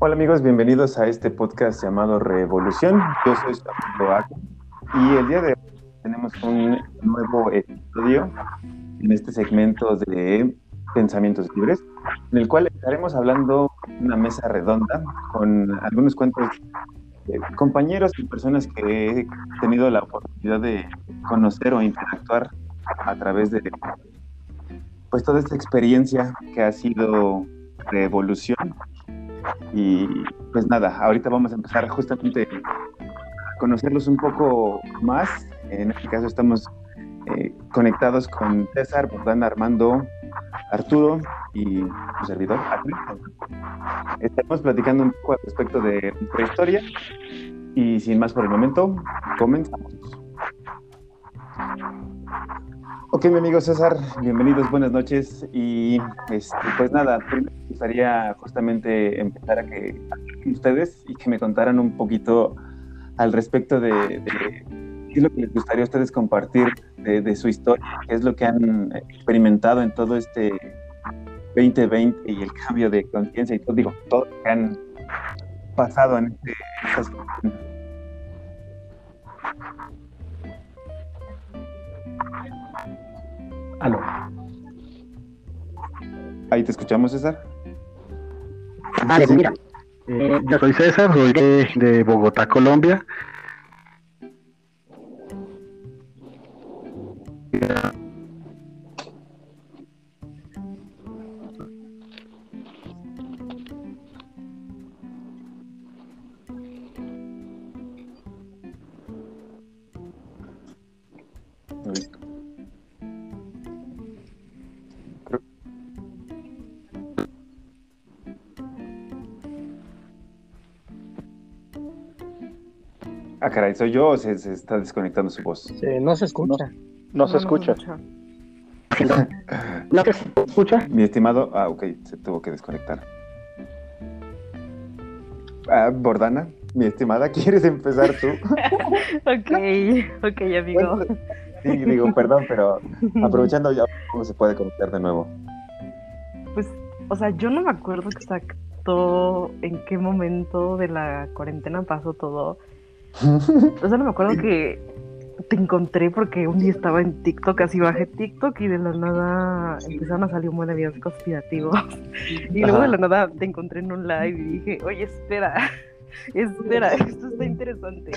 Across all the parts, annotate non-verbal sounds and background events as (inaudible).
Hola amigos, bienvenidos a este podcast llamado Revolución. Yo soy Aco y el día de hoy tenemos un nuevo episodio en este segmento de Pensamientos Libres, en el cual estaremos hablando una mesa redonda con algunos cuentos de compañeros y personas que he tenido la oportunidad de conocer o interactuar a través de pues toda esta experiencia que ha sido revolución y pues nada, ahorita vamos a empezar justamente a conocerlos un poco más. En este caso estamos eh, conectados con César, Bordán, Armando, Arturo y su servidor, Estamos platicando un poco al respecto de nuestra historia y sin más por el momento, comenzamos. Ok, mi amigo César, bienvenidos, buenas noches. Y este, pues nada, primero me gustaría justamente empezar a que ustedes y que me contaran un poquito al respecto de, qué es lo que les gustaría a ustedes compartir de, su historia, qué es lo que han experimentado en todo este 2020 y el cambio de conciencia y todo, digo, todo lo que han pasado en este, Aló. Ahí te escuchamos, César. Ah, mira. Eh, yo soy César, soy de, de Bogotá, Colombia. Ah, caray, ¿soy yo o se, está desconectando su voz? no se escucha. No, se escucha. (laughs) No se escucha. Mi estimado, ah, ok, se tuvo que desconectar. Ah, Bordana, mi estimada, (laughs) ¿quieres empezar tú? (laughs) ok, ok, amigo. sí, digo, perdón, pero aprovechando ya, ¿cómo se puede conectar de nuevo? Pues, o sea, yo no me acuerdo exacto en qué momento de la cuarentena pasó todo (laughs) o sea, no me acuerdo que te encontré porque un día estaba en TikTok, así bajé TikTok y de la nada empezaron a salir un buen de videos conspirativos. Y luego de la nada te encontré en un live y dije, oye, espera, (laughs) espera, esto está interesante.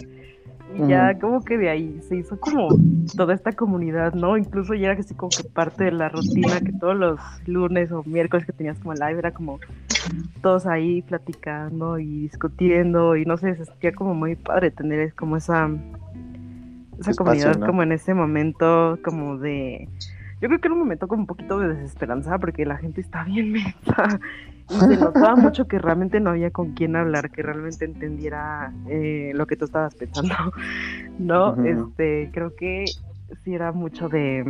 Y ya como que de ahí se hizo como toda esta comunidad, ¿no? Incluso ya era así como que parte de la rutina que todos los lunes o miércoles que tenías como live era como todos ahí platicando y discutiendo y no sé, se sentía como muy padre tener como esa, esa comunidad como en ese momento como de... Yo creo que era un momento como un poquito de desesperanza porque la gente está bien (laughs) mensa y se notaba mucho que realmente no había con quién hablar, que realmente entendiera eh, lo que tú estabas pensando, (laughs) ¿no? Este, creo que sí era mucho de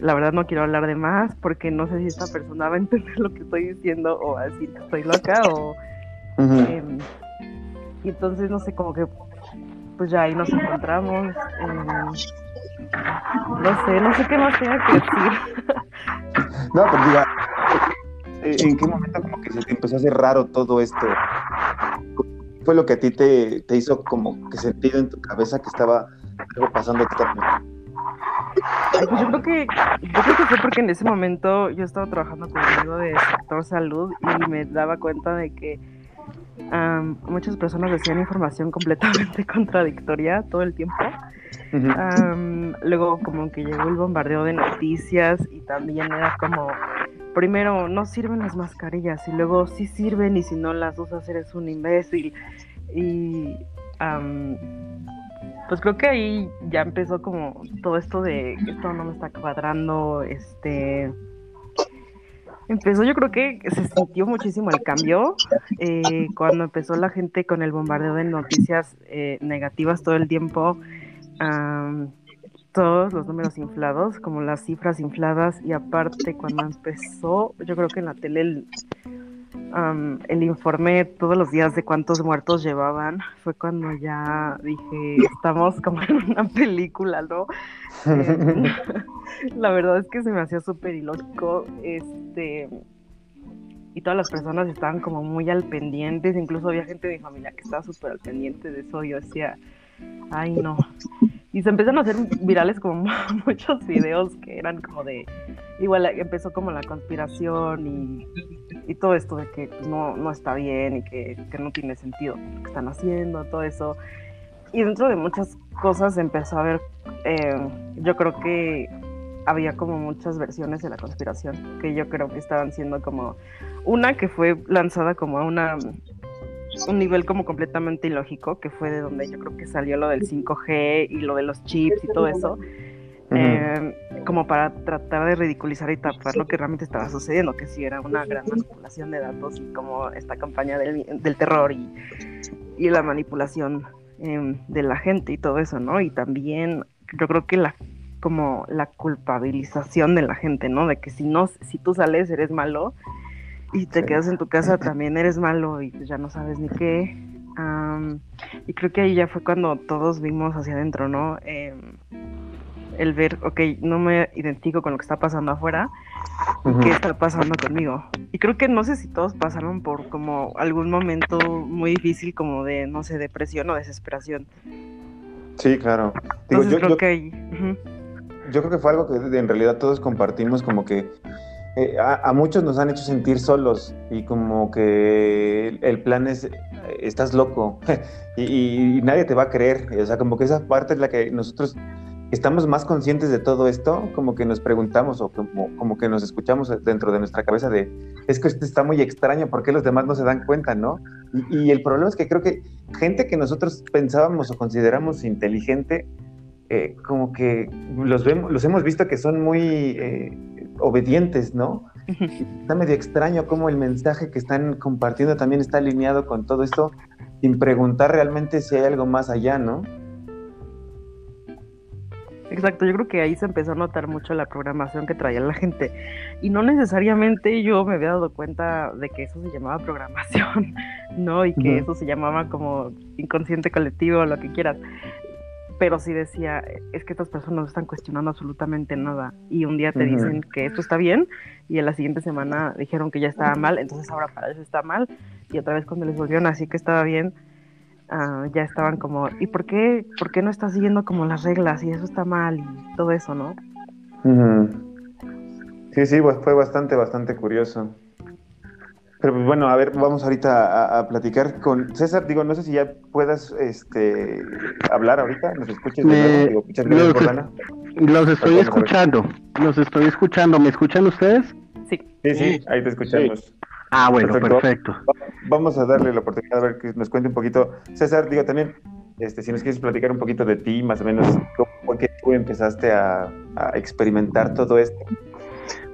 la verdad no quiero hablar de más porque no sé si esta persona va a entender lo que estoy diciendo o va a decir que estoy loca o... Em, y entonces no sé, como que pues ya ahí nos encontramos. Em, no sé, no sé qué más tenga que decir. no, pero diga, eh, ¿en qué momento como que se te empezó a hacer raro todo esto? fue lo que a ti te, te hizo como que sentido en tu cabeza que estaba algo pasando totalmente? pues yo creo que yo creo que fue porque en ese momento yo estaba trabajando con un amigo de sector salud y me daba cuenta de que muchas personas decían información completamente (laughs) contradictoria todo el tiempo. Luego como que llegó el bombardeo de noticias y también era como primero no sirven las mascarillas y luego sí sirven y si no las usas eres un imbécil. Y pues creo que ahí ya empezó como todo esto de esto no me está cuadrando, este empezó yo creo que se sintió muchísimo el cambio eh, cuando empezó la gente con el bombardeo de noticias eh, negativas todo el tiempo, todos los números inflados, como las cifras infladas y aparte cuando empezó, yo creo que en la tele el, el informe todos los días de cuántos muertos llevaban, fue cuando ya dije, estamos como en una película, ¿no? Em, (laughs) la verdad es que se me hacía súper ilógico, este, y todas las personas estaban como muy al pendiente, incluso había gente de mi familia que estaba súper al pendiente de eso, yo decía, ay no. Y se empezaron a hacer virales como (laughs) muchos videos que eran como de, igual empezó como la conspiración y, y todo esto de que no, no está bien y que, que no tiene sentido lo que están haciendo, todo eso. Y dentro de muchas cosas empezó a ver, eh, yo creo que había como muchas versiones de la conspiración que yo creo que estaban siendo como una que fue lanzada como a una un nivel como completamente ilógico, que fue de donde yo creo que salió lo del 5G y lo de los chips y todo eso, eh, como para tratar de ridiculizar y tapar lo que realmente estaba sucediendo, que sí era una gran manipulación de datos y como esta campaña del, del terror y, y, la manipulación eh, de la gente y todo eso, ¿no? Y también yo creo que la como la culpabilización de la gente, ¿no? De que si no, si tú sales eres malo y te quedas en tu casa (laughs) también eres malo y pues ya no sabes ni qué. y creo que ahí ya fue cuando todos vimos hacia adentro, ¿no? Em, el ver, ok, no me identifico con lo que está pasando afuera, ¿qué está pasando conmigo? Y creo que no sé si todos pasaron por como algún momento muy difícil como de, no sé, depresión o desesperación. Sí, claro. yo, creo que yo creo que fue algo que en realidad todos compartimos como que eh, a, muchos nos han hecho sentir solos y como que el, plan es, estás loco (laughs) y, nadie te va a creer. O sea, como que esa parte es la que nosotros estamos más conscientes de todo esto, como que nos preguntamos o como, como que nos escuchamos dentro de nuestra cabeza de, es que esto está muy extraño, ¿por qué los demás no se dan cuenta, no? Y, el problema es que creo que gente que nosotros pensábamos o consideramos inteligente, eh, como que los, vemos, los hemos visto que son muy... Eh, obedientes, ¿no? Está medio extraño cómo el mensaje que están compartiendo también está alineado con todo esto, sin preguntar realmente si hay algo más allá, ¿no? Exacto, yo creo que ahí se empezó a notar mucho la programación que traía la gente. Y no necesariamente yo me había dado cuenta de que eso se llamaba programación, (laughs) ¿no? Y que eso se llamaba como inconsciente colectivo o lo que quieras pero sí decía, es que estas personas no están cuestionando absolutamente nada y un día te dicen que esto está bien y en la siguiente semana dijeron que ya estaba mal, entonces ahora para eso está mal y otra vez cuando les volvieron así que estaba bien, uh, ya estaban como, ¿y por qué, por qué no estás siguiendo como las reglas y eso está mal y todo eso, ¿no? Sí, sí, pues fue bastante, bastante curioso. Pero pues bueno, a ver, vamos ahorita a, platicar con César. Digo, no sé si ya puedas este, hablar ahorita, nos escuches de nuevo, los, estoy escuchando, los estoy escuchando. ¿Me escuchan ustedes? Sí. Sí, sí, ahí te escuchamos. Ah, bueno, perfecto. Vamos a darle la oportunidad a ver que nos cuente un poquito. César, digo también, este, si nos quieres platicar un poquito de ti, más o menos, ¿por qué tú empezaste a, a experimentar todo esto?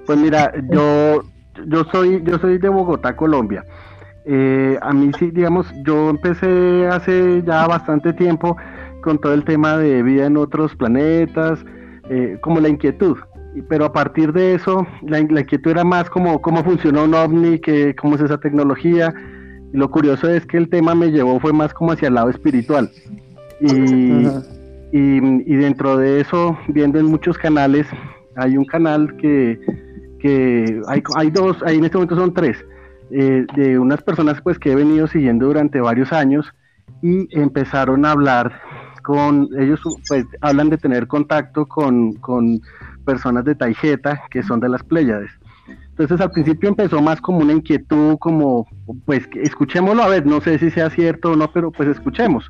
Pues mira, yo yo soy, yo soy de Bogotá, Colombia. Eh, a mí sí, digamos, yo empecé hace ya bastante tiempo con todo el tema de vida en otros planetas, eh, como la inquietud. Pero a partir de eso, la, inquietud era más como cómo funciona un ovni, que, cómo es esa tecnología. Y lo curioso es que el tema me llevó fue más como hacia el lado espiritual. Y, y dentro de eso, viendo en muchos canales, hay un canal que que hay, hay dos, ahí en este momento son tres, eh, de unas personas pues que he venido siguiendo durante varios años y empezaron a hablar con, ellos pues hablan de tener contacto con, con personas de Taijeta que son de las Pléyades. Entonces al principio empezó más como una inquietud, como pues escuchémoslo a ver, no sé si sea cierto o no, pero pues escuchemos.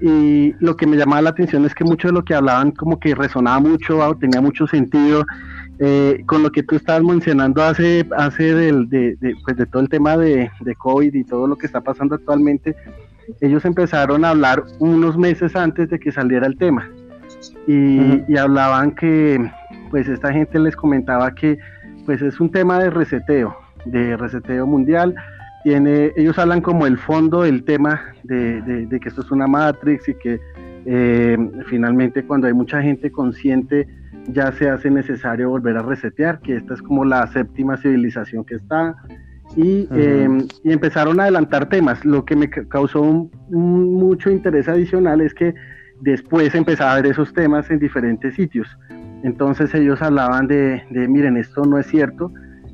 Y lo que me llamaba la atención es que mucho de lo que hablaban como que resonaba mucho, tenía mucho sentido eh, con lo que tú estabas mencionando hace, hace del, de, pues de todo el tema de, de, COVID y todo lo que está pasando actualmente, ellos empezaron a hablar unos meses antes de que saliera el tema. Y, y, hablaban que, pues esta gente les comentaba que, pues es un tema de reseteo, de reseteo mundial. Tiene, ellos hablan como el fondo del tema de, de que esto es una matrix y que eh, finalmente cuando hay mucha gente consciente ya se hace necesario volver a resetear, que esta es como la séptima civilización que está, y, em, y empezaron a adelantar temas. Lo que me causó un, mucho interés adicional es que después empezaba a ver esos temas en diferentes sitios. Entonces ellos hablaban de, de miren, esto no es cierto.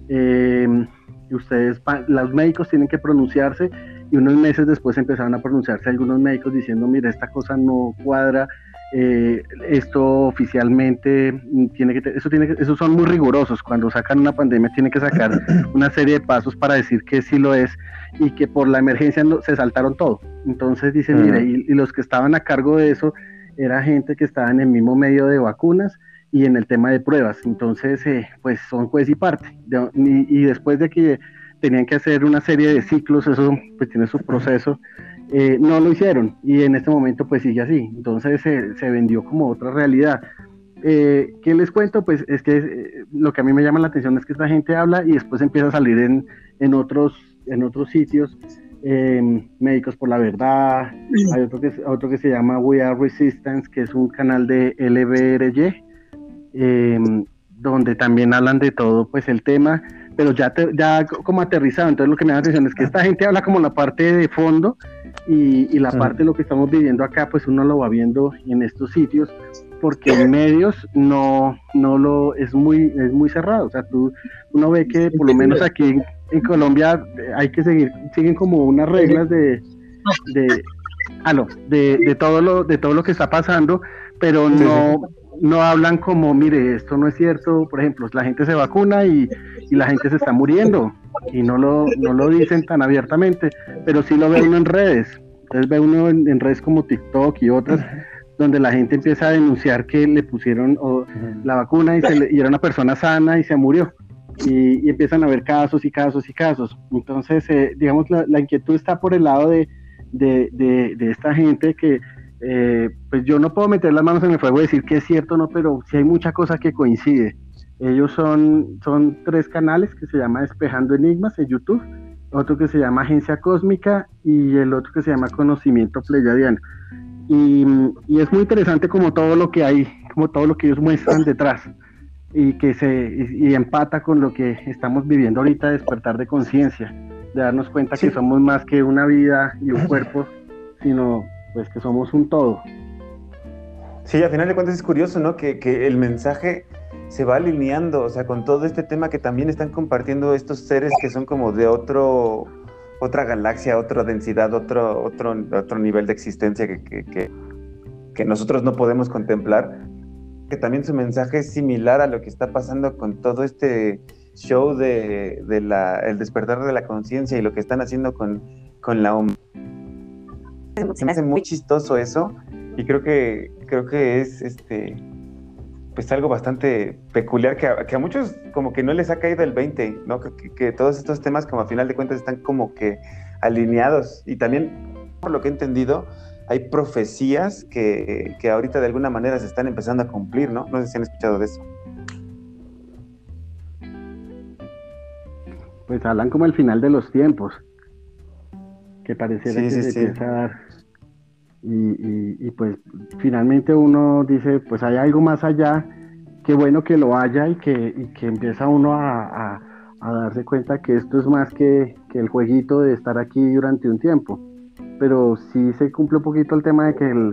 Em, ustedes, los médicos tienen que pronunciarse y unos meses después empezaron a pronunciarse algunos médicos diciendo, mira, esta cosa no cuadra, eh, esto oficialmente tiene que, eso tiene que, esos son muy rigurosos. Cuando sacan una pandemia tienen que sacar (clears throat) una serie de pasos para decir que sí lo es y que por la emergencia no, se saltaron todo. Entonces dicen, mira, y, los que estaban a cargo de eso era gente que estaba en el mismo medio de vacunas y en el tema de pruebas. Entonces, eh, pues son juez y parte. y, después de que tenían que hacer una serie de ciclos, eso pues tiene su proceso. Eh, no lo hicieron y en este momento pues sigue así. Entonces se vendió como otra realidad. Eh, ¿Qué les cuento? Pues es que eh, lo que a mí me llama la atención es que esta gente habla y después empieza a salir en, en otros, en otros sitios. Médicos por la Verdad, hay otro que, otro que se llama We Are Resistance, que es un canal de LBRY, em, donde también hablan de todo pues el tema, pero ya, ya como aterrizado. Entonces lo que me da la atención es que esta gente habla como la parte de fondo y, la parte de lo que estamos viviendo acá, pues uno lo va viendo en estos sitios, porque en medios no, no lo, es muy, es muy cerrado. O sea, tú, uno ve que por lo menos aquí en, Colombia eh, hay que seguir, siguen como unas reglas de, de, de, de, todo lo, de todo lo que está pasando, pero no, no hablan como, mire, esto no es cierto, por ejemplo, la gente se vacuna y, y la gente se está muriendo y no lo, no lo dicen tan abiertamente, pero sí lo ve uno en redes. Entonces ve uno en, redes como TikTok y otras, donde la gente empieza a denunciar que le pusieron la vacuna y, se y, era una persona sana y se murió. Y, empiezan a ver casos y casos y casos. Entonces, eh, digamos, la, inquietud está por el lado de, de, de, esta gente que, eh, pues yo no puedo meter las manos en el fuego y decir que es cierto o no, pero sí hay mucha cosa que coincide. Ellos son, son tres canales que se llama Despejando Enigmas en YouTube, otro que se llama Agencia Cósmica y el otro que se llama Conocimiento Pleyadiano. Y, y es muy interesante como todo lo que hay, como todo lo que ellos muestran detrás y que se y, empata con lo que estamos viviendo ahorita, despertar de conciencia, de darnos cuenta que somos más que una vida y un cuerpo, sino pues que somos un todo. Sí, al final de cuentas es curioso, ¿no? Que, que el mensaje se va alineando, o sea, con todo este tema que también están compartiendo estos seres que son como de otro, otra galaxia, otra densidad, otro, otro, otro nivel de existencia que, que, nosotros no podemos contemplar, que también su mensaje es similar a lo que está pasando con todo este show de, la, el despertar de la conciencia y lo que están haciendo con, con la humanidad. Se me hace muy chistoso eso y creo que, creo que es este pues algo bastante peculiar que a, muchos como que no les ha caído el 20, ¿no? Que, todos estos temas como a final de cuentas están como que alineados y también por lo que he entendido hay profecías que, que ahorita de alguna manera se están empezando a cumplir, ¿no? No sé si han escuchado de eso. Pues hablan como el final de los tiempos, que pareciera que se empieza a dar y, pues finalmente uno dice, pues hay algo más allá, qué bueno que lo haya y que, que empieza uno a, darse cuenta que esto es más que, el jueguito de estar aquí durante un tiempo. Pero sí se cumple un poquito el tema de que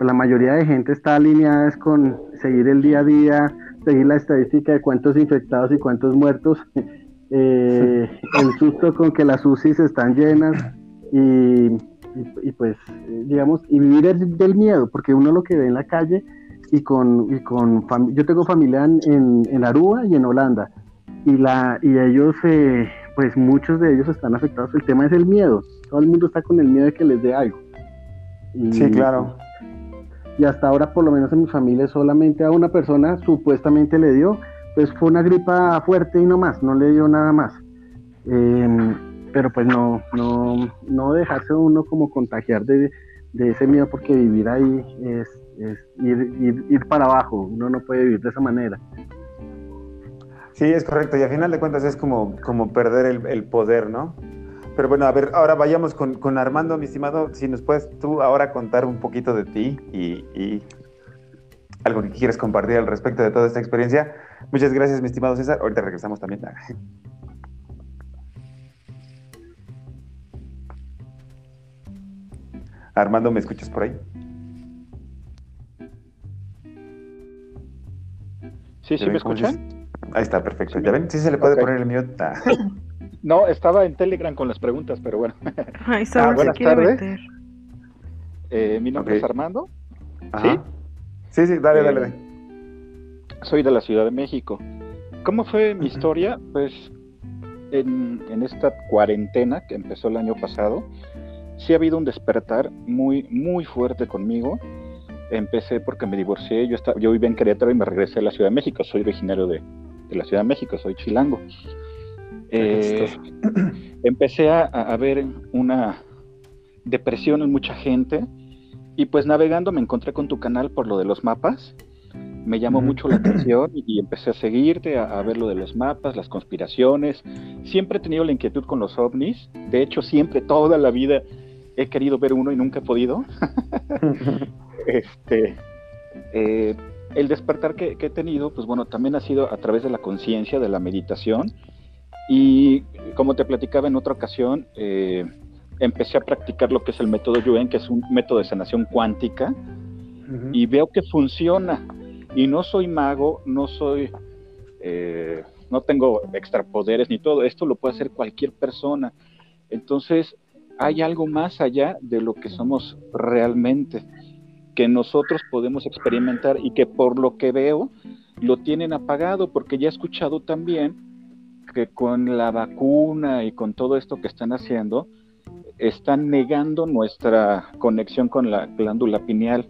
la mayoría de gente está alineada con seguir el día a día, seguir la estadística de cuántos infectados y cuántos muertos, (laughs) eh, el susto con que las UCIs están llenas y y, pues, eh, digamos, y vivir del miedo, porque uno lo que ve en la calle y con, y con yo tengo familia en, en, Aruba y en Holanda, y, la, y ellos, eh, pues muchos de ellos están afectados, el tema es el miedo, todo el mundo está con el miedo de que les dé algo. sí, claro. Y hasta ahora, por lo menos en mi familia, solamente a una persona supuestamente le dio, pues fue una gripa fuerte y no más, no le dio nada más. Eh, pero pues no, no, no dejarse uno como contagiar de, ese miedo porque vivir ahí es, ir, ir, para abajo, uno no puede vivir de esa manera. Sí, es correcto, y al final de cuentas es como, como perder el, poder, ¿no? Pero bueno, a ver, ahora vayamos con, Armando, mi estimado, si nos puedes tú ahora contar un poquito de ti y, y algo que quieres compartir al respecto de toda esta experiencia. Muchas gracias, mi estimado César. Ahorita regresamos también. (laughs) Armando, ¿me escuchas por ahí? Sí, sí, ¿me escuchan? Ahí está, perfecto. ¿Ya ven? Sí se le puede poner el. Ah. (coughs) No, estaba en Telegram con las preguntas, pero bueno. (laughs) Ay, Ah, se buenas quiere tardes. meter. Eh, mi nombre es Armando, Ajá. Sí, sí, dale, Eh, dale, dale. soy de la Ciudad de México. ¿Cómo fue mi historia? Pues en, en esta cuarentena que empezó el año pasado, sí ha habido un despertar muy, muy fuerte conmigo. Empecé porque me divorcié, yo, estaba, yo vivía en Querétaro y me regresé a la Ciudad de México. Soy originario de, de la Ciudad de México, soy chilango. Eh, (clears throat) empecé a, a ver una depresión en mucha gente y pues navegando me encontré con tu canal por lo de los mapas. Me llamó mucho la atención y, y empecé a seguirte, a, a ver lo de los mapas, las conspiraciones. Siempre he tenido la inquietud con los ovnis. De hecho, siempre, toda la vida he querido ver uno y nunca he podido. (laughs) este, eh, el despertar que, que he tenido, pues bueno, también ha sido a través de la conciencia, de la meditación. Y como te platicaba en otra ocasión, eh, empecé a practicar lo que es el método Yuen, que es un método de sanación cuántica, Ujú. y veo que funciona. Y no soy mago, no soy, eh, no tengo extrapoderes ni todo. Esto lo puede hacer cualquier persona. Entonces, hay algo más allá de lo que somos realmente, que nosotros podemos experimentar y que por lo que veo lo tienen apagado, porque ya he escuchado también que con la vacuna y con todo esto que están haciendo, están negando nuestra conexión con la glándula pineal,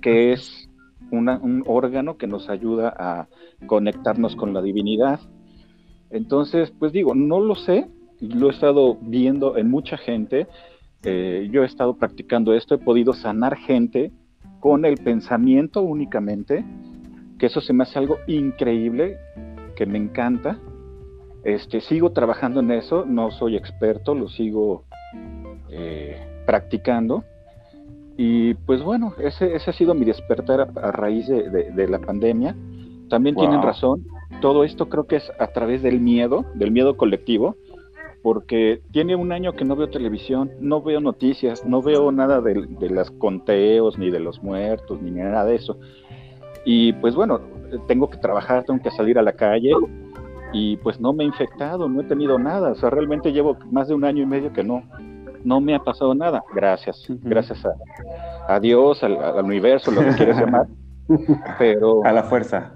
que es una- un órgano que nos ayuda a conectarnos con la divinidad. Entonces, pues digo, no lo sé, lo he estado viendo en mucha gente, eh, yo he estado practicando esto, he podido sanar gente con el pensamiento únicamente, que eso se me hace algo increíble, que me encanta. Este, sigo trabajando en eso, no soy experto, lo sigo eh, practicando. Y pues bueno, ese, ese ha sido mi despertar a, a raíz de, de- de la pandemia. También Wow. tienen razón, todo esto creo que es a través del miedo, del miedo colectivo, porque tiene un año que no veo televisión, no veo noticias, no veo nada de, de los conteos, ni de los muertos, ni nada de eso. Y pues bueno, tengo que trabajar, tengo que salir a la calle y pues no me he infectado, no he tenido nada. O sea, realmente llevo más de un año y medio que no, no me ha pasado nada. Gracias, gracias a, a Dios, al, al universo, lo que quieras llamar. (laughs) Pero A la fuerza.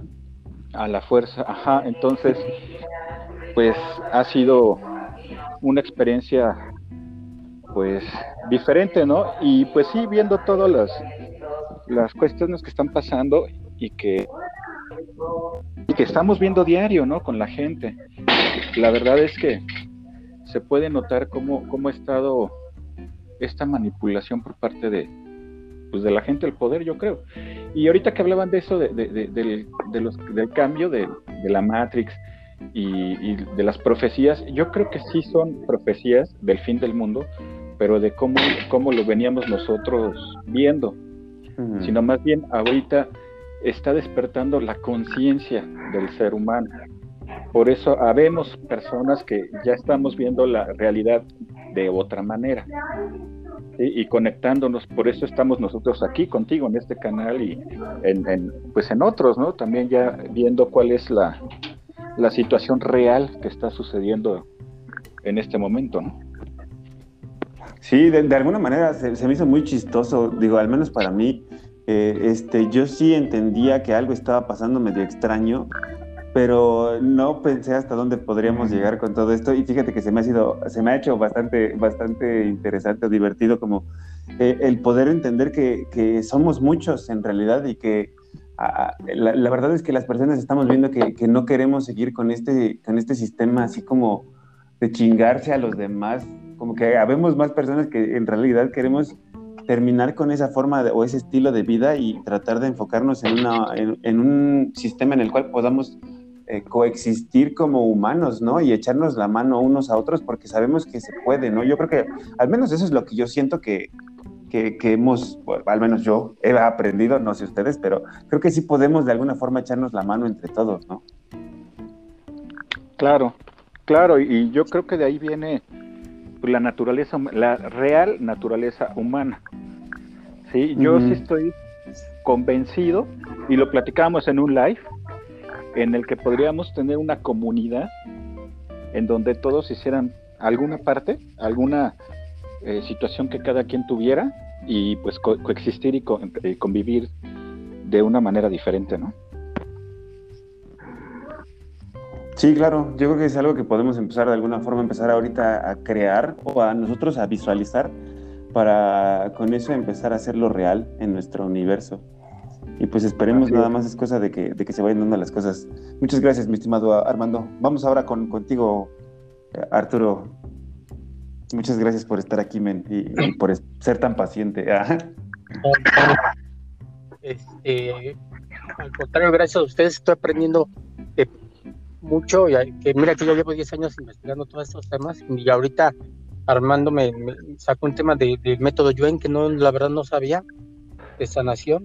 a la fuerza, ajá. Entonces, pues ha sido una experiencia, pues diferente, ¿no? Y pues sí, viendo todas las, las cuestiones que están pasando y que, y que estamos viendo diario, ¿no? Con la gente. La verdad es que se puede notar cómo, cómo ha estado esta manipulación por parte de, pues de la gente del poder, yo creo. Y ahorita que hablaban de eso, de, de- los, del cambio de la Matrix y, y de las profecías, yo creo que sí son profecías del fin del mundo, pero de cómo, cómo lo veníamos nosotros viendo, sino más bien ahorita está despertando la conciencia del ser humano. Por eso habemos personas que ya estamos viendo la realidad de otra manera. ¿sí? Y conectándonos, por eso estamos nosotros aquí contigo en este canal y en, en, pues en otros, ¿no? También ya viendo cuál es la, la situación real que está sucediendo en este momento, ¿no? Sí, de, de alguna manera se, se me hizo muy chistoso, digo, al menos para mí. eh, este, yo sí entendía que algo estaba pasando medio extraño, pero no pensé hasta dónde podríamos llegar con todo esto. Y fíjate que se me ha sido, se me ha hecho bastante, bastante interesante o divertido como eh, el poder entender que, que somos muchos en realidad y que ah, la, la verdad es que las personas estamos viendo que, que no queremos seguir con este, con este sistema así como de chingarse a los demás, como que habemos más personas que en realidad queremos terminar con esa forma de, o ese estilo de vida y tratar de enfocarnos en, una, en, en un sistema en el cual podamos eh, coexistir como humanos, ¿no? Y echarnos la mano unos a otros porque sabemos que se puede, ¿no? Yo creo que al menos eso es lo que yo siento que, que, que hemos, bueno, al menos yo he aprendido, no sé ustedes, pero creo que sí podemos de alguna forma echarnos la mano entre todos, ¿no? Claro, claro, y yo creo que de ahí viene la naturaleza, la real naturaleza humana. Sí, yo sí estoy convencido, y lo platicábamos en un live, en el que podríamos tener una comunidad en donde todos hicieran alguna parte, alguna eh, situación que cada quien tuviera y pues coexistir y, eh, convivir de una manera diferente, ¿no? Sí, claro, yo creo que es algo que podemos empezar de alguna forma, empezar ahorita a crear o a nosotros a visualizar para con eso empezar a hacerlo real en nuestro universo. Y pues esperemos nada más, es cosa de que, de que se vayan dando las cosas. Muchas gracias, mi estimado Armando. Vamos ahora con, contigo, eh, Arturo. Muchas gracias por estar aquí, men, y, por ser tan paciente. (laughs) Este, al contrario, gracias a ustedes estoy aprendiendo eh, mucho. Y, que mira que yo llevo 10 años investigando todos estos temas y ahorita Armando me, sacó un tema del de método Yuen que no, la verdad no sabía, de sanación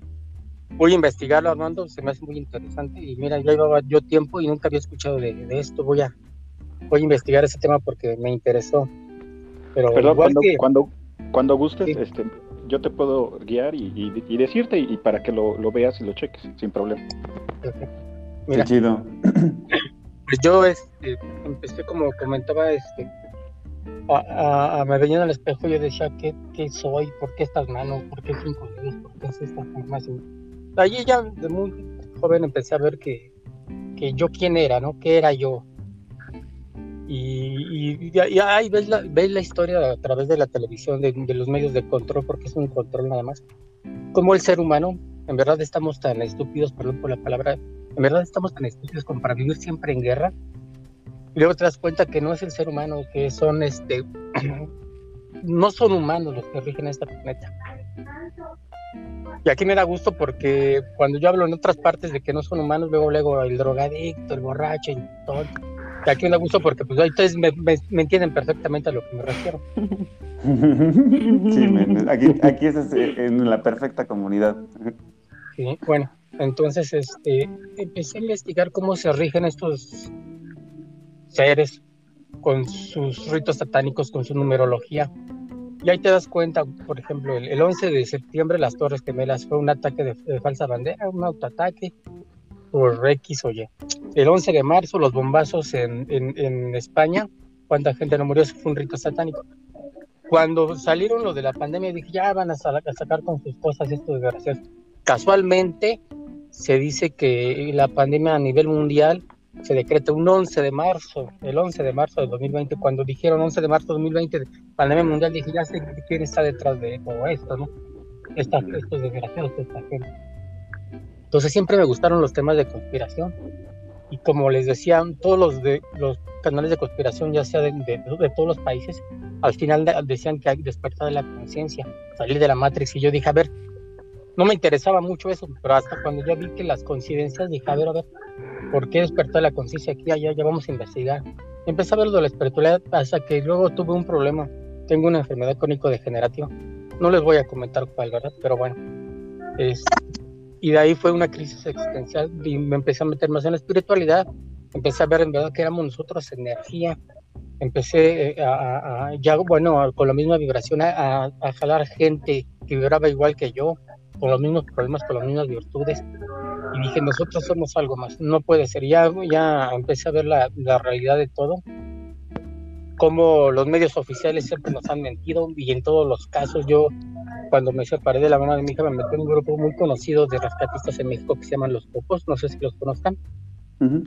voy a investigarlo, Armando, se me hace muy interesante. Y mira, ya llevaba yo tiempo y nunca había escuchado de, esto. Voy a, voy a investigar ese tema porque me interesó. Pero Perdón, cuando, cuando, cuando, gustes, este, yo te puedo guiar y, decirte y, para que lo, veas y lo cheques, sin problema. Qué chido. (coughs) Pues yo este, empecé, como comentaba, este, a, me venía al espejo y yo decía, ¿qué, ¿qué, soy? ¿Por qué estas manos? ¿Por qué cinco dedos? ¿Por qué es esta formación? allí ya de muy joven empecé a ver que, que yo quién era, ¿no? ¿Qué era yo? Y, y, ahí ves la, ves la historia a través de la televisión, de, los medios de control, porque es un control nada más. Como el ser humano, en verdad estamos tan estúpidos, perdón por la palabra, en verdad estamos tan estúpidos como para vivir siempre en guerra. Y luego te das cuenta que no es el ser humano, que son este, (clears throat) no son humanos los que rigen este planeta. Y aquí me da gusto porque cuando yo hablo en otras partes de que no son humanos, luego luego el drogadicto, el borracho y todo. Aquí me da gusto porque pues ustedes me, entienden perfectamente a lo que me refiero. (laughs) sí, aquí, aquí es en la perfecta comunidad. Sí, bueno, entonces este, empecé a investigar cómo se rigen estos seres con sus ritos satánicos, con su numerología. Y ahí te das cuenta, por ejemplo, el, 11 de septiembre las Torres Gemelas fue un ataque de, falsa bandera, un autoataque por X o Y. El 11 de marzo los bombazos en, en, España, cuánta gente no murió, eso fue un rito satánico. Cuando salieron lo de la pandemia, dije, ya van a, sacar con sus cosas estos desgraciados. Casualmente se dice que la pandemia a nivel mundial se decreta un 11 de marzo, el 11 de marzo de 2020, cuando dijeron 11 de marzo de 2020, pandemia mundial, dije, ya sé quién está detrás de todo esto, ¿no? estos desgraciados, esta gente. Entonces siempre me gustaron los temas de conspiración. Y como les decía, todos los, de, los canales de conspiración, ya sea de, todos los países, al final decían que hay despertar de la conciencia, salir de la Matrix. Y yo dije, a ver, no me interesaba mucho eso, pero hasta cuando yo vi que las coincidencias, dije, a ver, a ver, ¿por qué despertó la conciencia aquí, allá? Ya vamos a investigar. Empecé a ver lo de la espiritualidad hasta que luego tuve un problema. Tengo una enfermedad crónico-degenerativa. No les voy a comentar cuál, ¿verdad? Pero bueno. Y de ahí fue una crisis existencial y me empecé a meter más en la espiritualidad. Empecé a ver en verdad que éramos nosotros energía. Empecé eh, a, ya, bueno, con la misma vibración, a, a jalar gente que vibraba igual que yo con los mismos problemas, con las mismas virtudes. Y dije, nosotros somos algo más, no puede ser. Ya, ya empecé a ver la, la realidad de todo, como los medios oficiales siempre nos han mentido y en todos los casos yo, cuando me separé de la mano de mi hija, me metí en un grupo muy conocido de rescatistas en México que se llaman Los Popos, no sé si los conozcan.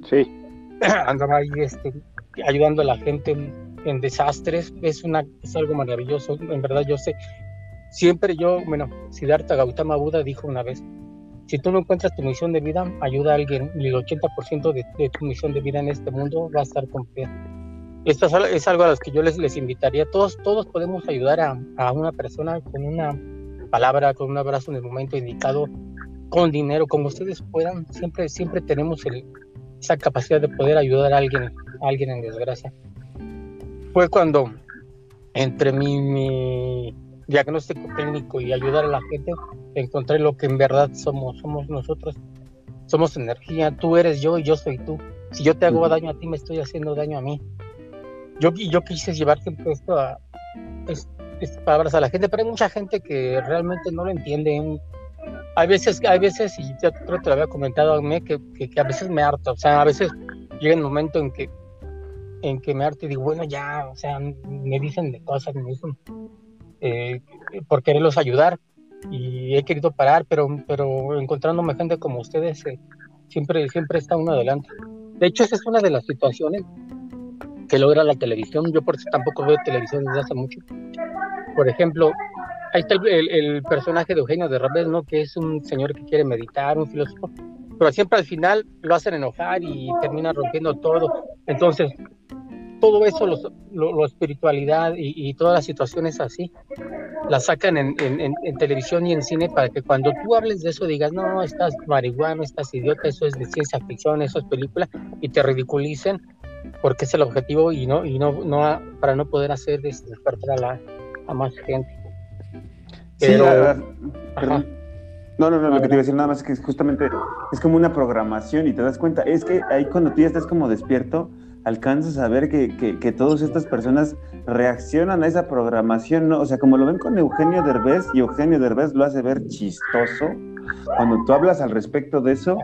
Sí. (clears throat) Andaba ahí este, ayudando a la gente en, en desastres, es, una, es algo maravilloso, en verdad yo sé, Siempre yo, bueno, Siddhartha Gautama Buda dijo una vez, si tú no encuentras tu misión de vida, ayuda a alguien y el 80% de, tu misión de vida en este mundo va a estar cumplida. Esto es algo a los que yo les, les invitaría. Todos, todos podemos ayudar a, a una persona con una palabra, con un abrazo en el momento indicado, con dinero, como ustedes puedan. Siempre, siempre tenemos el, esa capacidad de poder ayudar a alguien, a alguien en desgracia. Fue cuando entre mi, mi diagnóstico técnico y ayudar a la gente, encontré lo que en verdad somos, somos nosotros, somos energía, tú eres yo y yo soy tú. Si yo te hago daño a ti, me estoy haciendo daño a mí. Yo, yo quise llevar siempre esto a estas palabras a la gente, pero hay mucha gente que realmente no lo entiende. Hay veces, hay veces, y ya creo que te lo había comentado a mí, que, que, a veces me harto, o sea, a veces llega el momento en que en que me arte y digo, bueno, ya, o sea, me dicen de cosas, me dicen eh, por quererlos ayudar y he querido parar, pero, pero encontrándome gente como ustedes, eh, siempre, siempre está uno adelante. De hecho, esa es una de las situaciones que logra la televisión. Yo por eso tampoco veo televisión desde hace mucho. Por ejemplo, ahí está el, personaje de Eugenio de Rabés, ¿no? Que es un señor que quiere meditar, un filósofo, pero siempre al final lo hacen enojar y termina rompiendo todo. Entonces, todo eso, lo, espiritualidad y, todas las situaciones así, las sacan en, televisión y en cine para que cuando tú hables de eso digas, no, estás marihuano, estás idiota, eso es de ciencia ficción, eso es película, y te ridiculicen porque es el objetivo y no, y no, no para no poder hacer despertar a, la, a más gente. Pero, No, no, no, lo que te iba a decir nada más es que justamente es como una programación y te das cuenta, es que ahí cuando tú ya estás como despierto, alcanzas a ver que, que, todas estas personas reaccionan a esa programación, ¿no? O sea, como lo ven con Eugenio Derbez, y Eugenio Derbez lo hace ver chistoso, cuando tú hablas al respecto de eso,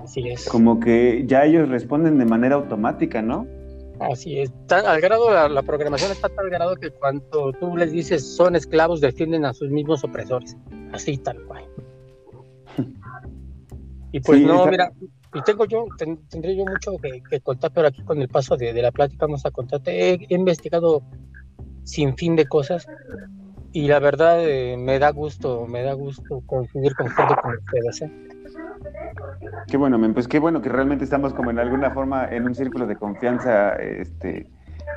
como que ya ellos responden de manera automática, ¿no? Así es, al grado, la, la, programación está tal grado que cuando tú les dices son esclavos, defienden a sus mismos opresores, así tal cual. Y pues no, mira, y tengo yo, tendré yo mucho que, contar, pero aquí con el paso de, la plática vamos a contarte. He, investigado sin fin de cosas y la verdad eh, me da gusto, me da gusto coincidir con gente como ustedes. ¿eh? Qué bueno, pues qué bueno que realmente estamos como en alguna forma en un círculo de confianza, este,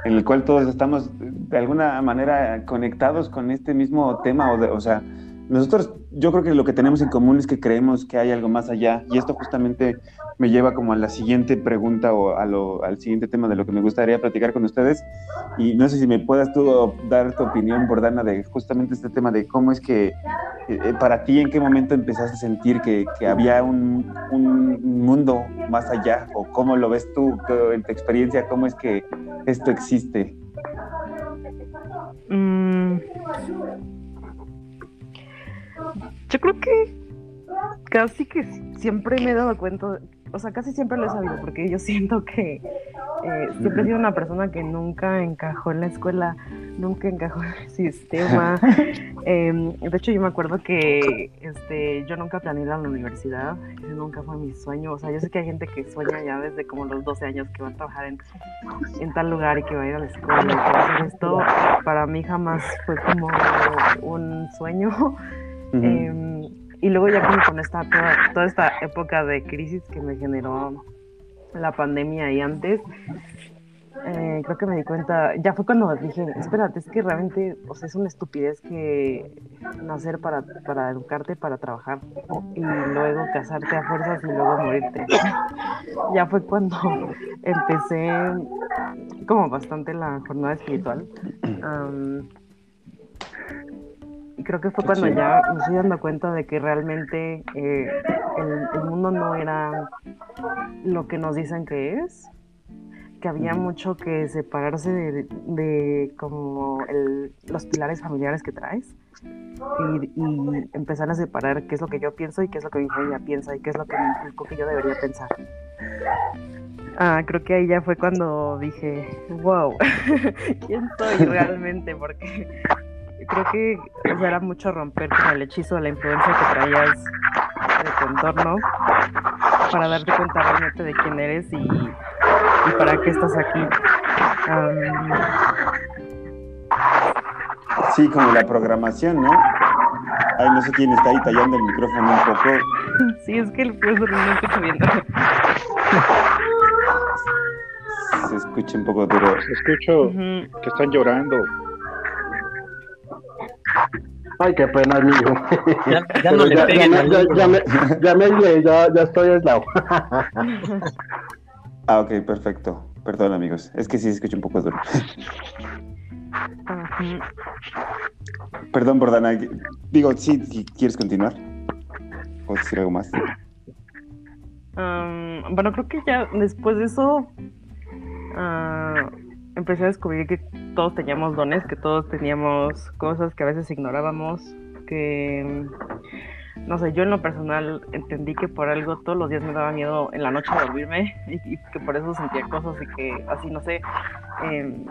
en el cual todos estamos de alguna manera conectados con este mismo tema, o, de, o sea, nosotros, yo creo que lo que tenemos en común es que creemos que hay algo más allá y esto justamente me lleva como a la siguiente pregunta o a lo, al siguiente tema de lo que me gustaría platicar con ustedes y no sé si me puedas tú dar tu opinión, Bordana, de justamente este tema de cómo es que eh, eh, para ti en qué momento empezaste a sentir que, que había un, un, mundo más allá o cómo lo ves tú en tu experiencia, cómo es que esto existe. Mm. Yo creo que casi que siempre me he dado cuenta, o sea, casi siempre lo he sabido, porque yo siento que eh, siempre he sido una persona que nunca encajó en la escuela, nunca encajó en el sistema. (laughs) Em, de hecho, yo me acuerdo que este, yo nunca planeé ir a la universidad, ese nunca fue mi sueño. O sea, yo sé que hay gente que sueña ya desde como los 12 años que va a trabajar en, en tal lugar y que va a ir a la escuela y hacer esto. Para mí jamás fue como un sueño. Em, y luego ya como con esta, toda, esta época de crisis que me generó la pandemia y antes, eh, creo que me di cuenta, ya fue cuando dije, espérate, es que realmente, o sea, es una estupidez que nacer para, para educarte, para trabajar, y luego casarte a fuerzas y luego morirte. ya fue cuando (laughs) empecé como bastante la jornada espiritual creo que fue cuando ya me estoy dando cuenta de que realmente eh, el, mundo no era lo que nos dicen que es, que había mucho que separarse de, como los pilares familiares que traes y, empezar a separar qué es lo que yo pienso y qué es lo que mi familia piensa y qué es lo que, que yo debería pensar. Ah, creo que ahí ya fue cuando dije, wow, (laughs) ¿quién soy (laughs) realmente? Porque creo que era mucho romper con el hechizo de la influencia que traías de tu entorno para darte cuenta realmente de quién eres y, y para qué estás aquí. sí, como la programación, ¿no? Ay, no sé quién está ahí tallando el micrófono un poco. (laughs) Sí, es que el profesor no escucha bien. Se escucha un poco duro. Se escucho que están llorando. Ay, qué pena, amigo. Ya, ya (laughs) no le ya, ya, ya, me, ya me ya, ya estoy aislado. ah, ok, perfecto. Perdón, amigos. Es que sí se escucha un poco duro. Perdón, Bordana. Digo, sí, si quieres continuar. ¿O decir algo más? bueno, creo que ya después de eso. Uh, empecé a descubrir que todos teníamos dones, que todos teníamos cosas que a veces ignorábamos, que no sé, yo en lo personal entendí que por algo todos los días me daba miedo en la noche dormirme y, que por eso sentía cosas y que así, no sé, em,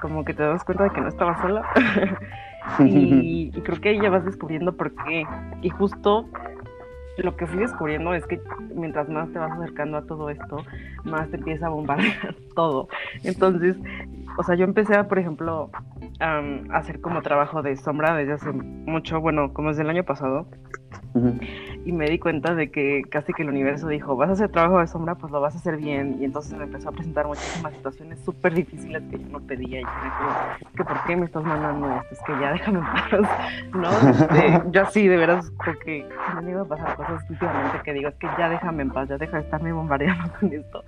como que te das cuenta de que no estaba sola. (laughs) y, y, creo que ya vas descubriendo por qué. Y justo lo que fui descubriendo es que mientras más te vas acercando a todo esto, más te empieza a bombardear (laughs) todo. Entonces, o sea, yo empecé, a, por ejemplo, a hacer como trabajo de sombra desde hace mucho, bueno, como desde el año pasado y me di cuenta de que casi que el universo dijo, vas a hacer trabajo de sombra, pues lo vas a hacer bien. Y entonces me empezó a presentar muchísimas situaciones súper difíciles que yo no pedía. Y yo dije, que por qué me estás mandando esto, es que ya déjame en paz, (laughs) ¿no? Este, yo así, de veras, porque me iba a pasar cosas últimamente que digo, es que ya déjame en paz, ya deja de estarme bombardeando con esto.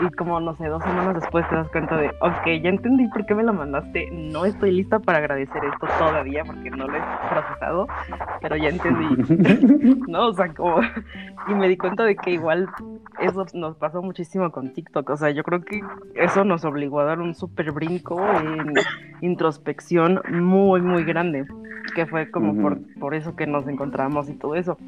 Y como, no sé, dos semanas después te das cuenta de, ok, ya entendí por qué me lo mandaste, no estoy lista para agradecer esto todavía porque no lo he procesado, pero ya entendí, (laughs) ¿no? y me di cuenta de que igual eso nos pasó muchísimo con TikTok, o sea, yo creo que eso nos obligó a dar un súper brinco en introspección muy, muy grande, que fue como por, por eso que nos encontramos y todo eso.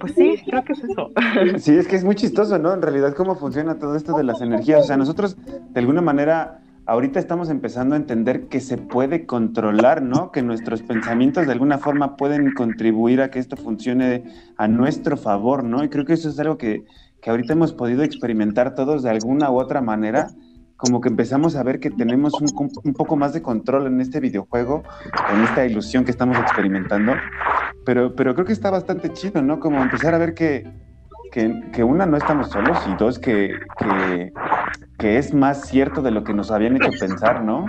Pues sí, creo que es eso. (laughs) Sí, es que es muy chistoso, ¿no? En realidad, cómo funciona todo esto de las energías. O sea, nosotros, de alguna manera, ahorita estamos empezando a entender que se puede controlar, ¿no? Que nuestros pensamientos de alguna forma pueden contribuir a que esto funcione a nuestro favor, ¿no? Y creo que eso es algo que, que ahorita hemos podido experimentar todos de alguna u otra manera, como que empezamos a ver que tenemos un, poco más de control en este videojuego, en esta ilusión que estamos experimentando, pero, pero creo que está bastante chido, ¿no? Como empezar a ver que, que, una, no estamos solos y dos, que que es más cierto de lo que nos habían hecho pensar, ¿no?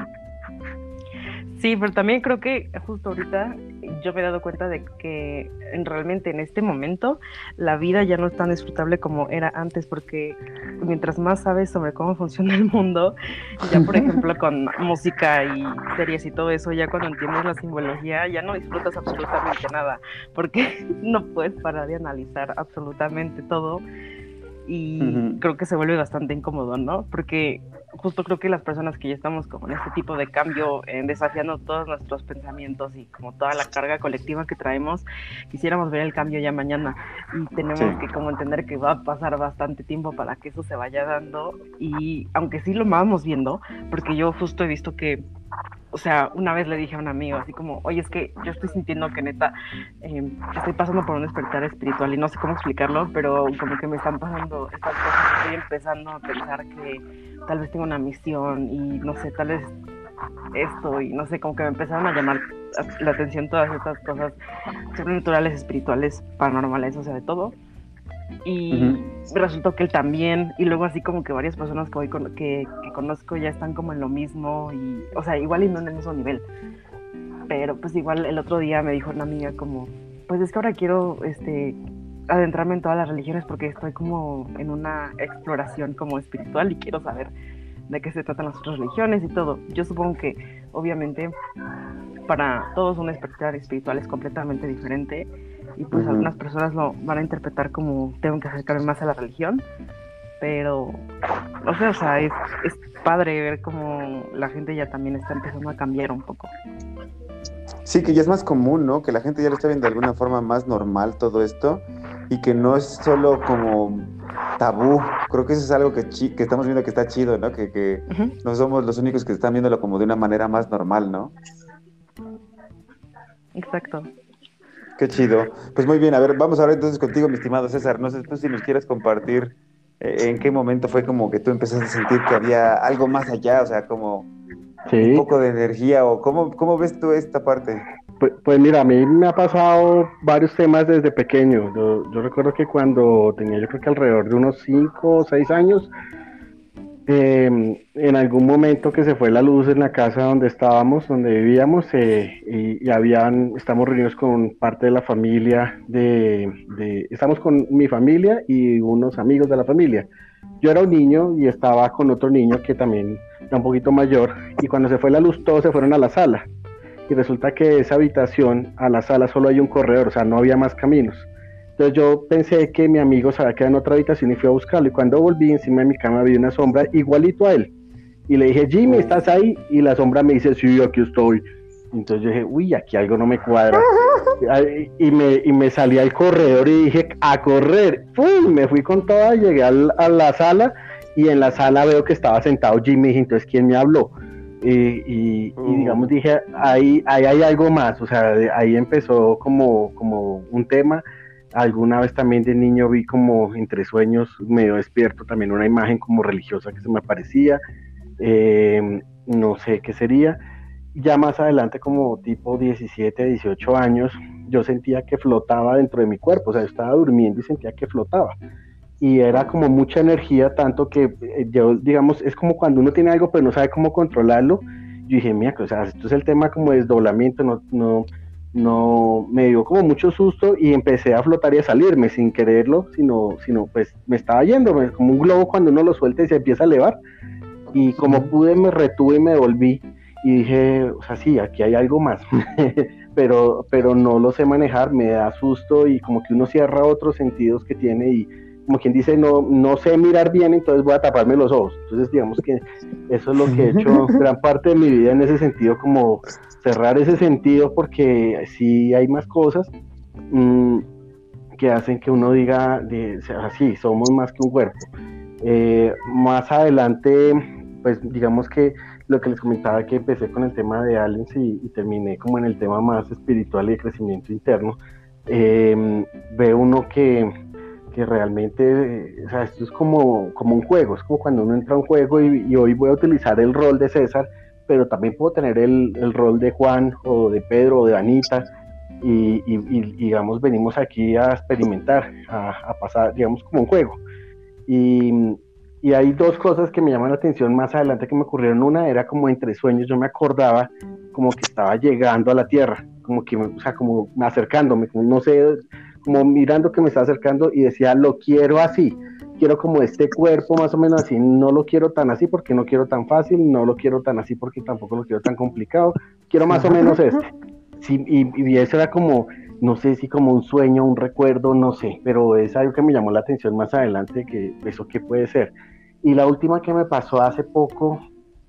Sí, pero también creo que justo ahorita yo me he dado cuenta de que realmente en este momento la vida ya no es tan disfrutable como era antes, porque mientras más sabes sobre cómo funciona el mundo, ya por (laughs) ejemplo con música y series y todo eso, ya cuando entiendes la simbología ya no disfrutas absolutamente nada, porque (laughs) no puedes parar de analizar absolutamente todo y creo que se vuelve bastante incómodo, ¿no? Porque justo creo que las personas que ya estamos como en este tipo de cambio, desafiando todos nuestros pensamientos y como toda la carga colectiva que traemos, quisiéramos ver el cambio ya mañana. Y tenemos que como entender que va a pasar bastante tiempo para que eso se vaya dando. Y aunque sí lo vamos viendo, porque yo justo he visto que o sea, una vez le dije a un amigo, así como, oye, es que yo estoy sintiendo que neta em, estoy pasando por un despertar espiritual y no sé cómo explicarlo, pero como que me están pasando estas cosas, estoy empezando a pensar que tal vez tengo una misión y no sé, tal vez esto y no sé, como que me empezaron a llamar la atención todas estas cosas sobrenaturales, espirituales, paranormales, o sea, de todo. Y resultó que él también, y luego así como que varias personas que, hoy que, conozco ya están como en lo mismo, y, o sea, igual y no en el mismo nivel, pero pues igual el otro día me dijo una amiga como, pues es que ahora quiero este, adentrarme en todas las religiones porque estoy como en una exploración como espiritual y quiero saber de qué se tratan las otras religiones y todo. Yo supongo que obviamente para todos un despertar espiritual es completamente diferente y pues algunas personas lo van a interpretar como tengo que acercarme más a la religión, pero no sé, o sea, es, es padre ver cómo la gente ya también está empezando a cambiar un poco. Sí, que ya es más común, ¿no? Que la gente ya lo está viendo de alguna forma más normal todo esto y que no es solo como tabú. Creo que eso es algo que, que estamos viendo que está chido, ¿no? Que, que no somos los únicos que están viéndolo como de una manera más normal, ¿no? Exacto. Qué chido. Pues muy bien, a ver, vamos a ver entonces contigo, mi estimado César. No sé tú si nos quieres compartir eh, en qué momento fue como que tú empezaste a sentir que había algo más allá, o sea, como un poco de energía, o cómo, cómo ves tú esta parte. Pues, pues, mira, a mí me ha pasado varios temas desde pequeño. Yo, yo recuerdo que cuando tenía yo creo que alrededor de unos 5 o 6 años, Em, en algún momento que se fue la luz en la casa donde estábamos, donde vivíamos, eh, y, habían, estamos reunidos con parte de la familia, de, estamos con mi familia y unos amigos de la familia. Yo era un niño y estaba con otro niño que también era un poquito mayor, y cuando se fue la luz todos se fueron a la sala. Y resulta que de esa habitación a la sala solo hay un corredor, o sea, no había más caminos. Entonces yo pensé que mi amigo se había quedado en otra habitación y fui a buscarlo. Y cuando volví encima de mi cama vi una sombra igualito a él. Y le dije, Jimmy, ¿estás ahí? Y la sombra me dice, sí, aquí estoy. Entonces yo dije, uy, aquí algo no me cuadra. (laughs) Y me, y me salí al corredor y dije, a correr. Uy, me fui con toda, llegué a la sala y en la sala veo que estaba sentado Jimmy, entonces ¿quién me habló? Y, uh. digamos dije, ahí, ahí hay algo más, o sea, ahí empezó como, como un tema. Alguna vez también de niño vi como entre sueños, medio despierto, también una imagen como religiosa que se me aparecía. Eh, no sé qué sería ya más adelante, como tipo 17, 18 años, yo sentía que flotaba dentro de mi cuerpo, o sea, yo estaba durmiendo y sentía que flotaba. Y era como mucha energía, tanto que eh, yo, digamos, es como cuando uno tiene algo pero no sabe cómo controlarlo. Yo dije, mira, o sea, esto es el tema como de desdoblamiento, no, no, no, me dio como mucho susto y empecé a flotar y a salirme sin quererlo, sino, sino pues me estaba yendo, como un globo cuando uno lo suelta y se empieza a elevar. Y como pude, me retuve y me devolví y dije, o sea, sí, aquí hay algo más, (laughs) pero, pero no lo sé manejar, me da susto y como que uno cierra otros sentidos que tiene y como quien dice, no, no sé mirar bien, entonces voy a taparme los ojos. Entonces, digamos que eso es lo que he hecho (laughs) gran parte de mi vida en ese sentido, como cerrar ese sentido, porque sí hay más cosas mm, que hacen que uno diga, de, así, somos más que un cuerpo. Eh, más adelante, pues digamos que lo que les comentaba que empecé con el tema de aliens y, terminé como en el tema más espiritual y de crecimiento interno, em, ve uno que, que realmente, o sea, esto es como, como un juego, es como cuando uno entra a un juego y, hoy voy a utilizar el rol de César, pero también puedo tener el, el rol de Juan o de Pedro o de Anita. Y, y, digamos venimos aquí a experimentar, a, a pasar, digamos, como un juego. Y, y hay dos cosas que me llaman la atención más adelante que me ocurrieron. Una era como entre sueños, yo me acordaba como que estaba llegando a la Tierra, como que, o sea, como acercándome, como no sé, como mirando que me está acercando y decía, lo quiero así, quiero como este cuerpo más o menos así, no lo quiero tan así porque no quiero tan fácil, no lo quiero tan así porque tampoco lo quiero tan complicado, quiero más o menos este. Sí, y, y eso era como, no sé si como un sueño, un recuerdo, no sé, pero es algo que me llamó la atención más adelante, que eso qué puede ser. Y la última que me pasó hace poco,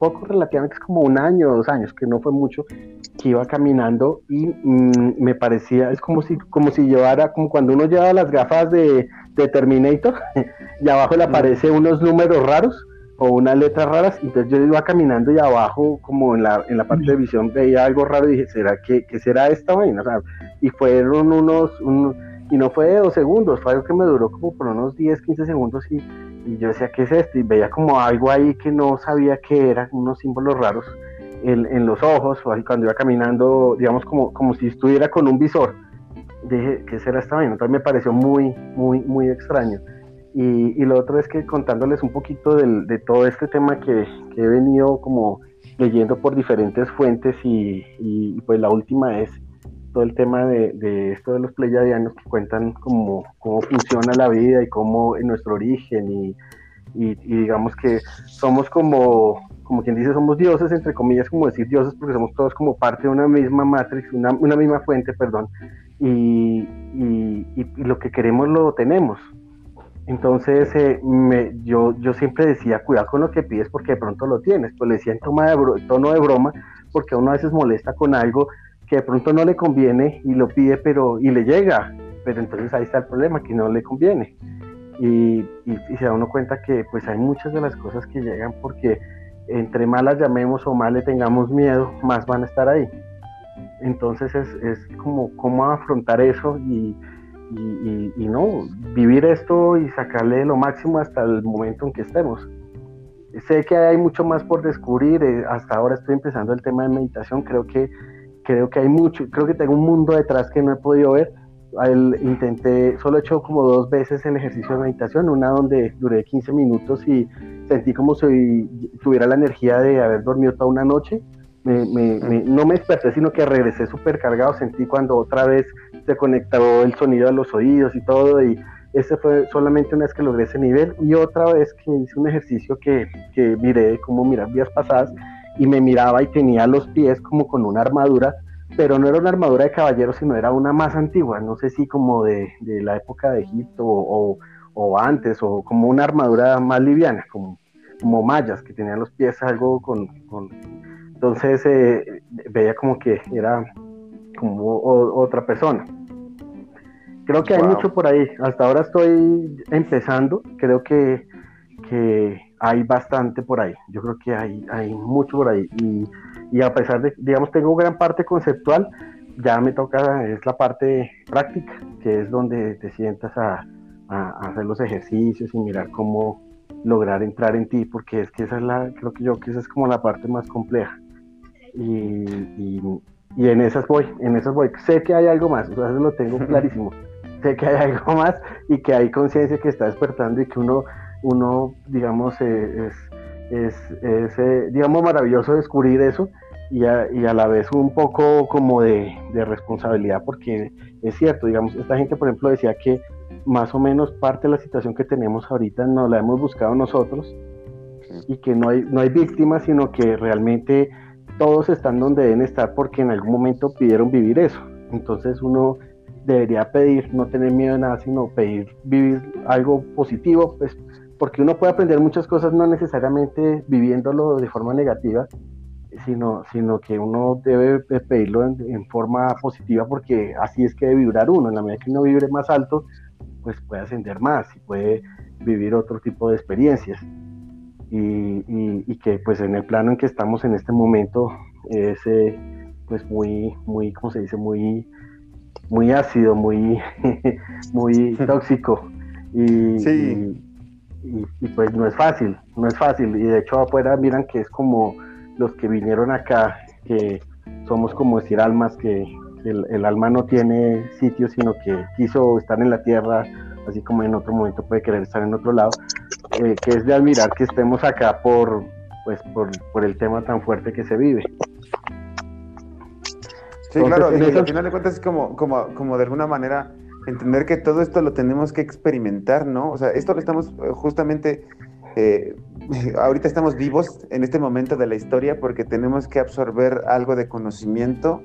poco relativamente, es como un año o dos años, que no fue mucho, que iba caminando y mm, me parecía, es como si, como si llevara, como cuando uno lleva las gafas de, de Terminator (laughs) y abajo le aparece unos números raros o unas letras raras, entonces yo iba caminando y abajo, como en la, en la parte de visión, veía algo raro y dije, ¿será que, que será esta vaina? y fueron unos, y no fue de dos segundos, fue algo que me duró como por unos 10, 15 segundos y y yo decía, ¿qué es esto? Y veía como algo ahí que no sabía qué era, unos símbolos raros en, en los ojos, o así cuando iba caminando, digamos, como, como si estuviera con un visor. Dije, ¿qué será esta vaina? Entonces me pareció muy, muy, muy extraño. Y, y lo otro es que contándoles un poquito del, de todo este tema que, que, he venido como leyendo por diferentes fuentes y, y pues la última es todo el tema de, esto de los pleyadianos que cuentan cómo, cómo funciona la vida y cómo en nuestro origen y, y, digamos que somos como, como quien dice, somos dioses, entre comillas, como decir dioses, porque somos todos como parte de una misma matrix, una, una misma fuente, perdón, y, y, lo que queremos lo tenemos. Entonces, eh, me, yo, yo siempre decía, cuidado con lo que pides porque de pronto lo tienes. Pues le decía en toma de tono de broma, porque uno a veces molesta con algo que de pronto no le conviene y lo pide, pero y le llega, pero entonces ahí está el problema, que no le conviene. Y, se da uno cuenta que pues hay muchas de las cosas que llegan porque entre más las llamemos o más le tengamos miedo, más van a estar ahí. Entonces es, es como cómo afrontar eso y, y, no, vivir esto y sacarle lo máximo hasta el momento en que estemos. Sé que hay mucho más por descubrir, eh, hasta ahora estoy empezando el tema de meditación, creo que creo que hay mucho, creo que tengo un mundo detrás que no he podido ver. El, intenté, solo he hecho como dos veces el ejercicio de meditación, una donde duré 15 minutos y sentí como si tuviera la energía de haber dormido toda una noche. Me, me, no me desperté, sino que regresé súper cargado, sentí cuando otra vez se conectó el sonido a los oídos y todo, y ese fue solamente una vez que logré ese nivel, y otra vez que hice un ejercicio que, que miré como mirar días pasadas, y me miraba y tenía los pies como con una armadura, pero no era una armadura de caballero, sino era una más antigua, no sé si como de, de la época de Egipto o, o, antes, o como una armadura más liviana, como, como mallas, que tenían los pies algo con... con... Entonces, eh, veía como que era como otra persona. Creo que hay mucho por ahí. Hasta ahora estoy empezando. Creo que, que hay bastante por ahí. Yo creo que hay, hay mucho por ahí. Y, y a pesar de, digamos, tengo gran parte conceptual, ya me toca, es la parte práctica, que es donde te sientas a, hacer los ejercicios y mirar cómo lograr entrar en ti, porque es que esa es la, creo que yo que esa es como la parte más compleja. Y, y, en esas voy, en esas voy. Sé que hay algo más, o sea, eso lo tengo (laughs) clarísimo. sé que hay algo más y que hay conciencia que está despertando y que uno, uno digamos, eh, es, es, eh, digamos, maravilloso descubrir eso y a, y a, la vez un poco como de, de, responsabilidad, porque es cierto, digamos, esta gente, por ejemplo, decía que más o menos parte de la situación que tenemos ahorita no la hemos buscado nosotros y que no hay, no hay víctimas, sino que realmente todos están donde deben estar porque en algún momento pidieron vivir eso. Entonces uno debería pedir, no tener miedo de nada, sino pedir vivir algo positivo, pues porque uno puede aprender muchas cosas no necesariamente viviéndolo de forma negativa, sino, sino que uno debe pedirlo en, forma positiva porque así es que debe vibrar uno. En la medida que uno vibre más alto, pues puede ascender más y puede vivir otro tipo de experiencias. Y, y, que pues en el plano en que estamos en este momento es eh, pues muy, muy, ¿cómo se dice? Muy, muy ácido, muy, (laughs) muy (laughs) tóxico. Y, y, y, pues no es fácil, no es fácil. Y de hecho afuera miran que es como los que vinieron acá, que somos como decir almas, que, el, alma no tiene sitio, sino que quiso estar en la tierra, así como en otro momento puede querer estar en otro lado, eh, que es de admirar que estemos acá por, pues, por, el tema tan fuerte que se vive. Sí, claro, y al final de cuentas es como, como, como de alguna manera entender que todo esto lo tenemos que experimentar, ¿no? O sea, esto lo estamos eh, justamente eh, (laughs) ahorita estamos vivos en este momento de la historia porque tenemos que absorber algo de conocimiento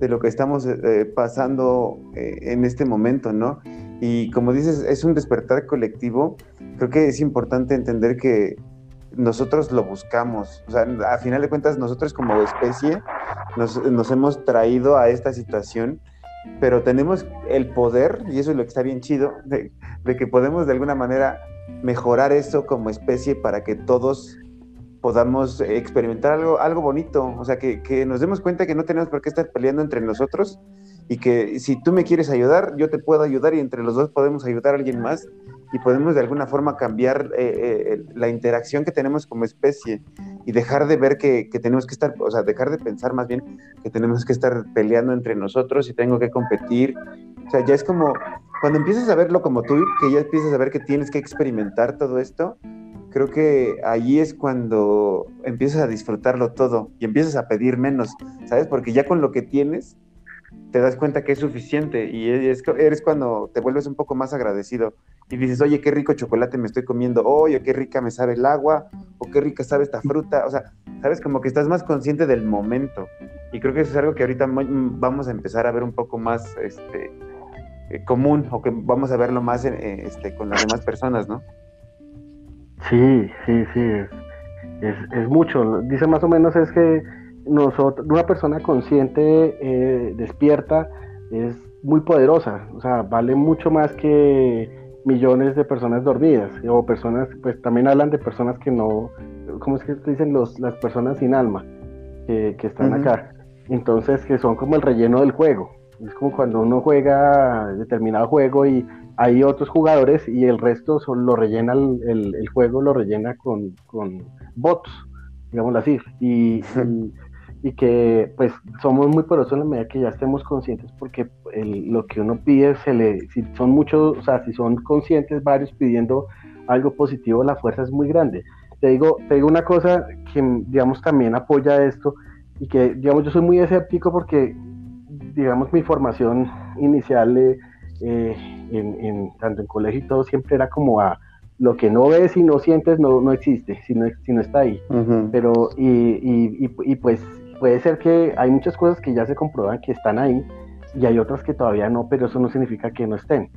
de lo que estamos eh, pasando eh, en este momento, ¿no? Y como dices, es un despertar colectivo. Creo que es importante entender que nosotros lo buscamos. O sea, a final de cuentas, nosotros como especie nos, nos hemos traído a esta situación pero tenemos el poder, y eso es lo que está bien chido, de, de que podemos de alguna manera mejorar eso como especie para que todos podamos experimentar algo, algo bonito, o sea, que, que, nos demos cuenta que no tenemos por qué estar peleando entre nosotros y que si tú me quieres ayudar, yo te puedo ayudar y entre los dos podemos ayudar a alguien más y podemos de alguna forma cambiar eh, eh, la interacción que tenemos como especie y dejar de ver que, que, tenemos que estar, o sea, dejar de pensar más bien que tenemos que estar peleando entre nosotros y tengo que competir. O sea, ya es como, cuando empiezas a verlo como tú, que ya empiezas a ver que tienes que experimentar todo esto, creo que ahí es cuando empiezas a disfrutarlo todo y empiezas a pedir menos, ¿sabes? Porque ya con lo que tienes, te das cuenta que es suficiente y eres cuando te vuelves un poco más agradecido y dices, oye, qué rico chocolate me estoy comiendo hoy, o qué rica me sabe el agua, o qué rica sabe esta fruta, o sea, sabes, como que estás más consciente del momento y creo que eso es algo que ahorita vamos a empezar a ver un poco más, este, eh, común o que vamos a verlo más eh, este, con las demás personas, ¿no? Sí, sí, sí, es, es, mucho. Dice más o menos es que nosotros, una persona consciente, eh, despierta, es muy poderosa, o sea, vale mucho más que millones de personas dormidas, o personas, pues también hablan de personas que no, ¿cómo es que dicen los, las personas sin alma que, están acá? Entonces, que son como el relleno del juego, es como cuando uno juega determinado juego y hay otros jugadores y el resto lo rellena el, el, juego, lo rellena con, con bots, digámoslo así. Y, y, (laughs) que pues somos muy poderosos en la medida que ya estemos conscientes porque lo que uno pide se le, si son muchos, o sea, si son conscientes varios pidiendo algo positivo, la fuerza es muy grande. Te digo, te digo una cosa que digamos también apoya esto y que digamos yo soy muy escéptico porque digamos, mi formación inicial, eh, eh, en, tanto en colegio y todo, siempre era como a lo que no ves y no sientes no, no existe, si no, si no está ahí. Pero, y, y, y, pues puede ser que hay muchas cosas que ya se comprueban que están ahí y hay otras que todavía no, pero eso no significa que no estén.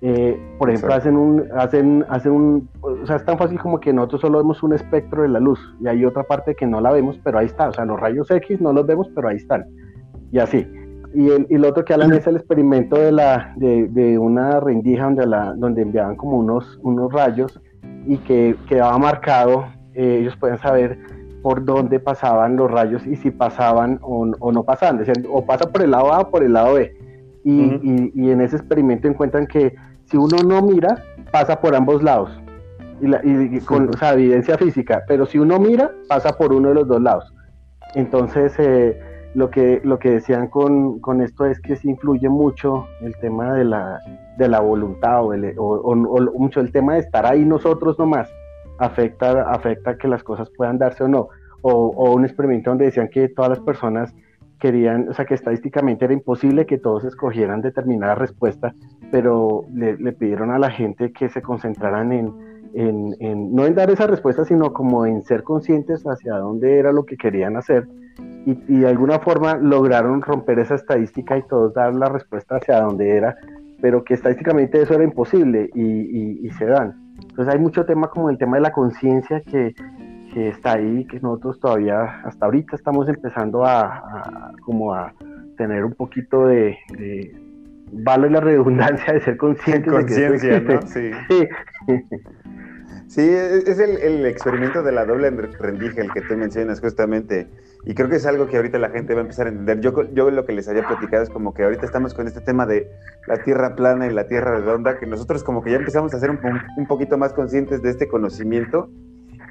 Eh, por ejemplo, hacen un, hacen, hacen un, o sea, es tan fácil como que nosotros solo vemos un espectro de la luz y hay otra parte que no la vemos, pero ahí está, o sea, los rayos X no los vemos, pero ahí están, y así. Y, el, y lo otro que hablan es el experimento de, la, de, de una rendija donde, la, donde enviaban como unos, unos rayos y que quedaba marcado, eh, ellos pueden saber por dónde pasaban los rayos y si pasaban o, o no pasaban, decían, o pasa por el lado A o por el lado B. Y, y, y en ese experimento encuentran que si uno no mira, pasa por ambos lados. Y, la, y con o sea, evidencia física, pero si uno mira, pasa por uno de los dos lados. Entonces, eh, lo, que, lo que decían con, con, esto es que sí influye mucho el tema de la, de la voluntad o, el, o, o, mucho el tema de estar ahí nosotros nomás. Afecta, afecta que las cosas puedan darse o no. O, un experimento donde decían que todas las personas querían, o sea, que estadísticamente era imposible que todos escogieran determinada respuesta, pero le, le pidieron a la gente que se concentraran en, en, en, no en dar esa respuesta, sino como en ser conscientes hacia dónde era lo que querían hacer y, y, de alguna forma lograron romper esa estadística y todos dar la respuesta hacia dónde era, pero que estadísticamente eso era imposible y, y, y se dan. Entonces hay mucho tema como el tema de la conciencia que, que está ahí, que nosotros todavía hasta ahorita estamos empezando a, a como a tener un poquito de, de vale la redundancia de ser conscientes Conciencia, ¿no? Sí. sí. Sí, es el, el, experimento de la doble rendija el que tú mencionas justamente. Y creo que es algo que ahorita la gente va a empezar a entender. Yo, yo lo que les había platicado es como que ahorita estamos con este tema de la tierra plana y la tierra redonda, que nosotros como que ya empezamos a ser un, un poquito más conscientes de este conocimiento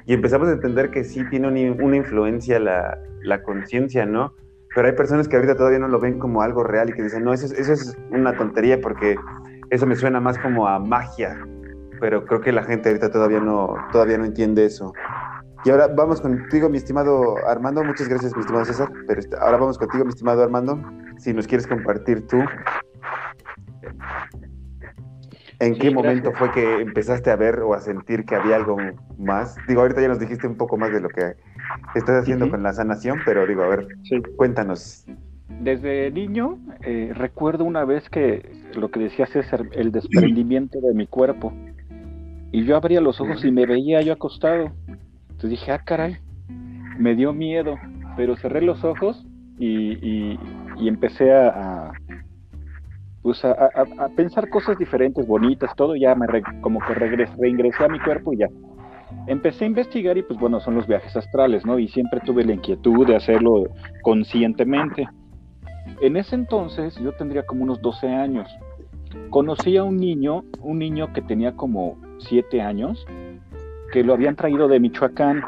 y empezamos a entender que sí tiene un, una influencia la, la conciencia, ¿no? Pero hay personas que ahorita todavía no lo ven como algo real y que dicen, no, eso, eso es una tontería porque eso me suena más como a magia, pero creo que la gente ahorita todavía no, todavía no entiende eso. Y ahora vamos contigo, mi estimado Armando. Muchas gracias, mi estimado César. Pero ahora vamos contigo, mi estimado Armando. Si nos quieres compartir tú, ¿en sí, qué momento fue que empezaste a ver o a sentir que había algo más? Digo, ahorita ya nos dijiste un poco más de lo que estás haciendo uh -huh. con la sanación, pero digo, a ver, sí. cuéntanos. Desde niño eh, recuerdo una vez que lo que decía César, el desprendimiento de mi cuerpo y yo abría los ojos y me veía yo acostado. Entonces dije, ah, caray, me dio miedo, pero cerré los ojos y, y, y empecé a, a pues a, a, pensar cosas diferentes, bonitas, todo, ya me re, como que regresé, reingresé a mi cuerpo y ya. Empecé a investigar y pues bueno, son los viajes astrales, ¿no? Y siempre tuve la inquietud de hacerlo conscientemente. En ese entonces yo tendría como unos 12 años. Conocí a un niño, un niño que tenía como siete años, que lo habían traído de Michoacán.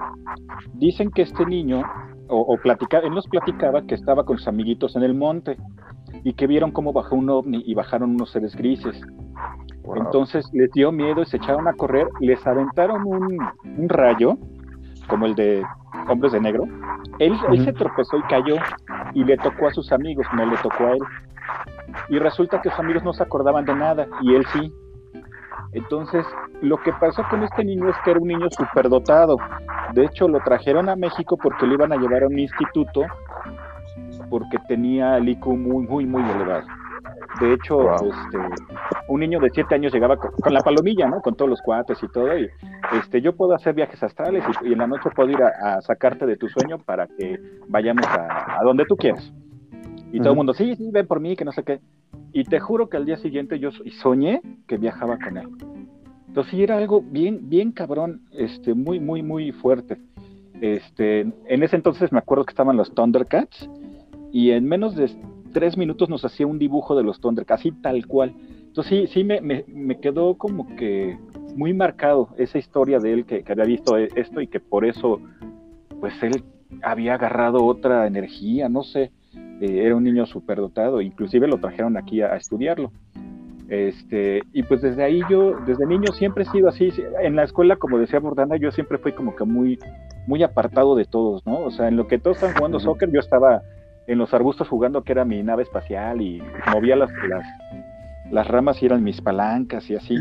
Dicen que este niño, o, o platica, él nos platicaba que estaba con sus amiguitos en el monte y que vieron cómo bajó un ovni y bajaron unos seres grises. Wow. Entonces les dio miedo y se echaron a correr, les aventaron un, un rayo, como el de Hombres de Negro. Él, uh -huh. él se tropezó y cayó y le tocó a sus amigos, no le tocó a él. Y resulta que sus amigos no se acordaban de nada y él sí. Entonces, lo que pasó con este niño es que era un niño superdotado. De hecho, lo trajeron a México porque lo iban a llevar a un instituto porque tenía el IQ muy, muy, muy elevado. De hecho, wow. este, un niño de 7 años llegaba con, con, la palomilla, ¿no? Con todos los cuates y todo. Y este, yo puedo hacer viajes astrales y, y en la noche puedo ir a, a, sacarte de tu sueño para que vayamos a, a donde tú quieras. Y uh -huh. todo el mundo, sí, sí, ven por mí, que no sé qué. Y te juro que al día siguiente yo soñé que viajaba con él. Entonces sí era algo bien, bien cabrón, este, muy, muy, muy fuerte. Este, en ese entonces me acuerdo que estaban los Thundercats y en menos de tres minutos nos hacía un dibujo de los Thundercats, así tal cual. Entonces sí, sí me, me, me quedó como que muy marcado esa historia de él que, que, había visto esto y que por eso, pues él había agarrado otra energía, no sé, eh, era un niño superdotado, inclusive lo trajeron aquí a, a, estudiarlo. Este, y pues desde ahí yo, desde niño siempre he sido así, en la escuela, como decía Bordana, yo siempre fui como que muy, muy apartado de todos, ¿no? O sea, en lo que todos estaban jugando soccer, yo estaba en los arbustos jugando que era mi nave espacial y movía las, las, las ramas y eran mis palancas y así.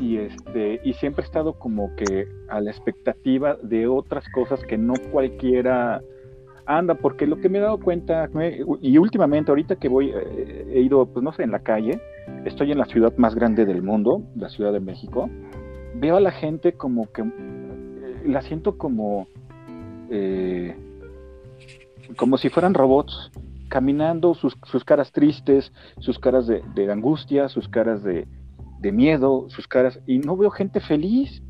Y este, y siempre he estado como que a la expectativa de otras cosas que no cualquiera anda, porque lo que me he dado cuenta, y últimamente, ahorita que voy, eh, he ido, pues no sé, en la calle, estoy en la ciudad más grande del mundo, la Ciudad de México, veo a la gente como que, eh, la siento como, eh, como si fueran robots, caminando, sus, sus caras tristes, sus caras de, de angustia, sus caras de, de, miedo, sus caras, y no veo gente feliz.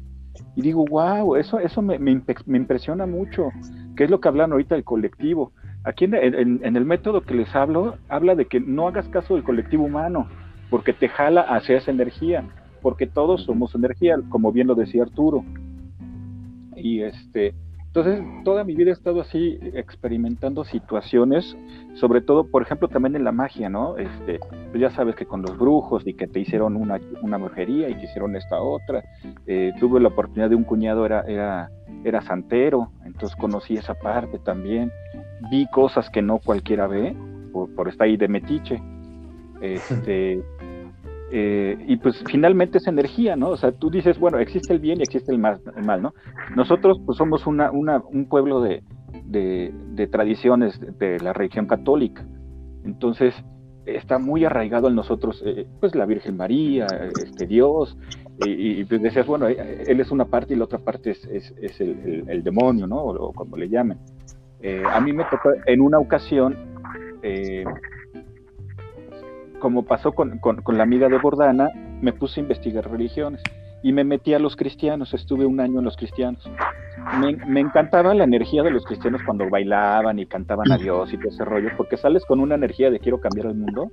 Y digo, wow, eso, eso me, me, me impresiona mucho, que es lo que hablan ahorita del colectivo. Aquí en, en, en, el método que les hablo, habla de que no hagas caso del colectivo humano, porque te jala hacia esa energía, porque todos somos energía, como bien lo decía Arturo. Y este, entonces, toda mi vida he estado así experimentando situaciones, sobre todo, por ejemplo, también en la magia, ¿no? Este, pues ya sabes que con los brujos y que te hicieron una, una brujería y te hicieron esta otra. Eh, tuve la oportunidad de un cuñado, era, era, era santero, entonces conocí esa parte también. Vi cosas que no cualquiera ve por, por estar ahí de metiche. Este, (laughs) eh, y pues finalmente es energía, ¿no? O sea, tú dices, bueno, existe el bien y existe el mal, el mal ¿no? Nosotros pues somos una, una, un pueblo de, de, de, tradiciones de la religión católica, entonces está muy arraigado en nosotros, eh, pues la Virgen María, este Dios, y, y, pues decías, bueno, él es una parte y la otra parte es, es, es el, el, el, demonio, ¿no? O, o como le llamen. Eh, a mí me tocó en una ocasión como pasó con, con, con, la amiga de Bordana, me puse a investigar religiones y me metí a los cristianos, estuve un año en los cristianos. Me, me, encantaba la energía de los cristianos cuando bailaban y cantaban a Dios y todo ese rollo, porque sales con una energía de quiero cambiar el mundo,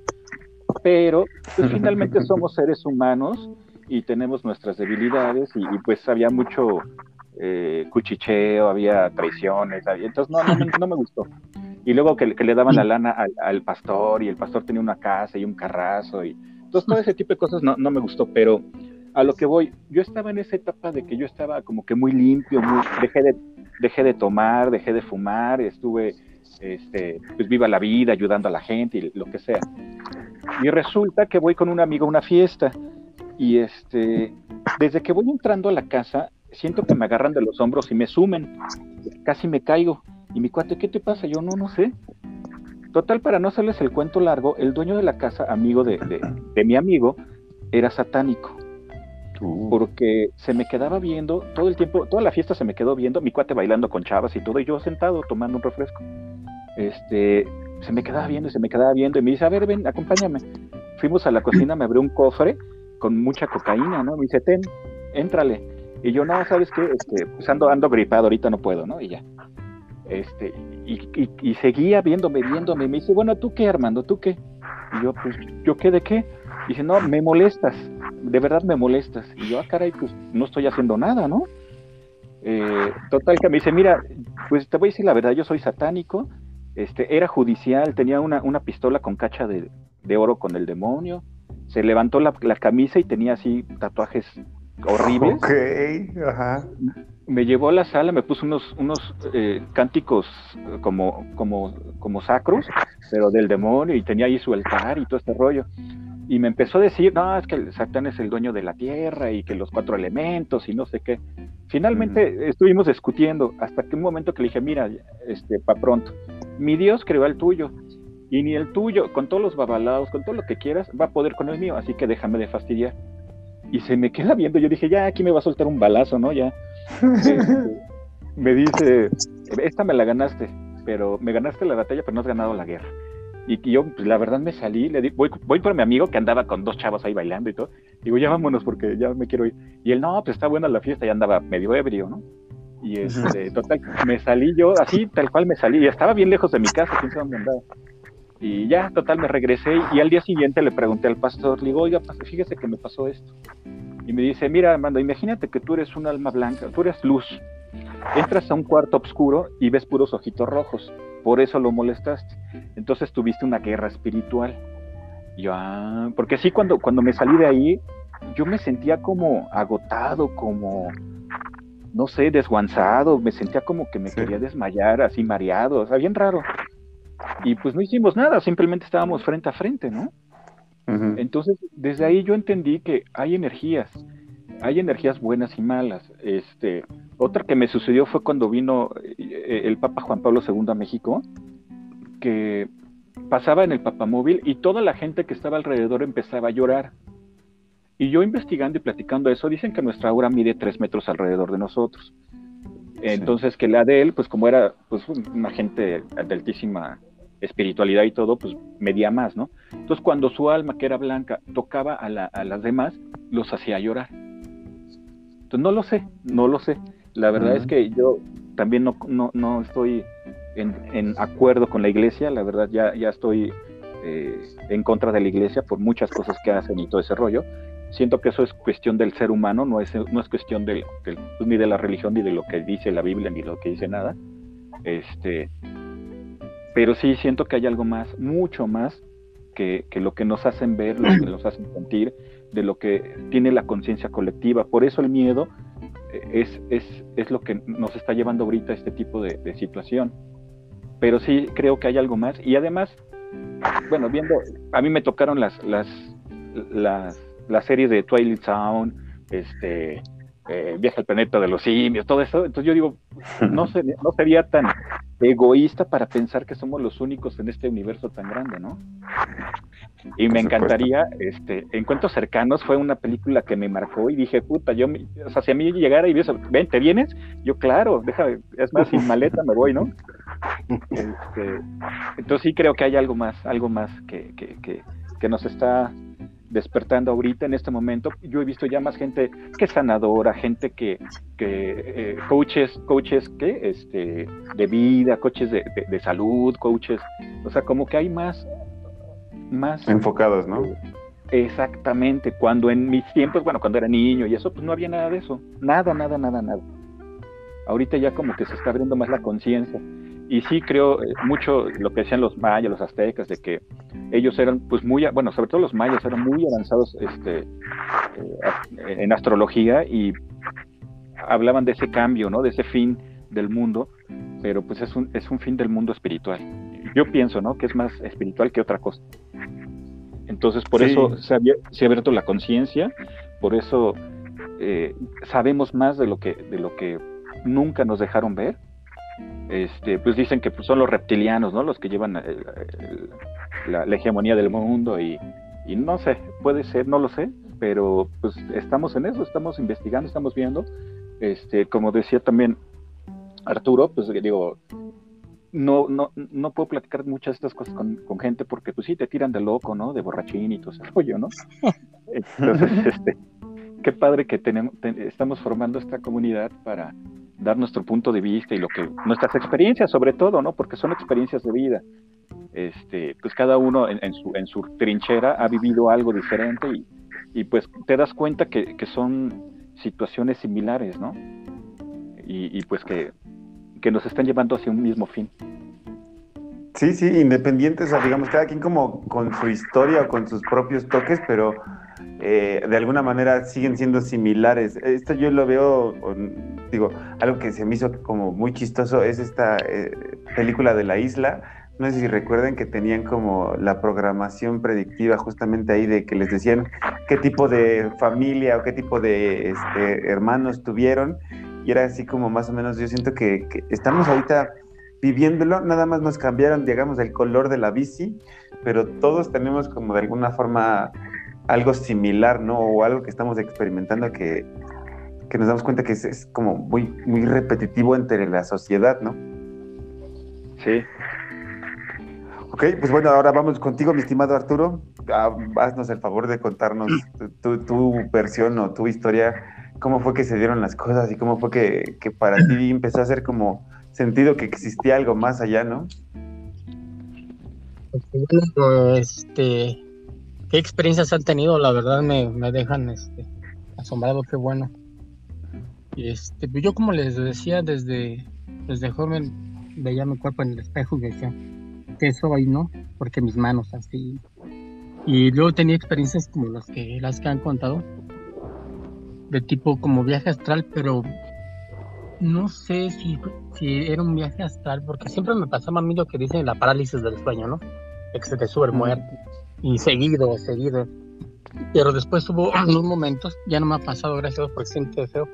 pero pues, finalmente somos seres humanos y tenemos nuestras debilidades y, y pues había mucho eh, cuchicheo, había traiciones, había, entonces no, no, no, me gustó. Y luego que, que le daban la lana al, al, pastor y el pastor tenía una casa y un carrazo y entonces todo ese tipo de cosas no, no me gustó, pero a lo que voy, yo estaba en esa etapa de que yo estaba como que muy limpio, muy, dejé, de, dejé de tomar, dejé de fumar, estuve, este, pues viva la vida, ayudando a la gente y lo que sea. Y resulta que voy con un amigo a una fiesta y este, desde que voy entrando a la casa, siento que me agarran de los hombros y me sumen, casi me caigo. Y mi cuate, ¿qué te pasa? Yo no, no sé. Total, para no hacerles el cuento largo, el dueño de la casa, amigo de, de, de mi amigo, era satánico. Uh. Porque se me quedaba viendo todo el tiempo, toda la fiesta se me quedó viendo, mi cuate bailando con chavas y todo, y yo sentado tomando un refresco. Este, se me quedaba viendo y se me quedaba viendo, y me dice, a ver, ven, acompáñame. Fuimos a la cocina, me abrió un cofre con mucha cocaína, ¿no? Me dice, ten, éntrale. Y yo, no, ¿sabes qué? Este, pues ando, ando gripado, ahorita no puedo, ¿no? Y ya. Este, y, y, y, seguía viéndome, viéndome, y me dice, bueno, ¿tú qué, Armando? ¿Tú qué? Y yo, pues, ¿yo qué de qué? Y dice, no, me molestas, de verdad me molestas. Y yo, ah, caray, pues no estoy haciendo nada, ¿no? Eh, total que me dice, mira, pues te voy a decir la verdad, yo soy satánico, este, era judicial, tenía una, una pistola con cacha de, de, oro con el demonio, se levantó la, la, camisa y tenía así tatuajes horribles. Ok, ajá. Me llevó a la sala, me puso unos, unos eh, cánticos como, como, como sacros, pero del demonio, y tenía ahí su altar y todo este rollo y me empezó a decir, no, es que el Satán es el dueño de la tierra y que los cuatro elementos y no sé qué. Finalmente estuvimos discutiendo hasta que un momento que le dije, mira, este, pa' pronto, mi Dios creó el tuyo y ni el tuyo, con todos los babalados, con todo lo que quieras, va a poder con el mío, así que déjame de fastidiar. Y se me queda viendo, yo dije, ya aquí me va a soltar un balazo, ¿no? Ya. este, (laughs) me dice, esta me la ganaste, pero me ganaste la batalla, pero no has ganado la guerra. Y que yo, pues, la verdad, me salí, le di, voy, voy por mi amigo que andaba con dos chavos ahí bailando y todo. Digo, ya vámonos porque ya me quiero ir. Y él, no, pues está buena la fiesta, ya andaba medio ebrio, ¿no? Y este, total, me salí yo, así, tal cual me salí. Y estaba bien lejos de mi casa, quién sabe dónde andaba. Y ya, total, me regresé y al día siguiente le pregunté al pastor, le digo, oiga, fíjese que me pasó esto. Y me dice, mira, Armando, imagínate que tú eres un alma blanca, tú eres luz. Entras a un cuarto oscuro y ves puros ojitos rojos por eso lo molestaste. Entonces tuviste una guerra espiritual. Y yo, ah, porque sí, cuando, cuando me salí de ahí, yo me sentía como agotado, como, no sé, desguanzado, me sentía como que me sí. quería desmayar, así mareado, o sea, bien raro. Y pues no hicimos nada, simplemente estábamos frente a frente, ¿no? Uh -huh. Entonces, desde ahí yo entendí que hay energías, hay energías buenas y malas. Este, otra que me sucedió fue cuando vino el Papa Juan Pablo II a México, que pasaba en el papamóvil y toda la gente que estaba alrededor empezaba a llorar. Y yo investigando y platicando eso, dicen que nuestra aura mide tres metros alrededor de nosotros. Entonces que la de él, pues como era pues, una gente de altísima espiritualidad y todo, pues medía más, ¿no? Entonces cuando su alma, que era blanca, tocaba a, las demás, los hacía llorar. Entonces no lo sé, no lo sé. La verdad es que yo también no, no, no estoy en, en, acuerdo con la iglesia, la verdad ya, ya estoy eh, en contra de la iglesia por muchas cosas que hacen y todo ese rollo. Siento que eso es cuestión del ser humano, no es, no es cuestión del, pues, ni de la religión, ni de lo que dice la Biblia, ni de lo que dice nada. Este, pero sí siento que hay algo más, mucho más que, que, lo que nos hacen ver, lo que nos hacen sentir, de lo que tiene la conciencia colectiva. Por eso el miedo eh, es, es, es, lo que nos está llevando ahorita a este tipo de, de, situación. Pero sí creo que hay algo más. Y además, bueno, viendo, a mí me tocaron las, las, las, las series de Twilight Sound, este, eh, Viaje al planeta de los simios, todo eso. Entonces yo digo, no, (laughs) no sería tan egoísta para pensar que somos los únicos en este universo tan grande, ¿no? Y me encantaría, este, Encuentros Cercanos fue una película que me marcó y dije, puta, yo, o sea, si a mí llegara y ves, ven, ¿te vienes? Yo, claro, déjame, es más, sin maleta me voy, ¿no? (laughs) Este, entonces sí creo que hay algo más, algo más que, que, que, que nos está despertando ahorita en este momento. Yo he visto ya más gente que sanadora, gente que, que eh, coaches, coaches que este de vida, coaches de, de, salud, coaches, o sea, como que hay más, más enfocados, ¿no? Exactamente. Cuando en mis tiempos, bueno, cuando era niño y eso, pues no había nada de eso, nada, nada, nada, nada. Ahorita ya como que se está abriendo más la conciencia y sí creo eh, mucho lo que decían los mayas, los aztecas, de que ellos eran, pues muy, bueno, sobre todo los mayas eran muy avanzados este, eh, en astrología y hablaban de ese cambio, ¿no? De ese fin del mundo, pero pues es un, es un fin del mundo espiritual. Yo pienso, ¿no? Que es más espiritual que otra cosa. Entonces, por eso se ha, se ha, abierto la conciencia, por eso eh, sabemos más de lo que, de lo que nunca nos dejaron ver este, pues dicen que pues, son los reptilianos, ¿no? Los que llevan la, hegemonía del mundo y, no sé, puede ser, no lo sé, pero pues estamos en eso, estamos investigando, estamos viendo. Este, como decía también Arturo, pues digo, no, no, no puedo platicar muchas de estas cosas con, gente porque pues sí te tiran de loco, ¿no? De borrachín y todo ese (laughs) rollo, ¿no? Entonces, (laughs) este, qué padre que tenemos, estamos formando esta comunidad para dar nuestro punto de vista y lo que nuestras experiencias sobre todo, ¿no? Porque son experiencias de vida. Este, pues cada uno en, su, en su trinchera ha vivido algo diferente y, y pues te das cuenta que, que, son situaciones similares, ¿no? Y, y pues que, que, nos están llevando hacia un mismo fin. Sí, sí, independientes, o sea, digamos, cada quien como con su historia o con sus propios toques, pero eh, de alguna manera siguen siendo similares. Esto yo lo veo, digo, algo que se me hizo como muy chistoso es esta eh, película de la isla. No sé si recuerden que tenían como la programación predictiva justamente ahí de que les decían qué tipo de familia o qué tipo de este, hermanos tuvieron. Y era así como más o menos, yo siento que, que estamos ahorita viviéndolo, nada más nos cambiaron, digamos, el color de la bici, pero todos tenemos como de alguna forma algo similar, ¿no? O algo que estamos experimentando que, nos damos cuenta que es, como muy, muy repetitivo entre la sociedad, ¿no? Sí. Ok, pues bueno, ahora vamos contigo, mi estimado Arturo. Ah, haznos el favor de contarnos tu, tu, versión o tu historia, cómo fue que se dieron las cosas y cómo fue que, que para ti empezó a hacer como sentido que existía algo más allá, ¿no? Este, qué experiencias han tenido, la verdad me, me dejan este, asombrado, qué bueno. Y este, pues yo como les decía desde, desde joven veía mi cuerpo en el espejo y decía, eso ahí no, porque mis manos así. Y luego tenía experiencias como las que las que han contado, de tipo como viaje astral, pero no sé si, si era un viaje astral, porque siempre me pasaba a mí lo que dicen la parálisis del sueño, ¿no? Que se te sube muerto y seguido, seguido. Pero después hubo (clears throat) unos momentos, ya no me ha pasado, gracias a Dios, porque siento deseo,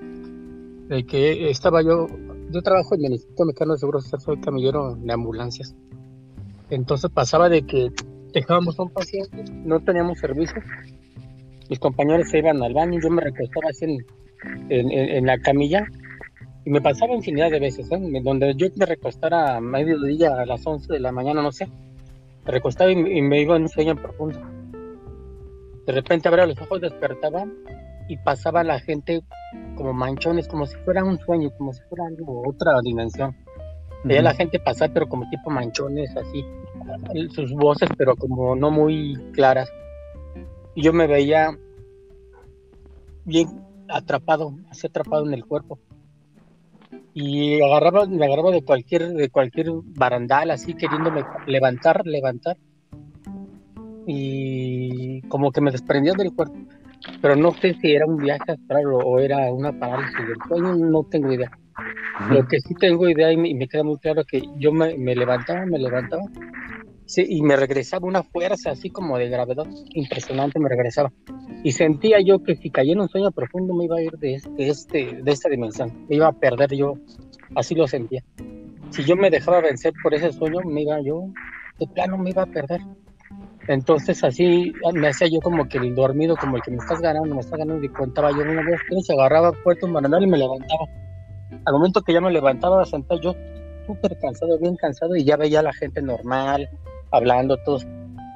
de que estaba yo, yo trabajo en el Instituto Mexicano de Seguros Social, soy camillero de ambulancias. Entonces pasaba de que dejábamos a un paciente, no teníamos servicio, mis compañeros se iban al baño, yo me recostaba así en, en, la camilla y me pasaba infinidad de veces, ¿eh? donde yo me recostara a mediodía, a las 11 de la mañana, no sé, recostaba y, me iba en un sueño profundo. De repente abría los ojos, despertaba y pasaba la gente como manchones, como si fuera un sueño, como si fuera algo, otra dimensión. Veía la gente pasar, pero como tipo manchones, así, sus voces, pero como no muy claras. Y yo me veía bien atrapado, así atrapado en el cuerpo. Y agarraba, me agarraba de cualquier, de cualquier barandal, así queriéndome levantar, levantar. Y como que me desprendía del cuerpo. Pero no sé si era un viaje astral o era una parálisis del sueño, no tengo idea. Lo que sí tengo idea y me, queda muy claro que yo me, levantaba, me levantaba sí, y me regresaba una fuerza así como de gravedad impresionante, me regresaba. Y sentía yo que si caía en un sueño profundo me iba a ir de, este, este, de esta dimensión, me iba a perder yo, así lo sentía. Si yo me dejaba vencer por ese sueño, me iba yo, de plano me iba a perder. Entonces así me hacía yo como que el dormido, como el que me estás ganando, me estás ganando, y contaba yo una vez, se agarraba puerto un y me levantaba al momento que ya me levantaba, sentar yo súper cansado, bien cansado, y ya veía a la gente normal, hablando, todos.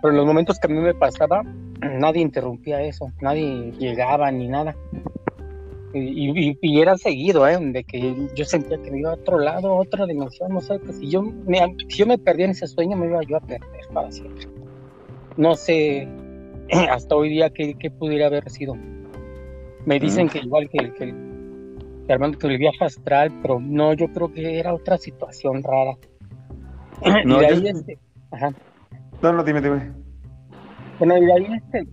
Pero en los momentos que a mí me pasaba, (clears throat) nadie interrumpía eso, nadie llegaba ni nada. Y, y, era seguido, ¿eh? De que yo sentía que me iba a otro lado, a otra dimensión, no sé, que si yo me, si yo me perdía en ese sueño, me iba yo a perder para siempre. No sé (clears throat) hasta hoy día qué, qué pudiera haber sido. Me dicen que igual que, que, Armando que el viaje astral, pero no, yo creo que era otra situación rara. (clears throat) No, y de ahí este, ajá. No, no, dime, dime. Bueno, y ahí este,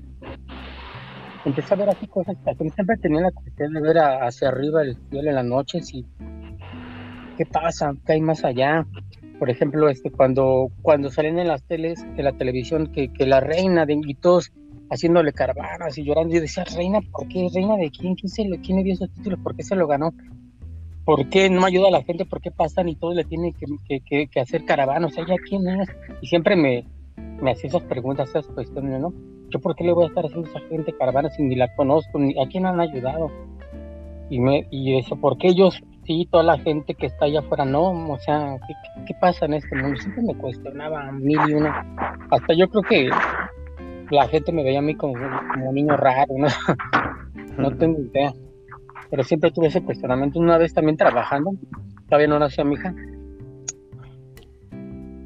empecé a ver así cosas, que siempre tenía la cuestión de ver hacia arriba el cielo en las noches y qué pasa, qué hay más allá. Por ejemplo, este, cuando, cuando salen en las teles, de la televisión, que, que la reina de, y todos haciéndole caravanas y llorando. Yo decía, reina, ¿por qué? ¿Reina de quién? ¿Quién, se le, quién le dio esos títulos? ¿Por qué se lo ganó? ¿Por qué no ayuda a la gente? ¿Por qué pasan y todos le tienen que, que, hacer caravanas? O sea, ¿ya quién es? Y siempre me, me hacía esas preguntas, esas cuestiones, ¿no? ¿Yo por qué le voy a estar haciendo a esa gente caravanas si ni la conozco? Ni, ¿A quién han ayudado? Y, me, y eso, ¿por qué ellos sí, toda la gente que está allá afuera no? O sea, ¿qué, pasa en este mundo? Siempre me cuestionaba mil y una. Hasta yo creo que la gente me veía a mí como, como un niño raro, ¿no? (laughs) no tengo idea. Pero siempre tuve ese cuestionamiento. Una vez también trabajando, todavía no nació mi hija.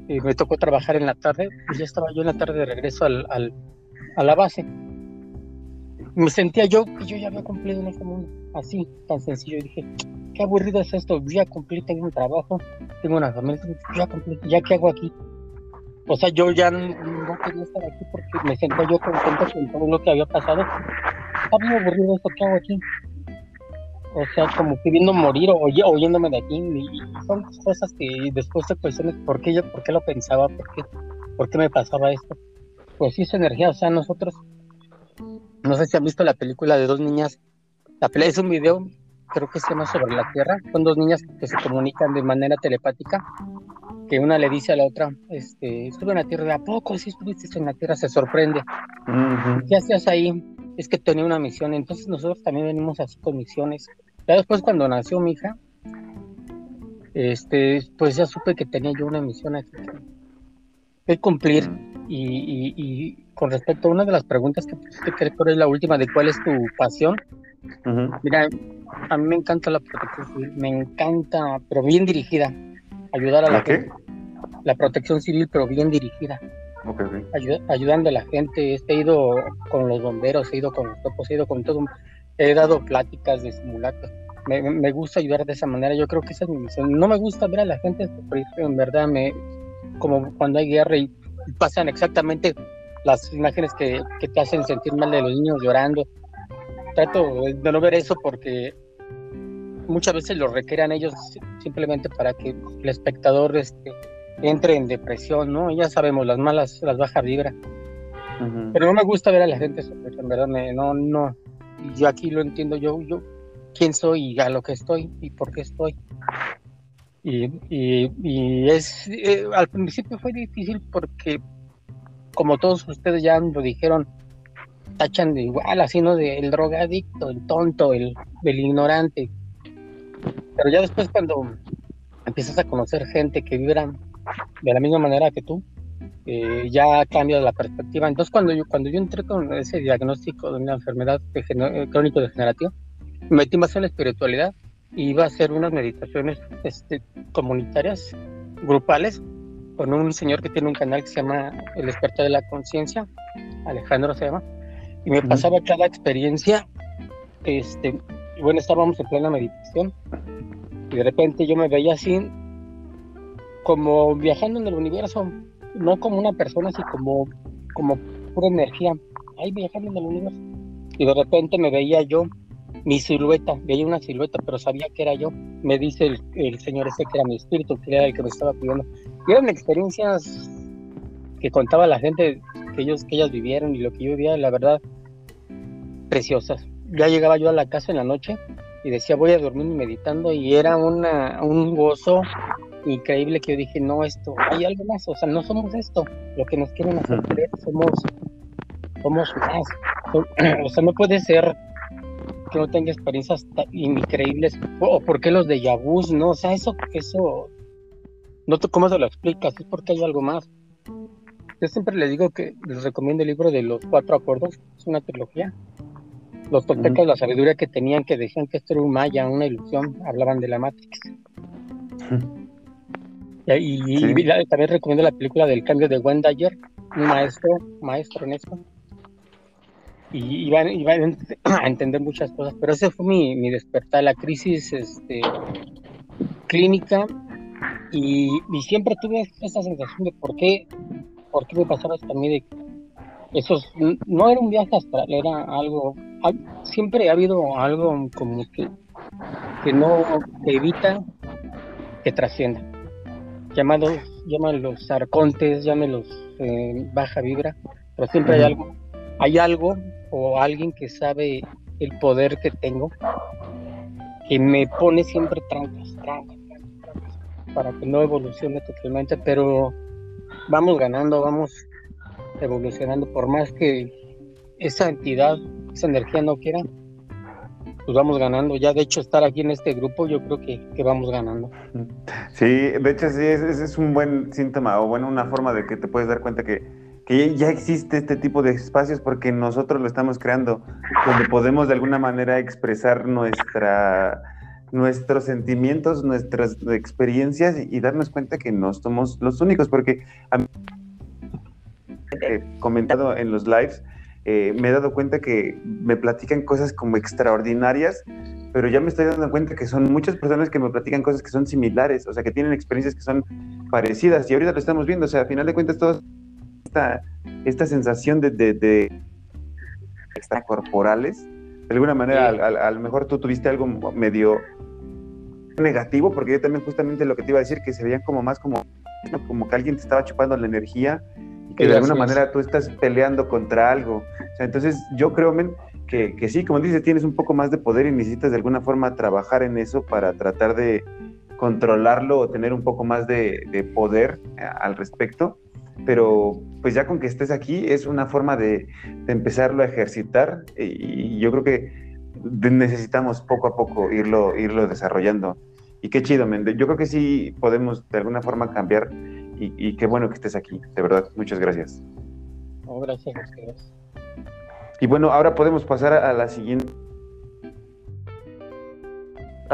Me tocó trabajar en la tarde. Y ya estaba yo en la tarde de regreso al, al, a la base. Me sentía yo que yo ya había cumplido en ese. Así, tan sencillo. Y dije, qué aburrido es esto. ya cumplí, tengo un trabajo, tengo una familia. Ya cumplí, ¿ya qué hago aquí? O sea, yo ya no, quería estar aquí porque me sentía yo contento con todo lo que había pasado. Está muy aburrido esto que hago aquí. O sea, como que viendo morir o oyéndome de aquí. Y son cosas que después te cuestiones por qué yo, por qué lo pensaba, por qué, por qué me pasaba esto. Pues sí, esa energía. O sea, nosotros, no sé si han visto la película de dos niñas. La película es un video, creo que se llama Sobre la Tierra. Son dos niñas que se comunican de manera telepática que una le dice a la otra, este, estuve en la Tierra, ¿de a poco si estuviste en la Tierra? Se sorprende. ¿Qué hacías ahí? Es que tenía una misión, entonces nosotros también venimos así con misiones. Ya después cuando nació mi hija, este, pues ya supe que tenía yo una misión aquí que cumplir. y, y, con respecto a una de las preguntas que pusiste, que es la última, de cuál es tu pasión. Mira, a mí me encanta la protección civil, me encanta, pero bien dirigida ayudar a la, gente. La protección civil, pero bien dirigida. ayudando a la gente. He ido con los bomberos, he ido con los topos, he ido con todo. He dado pláticas de simulacros. Me, gusta ayudar de esa manera. Yo creo que esa es mi misión. No me gusta ver a la gente sufrir, en verdad, me, como cuando hay guerra y pasan exactamente las imágenes que, que te hacen sentir mal de los niños llorando. Trato de no ver eso porque muchas veces lo requieran ellos simplemente para que el espectador este, entre en depresión, ¿no? Ya sabemos, las malas, las bajas vibras. Pero no me gusta ver a la gente en verdad, no, no. Yo aquí lo entiendo, yo, yo, quién soy y a lo que estoy y por qué estoy. Y, y, es, eh, al principio fue difícil porque, como todos ustedes ya lo dijeron, tachan de igual, así, ¿no? Del drogadicto, el tonto, el, el ignorante. Pero ya después cuando empiezas a conocer gente que vibra de la misma manera que tú, eh, ya cambia la perspectiva. Entonces cuando yo, cuando yo entré con ese diagnóstico de una enfermedad de crónico-degenerativa, me metí más en la espiritualidad y iba a hacer unas meditaciones este, comunitarias, grupales, con un señor que tiene un canal que se llama El Despertar de la Conciencia, Alejandro se llama, y me pasaba cada experiencia, este, bueno, estábamos en plena meditación, y de repente yo me veía así, como viajando en el universo, no como una persona, así como, como pura energía, ahí viajando en el universo, y de repente me veía yo mi silueta, veía una silueta, pero sabía que era yo. Me dice el, señor ese que era mi espíritu, que era el que me estaba cuidando. Y eran experiencias que contaba la gente que ellos que ellas vivieron y lo que yo vivía, la verdad, preciosas. Ya llegaba yo a la casa en la noche y decía voy a dormir meditando y era una, un gozo increíble que yo dije, no, esto, hay algo más, o sea, no somos esto, lo que nos quieren hacer creer, somos, somos más. (clears throat) O sea, no puede ser que no tenga experiencias increíbles, o por qué los de Yabús, no, o sea, eso, eso, no sé cómo se lo explicas, es porque hay algo más. Yo siempre les digo que les recomiendo el libro de los cuatro acuerdos, es una trilogía. Los toltecas, la sabiduría que tenían, que decían que esto era un maya, una ilusión, hablaban de la Matrix. Y, también recomiendo la película del cambio de Wendayer, un maestro, maestro en esto. Y iba, a entender muchas cosas, pero ese fue mi, mi despertar, la crisis este, clínica. Y, y, siempre tuve esa sensación de por qué, por qué me pasaba esto a mí, de esos, no era un viaje astral, era algo, siempre ha habido algo como que, que no evita que trascienda, llamados, los arcontes, llámelos eh, baja vibra, pero siempre hay algo hay algo o alguien que sabe el poder que tengo que me pone siempre trancas, trancas, trancas, para que no evolucione totalmente, pero vamos ganando, vamos evolucionando, por más que esa entidad, esa energía no quiera, pues vamos ganando. Ya de hecho estar aquí en este grupo, yo creo que, que vamos ganando. Sí, de hecho sí, ese es un buen síntoma o bueno, una forma de que te puedes dar cuenta que que ya existe este tipo de espacios porque nosotros lo estamos creando, donde podemos de alguna manera expresar nuestra, nuestros sentimientos, nuestras experiencias y, darnos cuenta que no somos los únicos, porque he comentado en los lives, eh, me he dado cuenta que me platican cosas como extraordinarias, pero ya me estoy dando cuenta que son muchas personas que me platican cosas que son similares, o sea, que tienen experiencias que son parecidas, y ahorita lo estamos viendo, o sea, a final de cuentas todos esta, sensación de, de, extracorporales. De alguna manera, a, lo mejor tú tuviste algo medio negativo, porque yo también justamente lo que te iba a decir, que se veían como más como, como que alguien te estaba chupando la energía y que de alguna manera tú estás peleando contra algo. entonces yo creo, que, que, sí, como dices, tienes un poco más de poder y necesitas de alguna forma trabajar en eso para tratar de controlarlo o tener un poco más de, de poder eh, al respecto pero pues ya con que estés aquí es una forma de, empezarlo a ejercitar y, yo creo que necesitamos poco a poco irlo, irlo desarrollando. Y qué chido, Mende. Yo creo que sí podemos de alguna forma cambiar y, qué bueno que estés aquí, de verdad. Muchas gracias. gracias a ustedes. Y bueno, ahora podemos pasar a, la siguiente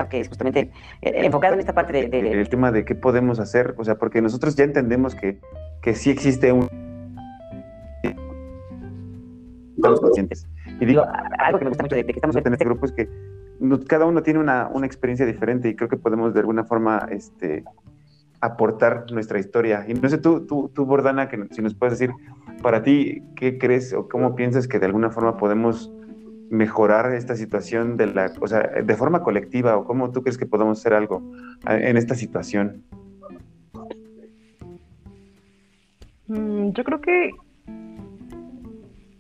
que es justamente eh, enfocado en esta parte de, El tema de qué podemos hacer, o sea, porque nosotros ya entendemos que que sí existe un... los pacientes. Y digo, algo que me gusta mucho de, que estamos en este grupo es que cada uno tiene una, una, experiencia diferente y creo que podemos de alguna forma este, aportar nuestra historia. Y no sé, tú, tú, tú Bordana, que si nos puedes decir, para ti, ¿qué crees o cómo piensas que de alguna forma podemos mejorar esta situación de la, o sea, de forma colectiva o cómo tú crees que podemos hacer algo en esta situación? Mm, yo creo que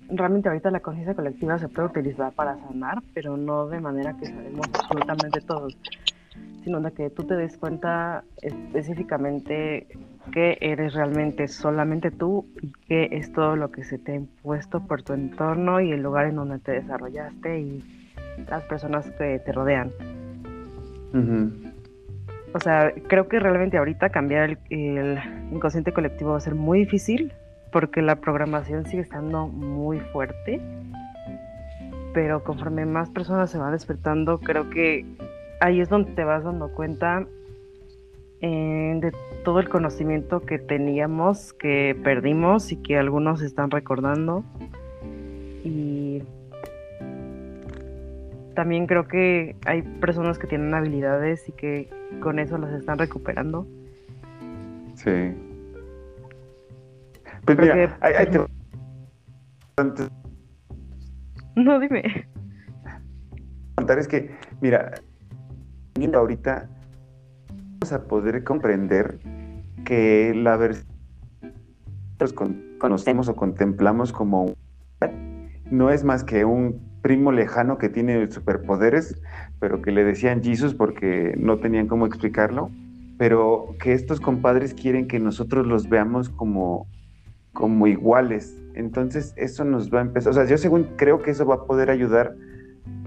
realmente ahorita la conciencia colectiva se puede utilizar para sanar, pero no de manera que sabemos absolutamente todos. Sino de que tú te des cuenta específicamente que eres realmente solamente tú y que es todo lo que se te ha impuesto por tu entorno y el lugar en donde te desarrollaste y las personas que te rodean. O sea, creo que realmente ahorita cambiar el, el, inconsciente colectivo va a ser muy difícil porque la programación sigue estando muy fuerte. Pero conforme más personas se van despertando, creo que ahí es donde te vas dando cuenta eh, de todo el conocimiento que teníamos, que perdimos y que algunos están recordando. Y también creo que hay personas que tienen habilidades y que con eso las están recuperando. Sí. Pues mira, hay, te... No, dime. Contar es que, mira, ahorita vamos a poder comprender que la versión que conocemos o contemplamos como no es más que un primo lejano que tiene superpoderes, pero que le decían Jesus porque no tenían cómo explicarlo, pero que estos compadres quieren que nosotros los veamos como, como iguales. Entonces eso nos va a empezar, o sea, yo según creo que eso va a poder ayudar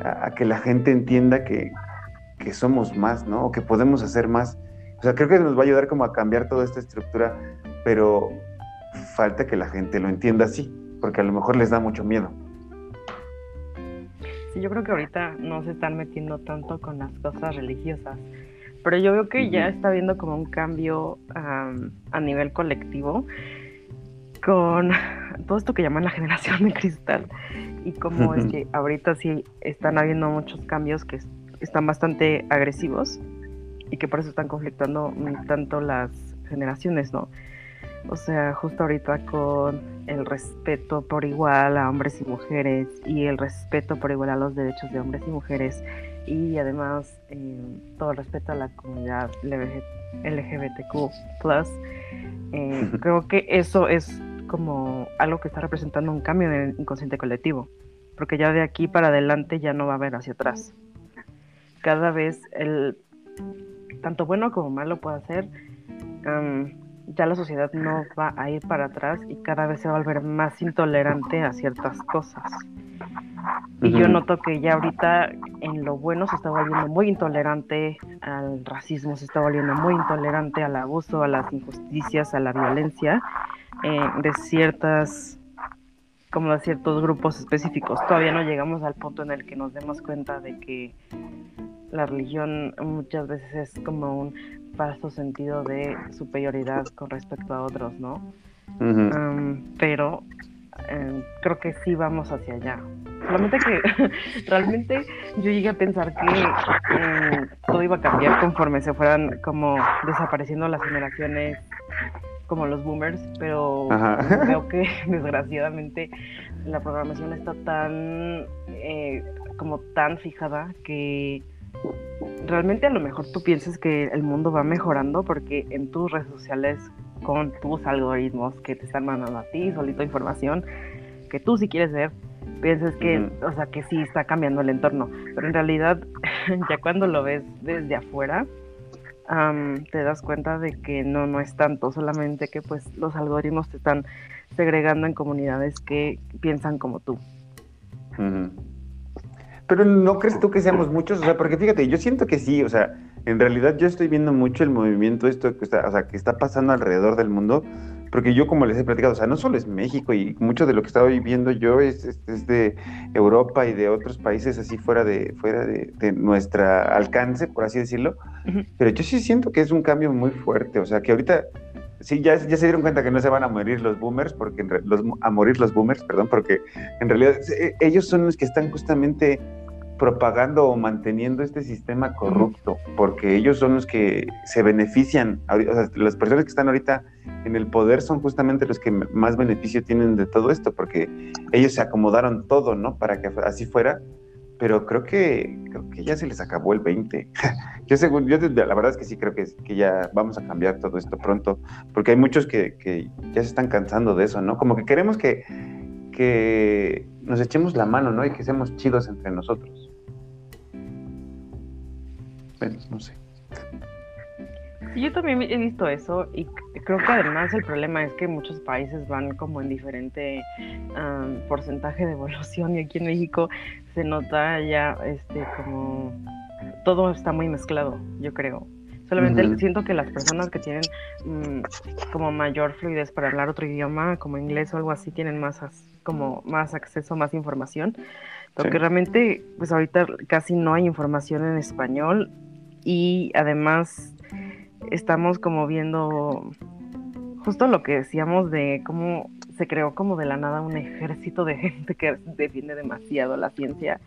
a que la gente entienda que, que somos más, ¿no? O que podemos hacer más. O sea, creo que nos va a ayudar como a cambiar toda esta estructura, pero falta que la gente lo entienda así, porque a lo mejor les da mucho miedo. Sí, yo creo que ahorita no se están metiendo tanto con las cosas religiosas, pero yo veo que ya está habiendo como un cambio um, a nivel colectivo con (laughs) todo esto que llaman la generación de cristal y cómo es (laughs) que ahorita sí están habiendo muchos cambios que están bastante agresivos y que por eso están conflictando tanto las generaciones, ¿no? O sea, justo ahorita con el respeto por igual a hombres y mujeres y el respeto por igual a los derechos de hombres y mujeres y además eh, todo el respeto a la comunidad LGBTQ+, eh, creo que eso es como algo que está representando un cambio en el inconsciente colectivo, porque ya de aquí para adelante ya no va a haber hacia atrás cada vez el tanto bueno como malo puede ser, ya la sociedad no va a ir para atrás y cada vez se va a volver más intolerante a ciertas cosas. Y yo noto que ya ahorita en lo bueno se está volviendo muy intolerante al racismo, se está volviendo muy intolerante al abuso, a las injusticias, a la violencia eh, de ciertas como de ciertos grupos específicos. Todavía no llegamos al punto en el que nos demos cuenta de que la religión muchas veces es como un falso sentido de superioridad con respecto a otros, ¿no? pero em, creo que sí vamos hacia allá. Solamente que (laughs) realmente yo llegué a pensar que em, todo iba a cambiar conforme se fueran como desapareciendo las generaciones como los boomers, pero creo (laughs) que (laughs) desgraciadamente la programación está tan eh, como tan fijada que realmente a lo mejor tú piensas que el mundo va mejorando porque en tus redes sociales, con tus algoritmos que te están mandando a ti, solito información que tú si quieres ver, piensas que, o sea, que sí está cambiando el entorno, pero en realidad (laughs) ya cuando lo ves desde afuera, te das cuenta de que no, no es tanto, solamente que pues los algoritmos te están segregando en comunidades que piensan como tú. Pero no crees tú que seamos muchos, o sea, porque fíjate, yo siento que sí, o sea, en realidad yo estoy viendo mucho el movimiento esto que está, o sea, que está pasando alrededor del mundo, porque yo como les he platicado, o sea, no solo es México y mucho de lo que estaba viviendo yo es, es, de Europa y de otros países así fuera de fuera de, de nuestro alcance, por así decirlo, pero yo sí siento que es un cambio muy fuerte, o sea, que ahorita sí, ya, ya se dieron cuenta que no se van a morir los boomers, porque los, a morir los boomers, perdón, porque en realidad e, ellos son los que están justamente propagando o manteniendo este sistema corrupto, porque ellos son los que se benefician, o sea, las personas que están ahorita en el poder son justamente los que más beneficio tienen de todo esto, porque ellos se acomodaron todo, ¿no? Para que así fuera, pero creo que, creo que ya se les acabó el 20. (laughs) yo según, yo la verdad es que sí creo que, que ya vamos a cambiar todo esto pronto, porque hay muchos que, que ya se están cansando de eso, ¿no? Como que queremos que, que nos echemos la mano, ¿no? Y que seamos chidos entre nosotros. Bueno, no sé. Sí, yo también he visto eso y creo que además el problema es que muchos países van como en diferente um, porcentaje de evolución y aquí en México se nota ya este como todo está muy mezclado, yo creo. Solamente siento que las personas que tienen mm, como mayor fluidez para hablar otro idioma, como inglés o algo así, tienen más como más acceso, más información. Porque realmente, pues ahorita casi no hay información en español y además estamos como viendo justo lo que decíamos de cómo se creó como de la nada un ejército de gente que defiende demasiado la ciencia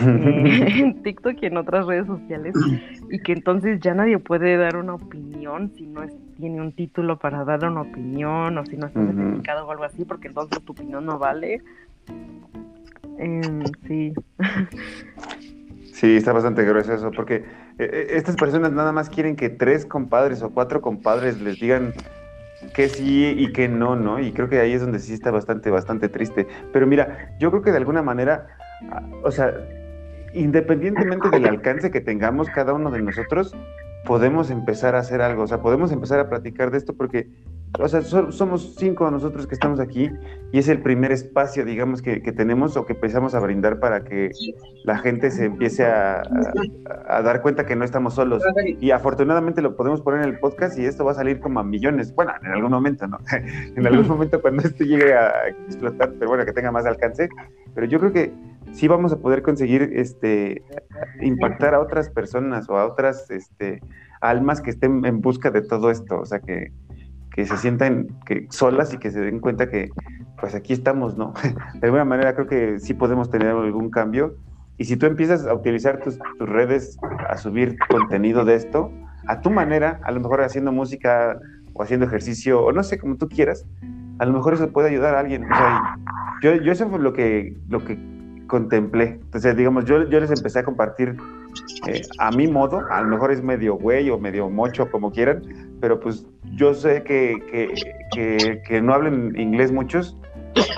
(laughs) eh, en TikTok y en otras redes sociales y que entonces ya nadie puede dar una opinión si no tiene un título para dar una opinión o si no está certificado o algo así porque entonces tu opinión no vale. Em, sí. Sí, está bastante grueso eso, porque eh, eh, estas personas nada más quieren que tres compadres o cuatro compadres les digan que sí y que no, ¿no? Y creo que ahí es donde sí está bastante, bastante triste. Pero mira, yo creo que de alguna manera, ah, o sea, independientemente del alcance que tengamos cada uno de nosotros, podemos empezar a hacer algo, o sea, podemos empezar a platicar de esto porque o sea, somos cinco nosotros que estamos aquí y es el primer espacio, digamos, que, tenemos o que empezamos a brindar para que la gente se empiece a, dar cuenta que no estamos solos. Y afortunadamente lo podemos poner en el podcast y esto va a salir como a millones. Bueno, en algún momento, ¿no? (laughs) en algún momento cuando esto llegue a explotar, pero bueno, que tenga más alcance. Pero yo creo que sí vamos a poder conseguir este, impactar a otras personas o a otras este, almas que estén en busca de todo esto. O sea, que que se sientan que, solas y que se den cuenta que pues aquí estamos, ¿no? (laughs) De alguna manera creo que sí podemos tener algún cambio. Y si tú empiezas a utilizar tus, tus redes, a subir contenido de esto, a tu manera, a lo mejor haciendo música o haciendo ejercicio, o no sé, como tú quieras, a lo mejor eso puede ayudar a alguien. O sea, yo, yo eso fue lo que, lo que contemplé. Entonces, digamos, yo, yo les empecé a compartir eh, a mi modo, a lo mejor es medio güey o medio mocho, como quieran, pero pues yo sé que, que, que, no hablen inglés muchos,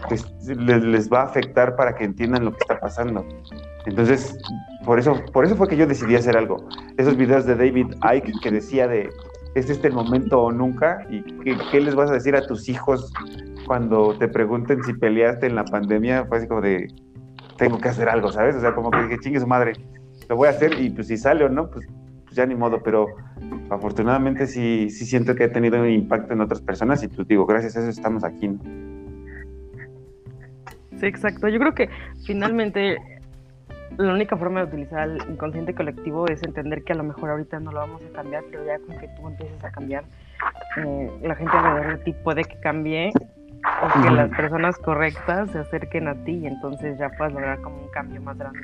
pues les, les, va a afectar para que entiendan lo que está pasando. Entonces, por eso, por eso fue que yo decidí hacer algo. Esos videos de David Icke que decía de, ¿es este el momento o nunca? ¿Y qué, qué les vas a decir a tus hijos cuando te pregunten si peleaste en la pandemia? Fue así como de, tengo que hacer algo, ¿sabes? O sea, como que dije, chingue su madre, lo voy a hacer y pues si sale o no, pues, ya ni modo, pero afortunadamente sí, sí siento que ha tenido un impacto en otras personas y pues digo, gracias a eso estamos aquí. ¿no? Sí, exacto. Yo creo que finalmente la única forma de utilizar el inconsciente colectivo es entender que a lo mejor ahorita no lo vamos a cambiar, pero ya con que tú empieces a cambiar, eh, la gente alrededor de ti puede que cambie o que las personas correctas se acerquen a ti y entonces ya puedas lograr como un cambio más grande.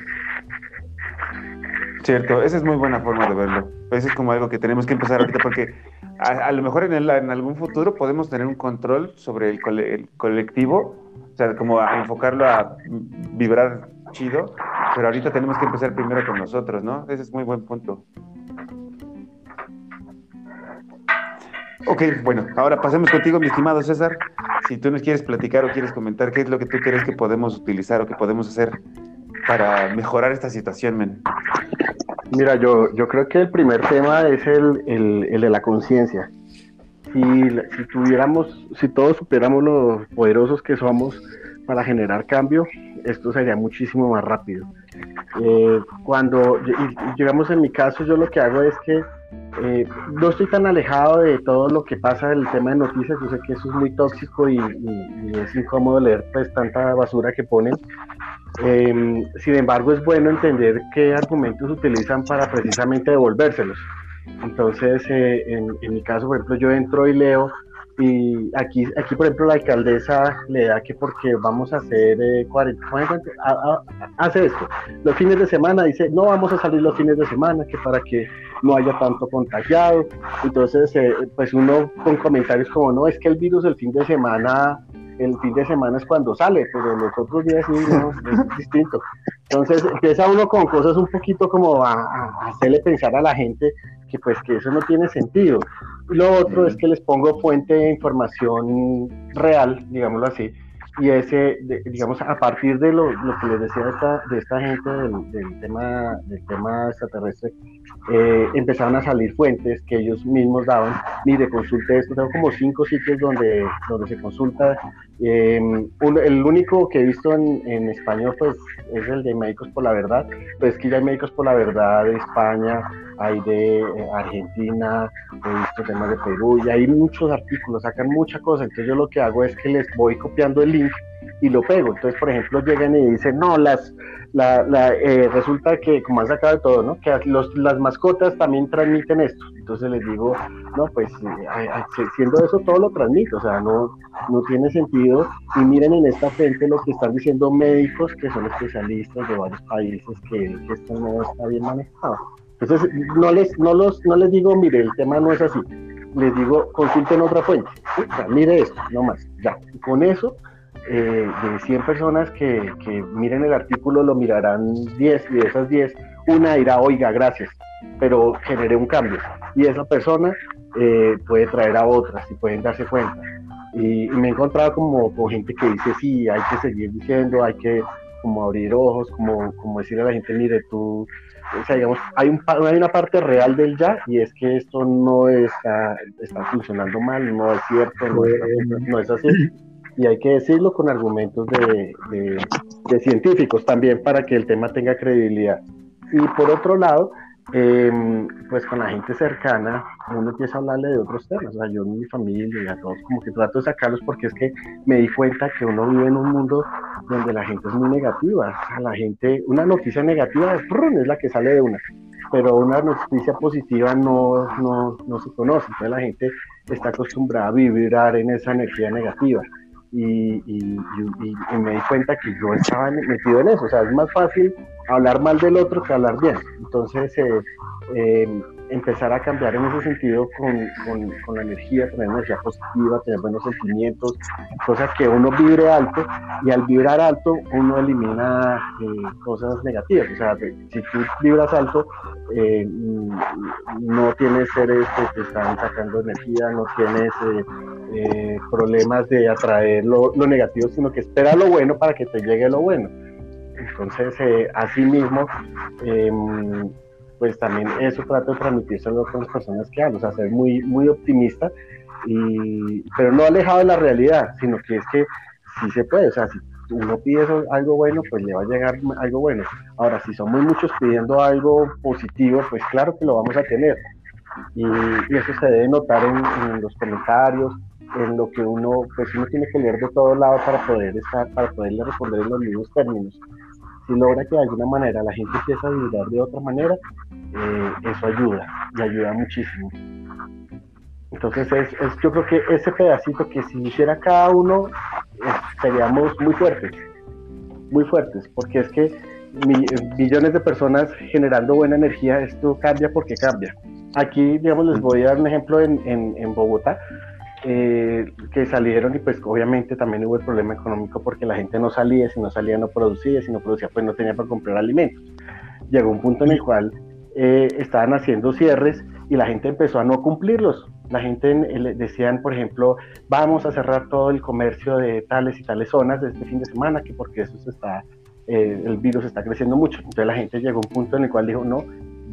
Cierto, esa es muy buena forma de verlo. Eso es como algo que tenemos que empezar ahorita porque a, lo mejor en, en, algún futuro podemos tener un control sobre el, el, colectivo, o sea, como a enfocarlo a vibrar chido, pero ahorita tenemos que empezar primero con nosotros, ¿no? Ese es muy buen punto. Ok, bueno, ahora pasemos contigo, mi estimado César. Si tú nos quieres platicar o quieres comentar qué es lo que tú crees que podemos utilizar o que podemos hacer para mejorar esta situación, men. Mira, yo, yo creo que el primer tema es el, el, de la conciencia. Si, si tuviéramos, si todos supiéramos lo poderosos que somos para generar cambio, esto sería muchísimo más rápido. Eh, cuando llegamos en mi caso, yo lo que hago es que eh, no estoy tan alejado de todo lo que pasa del tema de noticias, yo sé que eso es muy tóxico y, es incómodo leer pues tanta basura que ponen. Em, sin embargo, es bueno entender qué argumentos utilizan para precisamente devolvérselos. Entonces, eh, en, en, mi caso, por ejemplo, yo entro y leo y aquí, aquí, por ejemplo, la alcaldesa le da que porque vamos a hacer eh, hace esto. Los fines de semana dice, no vamos a salir los fines de semana, que para que no haya tanto contagiado. Entonces, eh, pues uno con comentarios como, no, es que el virus el fin de semana, el fin de semana es cuando sale, pero los otros días sí, no, es (laughs) distinto. Entonces, empieza uno con cosas un poquito como a, a hacerle pensar a la gente que pues que eso no tiene sentido. Lo otro es que les pongo fuente de información real, digámoslo así. Y ese, digamos, a partir de lo, lo, que les decía de esta, de esta gente del, del tema, del tema extraterrestre, eh, empezaron a salir fuentes que ellos mismos daban, mire, consulte esto, tengo como cinco sitios donde, donde se consulta, em, el único que he visto en, español pues es el de Médicos por la Verdad, pues que ya hay Médicos por la Verdad de España, hay de eh, Argentina, he visto temas de Perú, y hay muchos artículos, sacan mucha cosa, entonces yo lo que hago es que les voy copiando el link y lo pego. Entonces, por ejemplo, llegan y dicen, no, las, la, la, eh, resulta que, como han sacado de todo, ¿no? Que los, las mascotas también transmiten esto. Entonces les digo, no, pues eh, siendo eso todo lo transmite, o sea, no, no tiene sentido. Y miren en esta frente lo que están diciendo médicos que son especialistas de varios países que, esto no está bien manejado. Entonces, no les, no, los, no les digo, mire, el tema no es así. Les digo, consulten otra fuente. O sea, mire esto, no más. Ya. Y con eso eh, de 100 personas que, que, miren el artículo, lo mirarán 10 y de esas 10, una dirá, oiga, gracias, pero generé un cambio. Y esa persona eh, puede traer a otras y pueden darse cuenta. Y, me he encontrado como con gente que dice, sí, hay que seguir diciendo, hay que como abrir ojos, como, como decirle a la gente, mire, tú, o sea, digamos, hay, un, hay una parte real del ya y es que esto no está, está funcionando mal, no es cierto, no es, no es así y hay que decirlo con argumentos de, de, científicos también para que el tema tenga credibilidad. Y por otro lado, em, pues con la gente cercana, uno empieza a hablarle de otros temas. O sea, yo, mi familia y a todos, como que trato de sacarlos porque es que me di cuenta que uno vive en un mundo donde la gente es muy negativa. O sea, la gente, una noticia negativa es la que sale de una, pero una noticia positiva no, no, no se conoce. Entonces la gente está acostumbrada a vibrar en esa energía negativa y, me di cuenta que yo estaba metido en eso. O sea, es más fácil hablar mal del otro que hablar bien. Entonces, eh, eh, empezar a cambiar en ese sentido con, con, la energía, tener energía positiva, tener buenos sentimientos, cosas que uno vibre alto y al vibrar alto uno elimina eh, cosas negativas. O sea, si tú vibras alto, eh, no tienes seres que te están sacando energía, no tienes eh, problemas de atraer lo, negativo, sino que espera lo bueno para que te llegue lo bueno. Entonces, así mismo, em, pues también eso trato de transmitírselo a las personas que hablo, o sea, ser muy, muy optimista, y, pero no alejado de la realidad, sino que es que sí se puede, o sea, si uno pide algo bueno, pues le va a llegar algo bueno. Ahora, si son muy muchos pidiendo algo positivo, pues claro que lo vamos a tener. Y, eso se debe notar en, los comentarios, en lo que uno, pues uno tiene que leer de todos lados para poder estar, para poderle responder en los mismos términos si logra que de alguna manera la gente empiece a vibrar de otra manera, eh, eso ayuda y ayuda muchísimo. Entonces es, es, yo creo que ese pedacito que si hiciera cada uno, seríamos muy fuertes, muy fuertes, porque es que millones de personas generando buena energía, esto cambia porque cambia. Aquí, digamos, les voy a dar un ejemplo en, en, en Bogotá. Eh, que salieron y pues obviamente también hubo el problema económico porque la gente no salía, si no salía no producía, si no producía pues no tenía para comprar alimentos. Llegó un punto en el cual eh, estaban haciendo cierres y la gente empezó a no cumplirlos. La gente decían, por ejemplo, vamos a cerrar todo el comercio de tales y tales zonas este fin de semana, que porque eso se está, eh, el virus está creciendo mucho. Entonces la gente llegó a un punto en el cual dijo, no,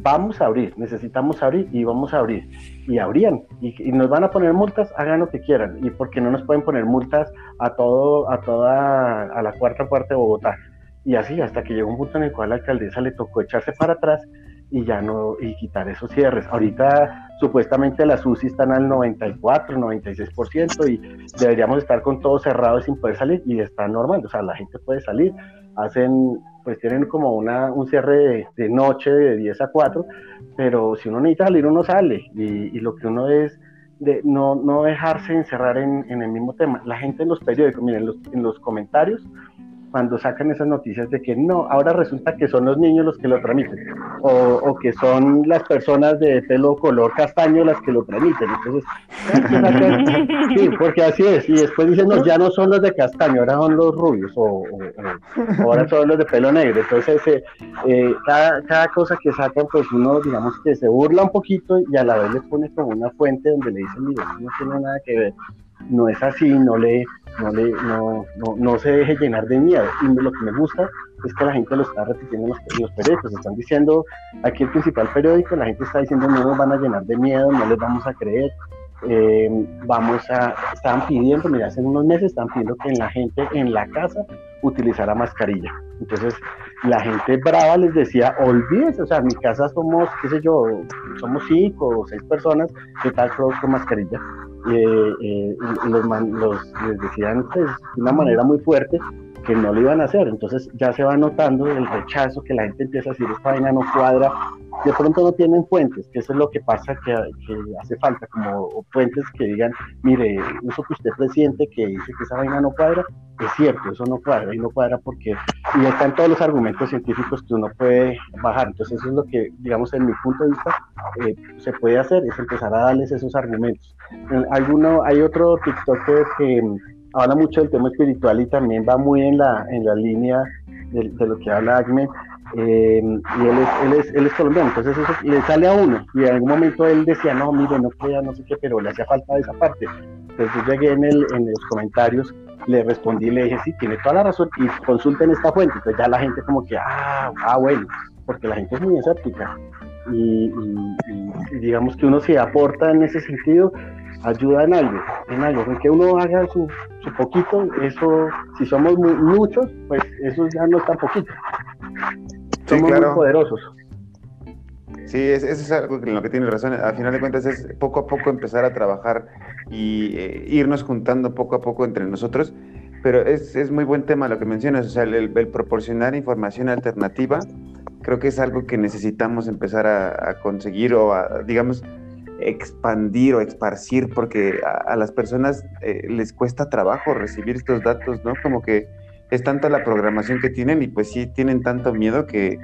vamos a abrir, necesitamos abrir y vamos a abrir. Y abrían. Y, nos van a poner multas, hagan lo que quieran. Y porque no nos pueden poner multas a todo, a toda, a la cuarta parte de Bogotá. Y así, hasta que llegó un punto en el cual la alcaldesa le tocó echarse para atrás y ya no, y quitar esos cierres. Ahorita supuestamente las UCI están al 94, 96% y deberíamos estar con todo cerrado sin poder salir y está normal, o sea, la gente puede salir, hacen pues tienen como una, un cierre de, noche de 10 a 4, pero si uno necesita salir, uno sale. Y, lo que uno es de no, no dejarse encerrar en, en, el mismo tema. La gente en los periódicos, miren, los, en los comentarios cuando sacan esas noticias de que no, ahora resulta que son los niños los que lo transmiten, o, que son las personas de pelo color castaño las que lo transmiten. Entonces, (laughs) sí, porque así es, y después dicen, no, ya no son los de castaño, ahora son los rubios, o, ahora son los de pelo negro. Entonces, eh, eh, cada, cada cosa que sacan, pues uno, digamos que se burla un poquito y a la vez le pone como una fuente donde le dicen, mira, no tiene nada que ver no es así, no le, no, le, no, no, se deje llenar de miedo. Y lo que me gusta es que la gente lo está repitiendo en los, los, periódicos. Están diciendo, aquí el principal periódico, la gente está diciendo no nos van a llenar de miedo, no les vamos a creer. Eh, vamos a, estaban pidiendo, mira, hace unos meses están pidiendo que la gente en la casa utilizara mascarilla. Entonces, la gente brava les decía, olvídense, o sea, en mi casa somos, qué sé yo, somos cinco o seis personas, ¿qué tal con mascarilla? Eh, eh, los, los, les decían pues, de una manera muy fuerte que no lo iban a hacer. Entonces ya se va notando el rechazo, que la gente empieza a decir, esta vaina no cuadra. De pronto no tienen fuentes, que eso es lo que pasa, que, hace falta, como fuentes que digan, mire, eso que usted presiente, que dice que esa vaina no cuadra, es cierto, eso no cuadra, y no cuadra porque, y están todos los argumentos científicos que uno puede bajar. Entonces eso es lo que, digamos, en mi punto de vista, eh, se puede hacer, es empezar a darles esos argumentos. Alguno, hay otro TikTok que habla mucho del tema espiritual y también va muy en la, en la línea de, lo que habla Agme. Eh, y él es, él, es, él es colombiano, entonces eso le sale a uno. Y en algún momento él decía, no, mire, no crea, no sé qué, pero le hacía falta esa parte. Entonces llegué en, el, en los comentarios, le respondí y le dije, sí, tiene toda la razón, y consulten esta fuente. Entonces ya la gente como que, ah, ah bueno, porque la gente es muy escéptica. Y, y, digamos que uno se aporta en ese sentido, ayuda en algo, en algo, que uno haga su, su poquito, eso, si somos muchos, pues eso ya no es tan poquito. Somos muy poderosos. Sí, eso es algo en lo que tiene razón. Al final de cuentas es poco a poco empezar a trabajar y eh, irnos juntando poco a poco entre nosotros. Pero es, es muy buen tema lo que mencionas, o sea, el, el, proporcionar información alternativa, creo que es algo que necesitamos empezar a, a conseguir o a, digamos, expandir o esparcir porque a, las personas eh, les cuesta trabajo recibir estos datos, ¿no? Como que es tanta la programación que tienen y pues sí tienen tanto miedo que,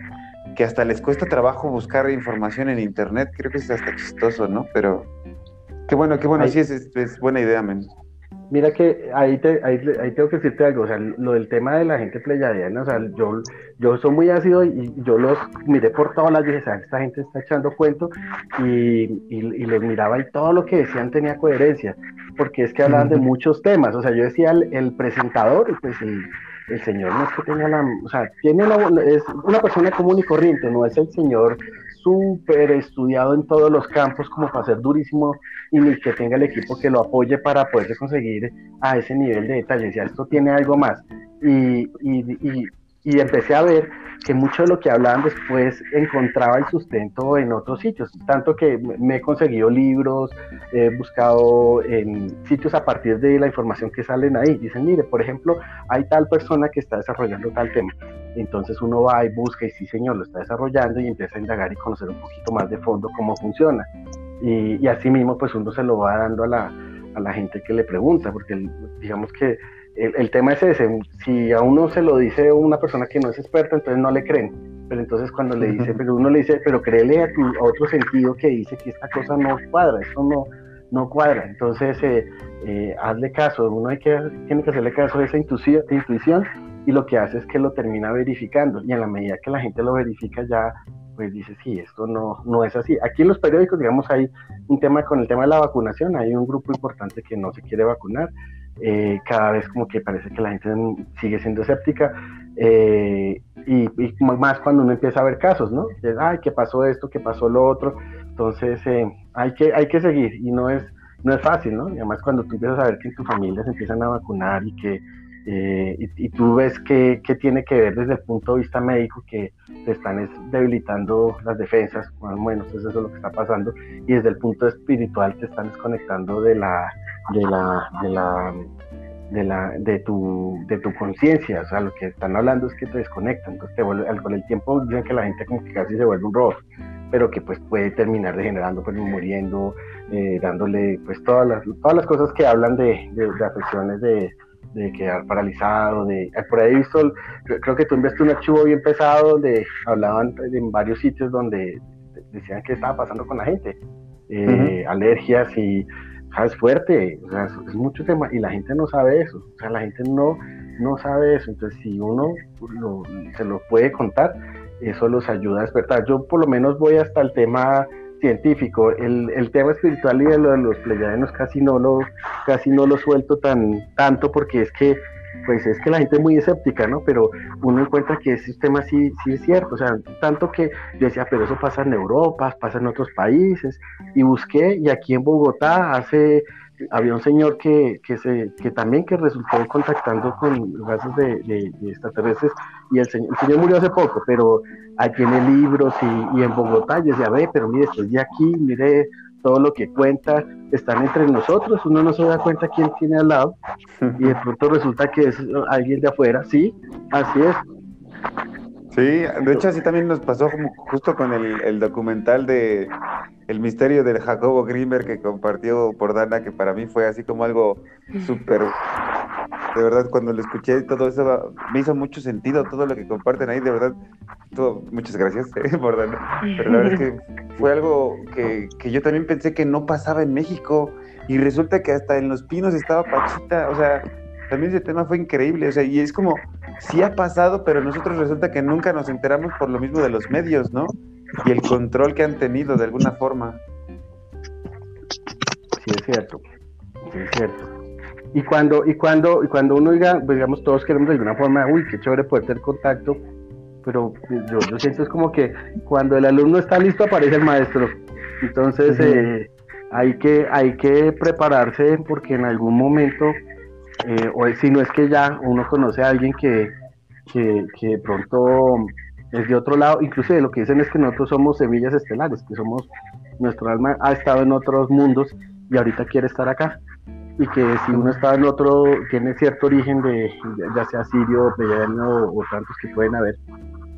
que hasta les cuesta trabajo buscar información en internet. Creo que es hasta chistoso, ¿no? Pero qué bueno, qué bueno, sí es, es, buena idea, men. Mira que ahí, te, ahí, tengo que decirte algo, o sea, lo del tema de la gente pleyadiana, o sea, yo, yo soy muy ácido y yo los miré por todas las dije, esta gente está echando cuento y, y, y, les miraba y todo lo que decían tenía coherencia, porque es que hablaban de muchos temas, o sea, yo decía el, presentador, pues el, el, señor no es que tenga la, o sea, tiene la, es una persona común y corriente, no es el señor súper estudiado en todos los campos como para ser durísimo y ni que tenga el equipo que lo apoye para poderse conseguir a ese nivel de detalle. Ya esto tiene algo más. Y, y, y, empecé a ver que mucho de lo que hablaban después encontraba el sustento en otros sitios, tanto que me he conseguido libros, he buscado en sitios a partir de la información que salen ahí. Dicen, mire, por ejemplo, hay tal persona que está desarrollando tal tema. Entonces uno va y busca y sí, señor, lo está desarrollando y empieza a indagar y conocer un poquito más de fondo cómo funciona. Y, y así mismo, pues uno se lo va dando a la, a la gente que le pregunta, porque digamos que el, tema es ese, si a uno se lo dice una persona que no es experta, entonces no le creen. Pero entonces cuando le dice, pero uno le dice, pero créele a, tu, otro sentido que dice que esta cosa no cuadra, esto no, no cuadra. Entonces, eh, eh, hazle caso, uno hay que, tiene que hacerle caso a esa intuición, intuición y lo que hace es que lo termina verificando y en la medida que la gente lo verifica ya pues dice, sí, esto no, no es así. Aquí en los periódicos, digamos, hay un tema con el tema de la vacunación, hay un grupo importante que no se quiere vacunar, eh, cada vez como que parece que la gente sigue siendo escéptica, eh, y, más cuando uno empieza a ver casos, ¿no? Ay, ¿qué pasó esto? ¿Qué pasó lo otro? Entonces, eh, hay, que, hay que seguir, y no es, no es fácil, ¿no? Y además cuando tú empiezas a ver que en tu familia se empiezan a vacunar y que eh, y, tú ves que, tiene que ver desde el punto de vista médico que te están debilitando las defensas, bueno, entonces eso es lo que está pasando, y desde el punto espiritual te están desconectando de la, de la, de la, de la, de tu, de tu conciencia, o sea, lo que están hablando es que te desconectan, entonces te vuelve, con el tiempo dicen que la gente como que casi se vuelve un robot, pero que pues puede terminar degenerando, pues muriendo, eh, dándole pues todas las, todas las cosas que hablan de, de afecciones de de quedar paralizado, de eh, por ahí he visto, creo que tú enviaste un archivo bien pesado donde hablaban en varios sitios donde decían qué estaba pasando con la gente, eh, alergias y es fuerte, o sea, es, mucho tema y la gente no sabe eso, o sea, la gente no, no sabe eso, entonces si uno se lo puede contar, eso los ayuda a despertar. Yo por lo menos voy hasta el tema científico. El, el tema espiritual y de lo de los pleyadianos casi no lo, casi no lo suelto tan tanto porque es que pues es que la gente es muy escéptica, ¿no? Pero uno encuentra que ese tema sí, sí es cierto, o sea, tanto que yo decía, pero eso pasa en Europa, pasa en otros países, y busqué, y aquí en Bogotá hace, había un señor que, que, se, que también que resultó contactando con razas de, de, de extraterrestres, y el señor, el señor murió hace poco, pero ahí tiene libros y, y en Bogotá, yo decía, ve, pero mire, estoy aquí, mire todo lo que cuenta, están entre nosotros, uno no se da cuenta quién tiene al lado y de (laughs) pronto resulta que es alguien de afuera, sí, así es. Sí, de hecho así también nos pasó como justo con el, el documental de El misterio del Jacobo Grimberg que compartió por Dana, que para mí fue así como algo súper, de verdad cuando lo escuché todo eso me hizo mucho sentido todo lo que comparten ahí, de verdad, todo, muchas gracias eh, por Dana, pero la verdad es que fue algo que, que yo también pensé que no pasaba en México y resulta que hasta en Los Pinos estaba Pachita, o sea, también ese tema fue increíble, o sea, y es como, sí ha pasado, pero nosotros resulta que nunca nos enteramos por lo mismo de los medios, ¿no? Y el control que han tenido de alguna forma. Sí, es cierto, sí, es cierto. Y cuando, y cuando, y cuando uno diga, pues, digamos, todos queremos de alguna forma, uy, qué chévere poder tener contacto, pero yo, yo siento es como que cuando el alumno está listo aparece el maestro. Entonces, uh -huh. eh, hay que, hay que prepararse porque en algún momento eh, o si no es que ya uno conoce a alguien que, que, de pronto es de otro lado, inclusive lo que dicen es que nosotros somos semillas estelares, que somos, nuestro alma ha estado en otros mundos y ahorita quiere estar acá, y que si uno está en otro, tiene cierto origen de, ya sea sirio, pleiadiano o, o tantos que pueden haber,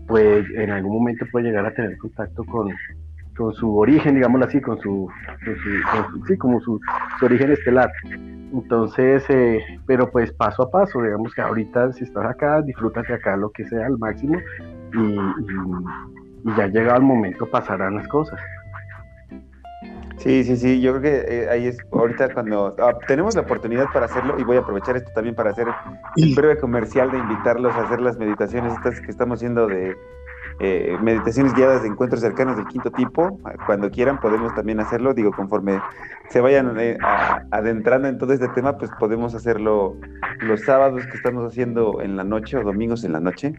pues en algún momento puede llegar a tener contacto con, con su origen, digámoslo así, con su, con su, con su sí, como su, su, origen estelar. Entonces, eh, pero pues paso a paso, digamos que ahorita si estás acá, disfrútate acá lo que sea al máximo y, y, y ya llegado el momento pasarán las cosas. Sí, sí, sí, yo creo que eh, ahí es ahorita cuando ah, tenemos la oportunidad para hacerlo y voy a aprovechar esto también para hacer el breve comercial de invitarlos a hacer las meditaciones estas que estamos haciendo de eh, meditaciones guiadas de encuentros cercanos del quinto tipo. Cuando quieran podemos también hacerlo. Digo, conforme se vayan eh, a, adentrando en todo este tema, pues podemos hacerlo los sábados que estamos haciendo en la noche o domingos en la noche.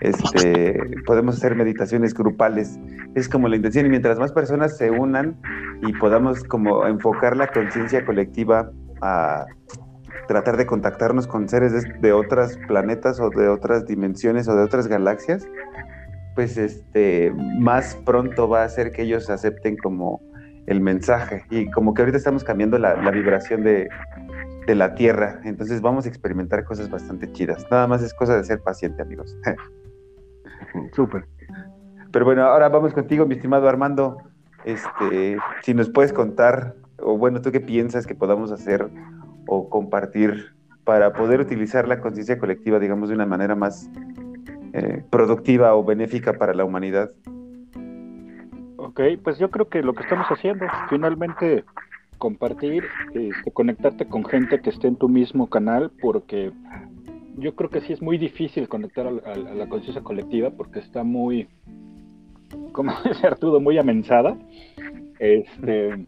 Este, podemos hacer meditaciones grupales. Es como la intención y mientras más personas se unan y podamos como enfocar la conciencia colectiva a tratar de contactarnos con seres de, de planetas o de otras dimensiones o de otras galaxias, pues este, más pronto va a hacer que ellos acepten como el mensaje. Y como que ahorita estamos cambiando la, la vibración de, de, la Tierra, entonces vamos a experimentar cosas bastante chidas. Nada más es cosa de ser paciente, amigos. (laughs) Súper. Pero bueno, ahora vamos contigo, mi estimado Armando. Este, si nos puedes contar, o bueno, ¿tú qué piensas que podamos hacer o compartir para poder utilizar la conciencia colectiva, digamos, de una manera más eh, productiva o benéfica para la humanidad? Ok, pues yo creo que lo que estamos haciendo, finalmente compartir, este, conectarte con gente que esté en tu mismo canal, porque yo creo que sí es muy difícil conectar a, a, la conciencia colectiva, porque está muy, como (laughs) dice Arturo, muy amensada, este,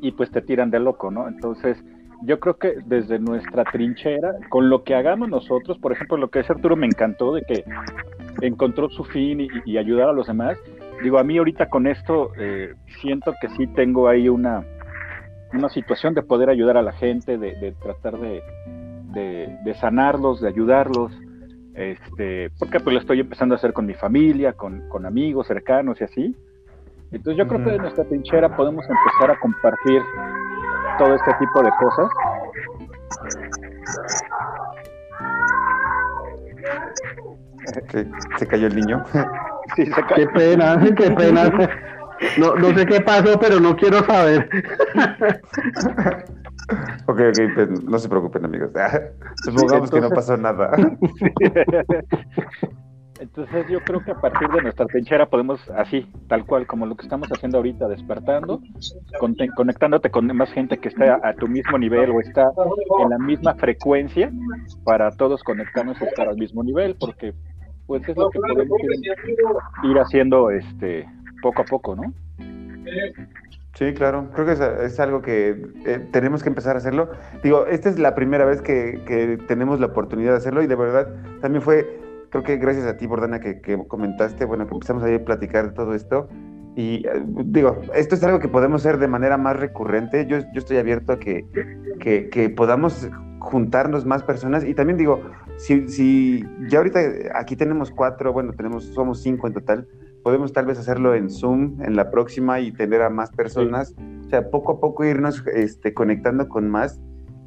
y pues te tiran de loco, ¿no? Entonces, yo creo que desde nuestra trinchera, con lo que hagamos nosotros, por ejemplo, lo que es Arturo me encantó de que encontró su fin y, y ayudar a los demás. Digo, a mí ahorita con esto eh, siento que sí tengo ahí una, una situación de poder ayudar a la gente, de, de tratar de, de, de, sanarlos, de ayudarlos, este, porque pues lo estoy empezando a hacer con mi familia, con, con amigos cercanos y así. Entonces yo creo que de nuestra trinchera podemos empezar a compartir todo este tipo de cosas. ¿Se, se cayó el niño? (laughs) Sí, se cayó. Qué pena, (laughs) qué pena. No, no sé qué pasó, pero no quiero saber. (laughs) ok, ok, pues no se preocupen, amigos. Supongamos Entonces... que no pasó nada. Entonces yo creo que a partir de nuestra trinchera podemos, así, tal cual, como lo que estamos haciendo ahorita, despertando, con, conectándote con más gente que está a, tu mismo nivel o está en la misma frecuencia, para todos conectarnos y estar al mismo nivel, porque pues es lo que podemos ir, haciendo este poco a poco, ¿no? Sí, claro, creo que es, es algo que eh, tenemos que empezar a hacerlo. Digo, esta es la primera vez que, que tenemos la oportunidad de hacerlo y de verdad también fue, creo que gracias a ti, Bordana, que, que comentaste, bueno, que empezamos a platicar de todo esto. Y eh, digo, esto es algo que podemos hacer de manera más recurrente. Yo, yo estoy abierto a que, que, que podamos juntarnos más personas. Y también digo, si, si ya ahorita aquí tenemos cuatro, bueno, tenemos, somos cinco en total, podemos tal vez hacerlo en Zoom en la próxima y tener a más personas. O sea, poco a poco irnos este, conectando con más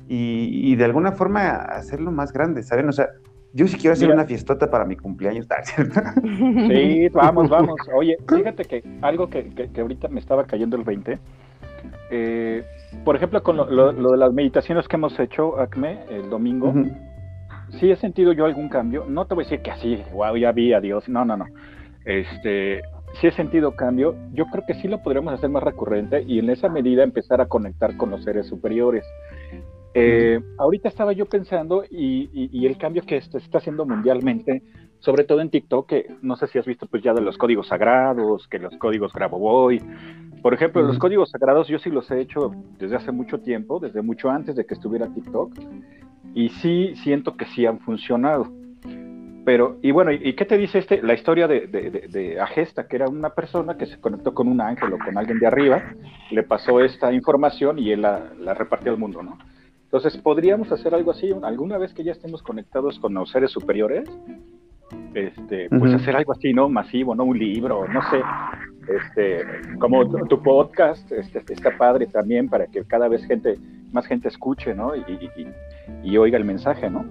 y, y de alguna forma hacerlo más grande, ¿saben? O sea, yo sí quiero hacer Mira. una fiestota para mi cumpleaños, (laughs) ¿cierto? Sí, vamos, (laughs) vamos. Oye, fíjate que algo que, que- que ahorita me estaba cayendo el 20. eh, por ejemplo, con lo, lo- lo de las meditaciones que hemos hecho, Acme, el domingo, Ujú. sí he sentido yo algún cambio. No te voy a decir que así, wow, ya vi a Dios. No, no, no. Este, sí he sentido cambio. Yo creo que sí lo podríamos hacer más recurrente y en esa medida empezar a conectar con los seres superiores. Eh, ahorita estaba yo pensando y, y- y el cambio que se está haciendo mundialmente, sobre todo en TikTok, que no sé si has visto pues ya de los códigos sagrados, que los códigos Grabovoi. Por ejemplo, los códigos sagrados yo sí los he hecho desde hace mucho tiempo, desde mucho antes de que estuviera TikTok, y sí siento que sí han funcionado. Pero, y bueno, ¿y, y qué te dice este, la historia de, de, de- de Agesta, que era una persona que se conectó con un ángel o con alguien de arriba, le pasó esta información y él la, la repartió al mundo, ¿no? Entonces, ¿podríamos hacer algo así alguna vez que ya estemos conectados con los seres superiores? Este, pues hacer algo así, ¿no? Masivo, ¿no? Un libro, no sé. Este, como tu, tu podcast, este, está padre también para que cada vez gente, más gente escuche, ¿no? Y, y- y- y oiga el mensaje, ¿no?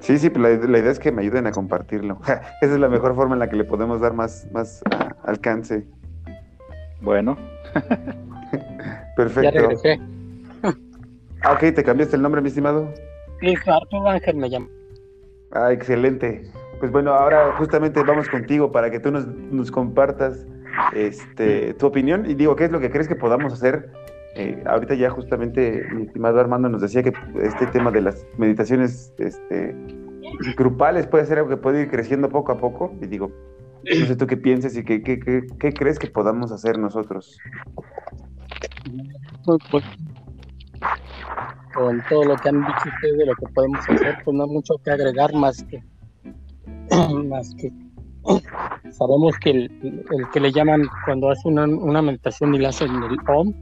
Sí, sí, la, la idea es que me ayuden a compartirlo. (laughs) Esa es la mejor forma en la que le podemos dar más, más ah, alcance. Bueno, Ya Perfecto. regresé. Ah, ok, te cambiaste el nombre, mi estimado. Listo, Arturo Ángel me llama. Ah, excelente. Pues bueno, ahora justamente vamos contigo para que tú nos, nos compartas este, tu opinión y digo, ¿qué es lo que crees que podamos hacer? Eh, ahorita ya justamente mi estimado Armando nos decía que este tema de las meditaciones este, grupales puede ser algo que puede ir creciendo poco a poco y digo, no sé tú qué piensas y qué, qué, qué- qué crees que podamos hacer nosotros. Pues, pues, con todo lo que han dicho ustedes de lo que podemos hacer, pues no hay mucho que agregar más que (clears throat) más que (clears throat) sabemos que el, el que le llaman cuando hace una, una meditación y le hacen el OM,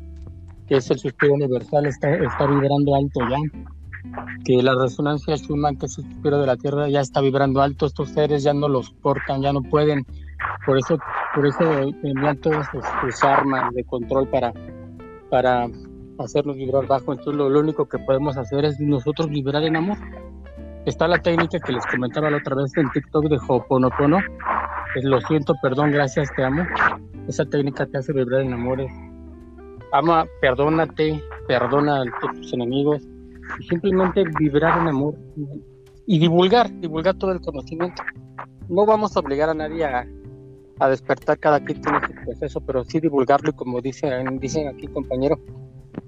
que es el suspiro universal, está, está vibrando alto ya. Que la resonancia Schumann, que es el suspiro de la Tierra, ya está vibrando alto. Estos seres ya no los portan, ya no pueden. Por eso, por eso envían todas sus, sus armas de control para, para hacernos vibrar bajo. Entonces, lo, lo único que podemos hacer es nosotros vibrar en amor. Está la técnica que les comentaba la otra vez en TikTok de Ho'oponopono. Es lo siento, perdón, gracias, te amo. Esa técnica te hace vibrar en amor. Ama, perdónate, perdona a tus enemigos simplemente vibrar en amor y divulgar, divulgar todo el conocimiento. No vamos a obligar a nadie a, a despertar, cada quien tiene su proceso, pero sí divulgarlo y como dicen, dicen aquí compañero,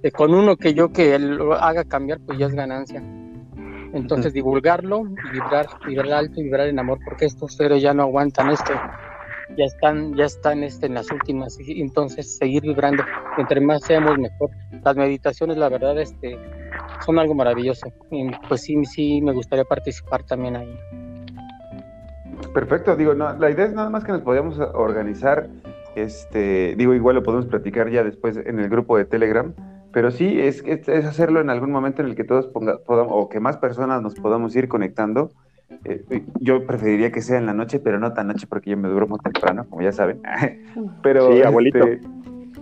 eh, con uno que yo que él lo haga cambiar, pues ya es ganancia. Entonces divulgarlo vibrar, vibrar alto y vibrar en amor, porque estos seres ya no aguantan esto, ya están, ya están este, en las últimas, entonces seguir vibrando, entre más seamos mejor. Las meditaciones, la verdad, este, son algo maravilloso. Y pues sí, sí me gustaría participar también ahí. Perfecto, digo, no, la idea es nada más que nos podamos organizar, este, digo, igual lo podemos platicar ya después en el grupo de Telegram, pero sí, es, es, es hacerlo en algún momento en el que todos ponga- podamos, o que más personas nos podamos ir conectando. Eh, yo preferiría que sea en la noche, pero no tan noche porque yo me duermo temprano, como ya saben. (laughs) pero, Sí, abuelito. este,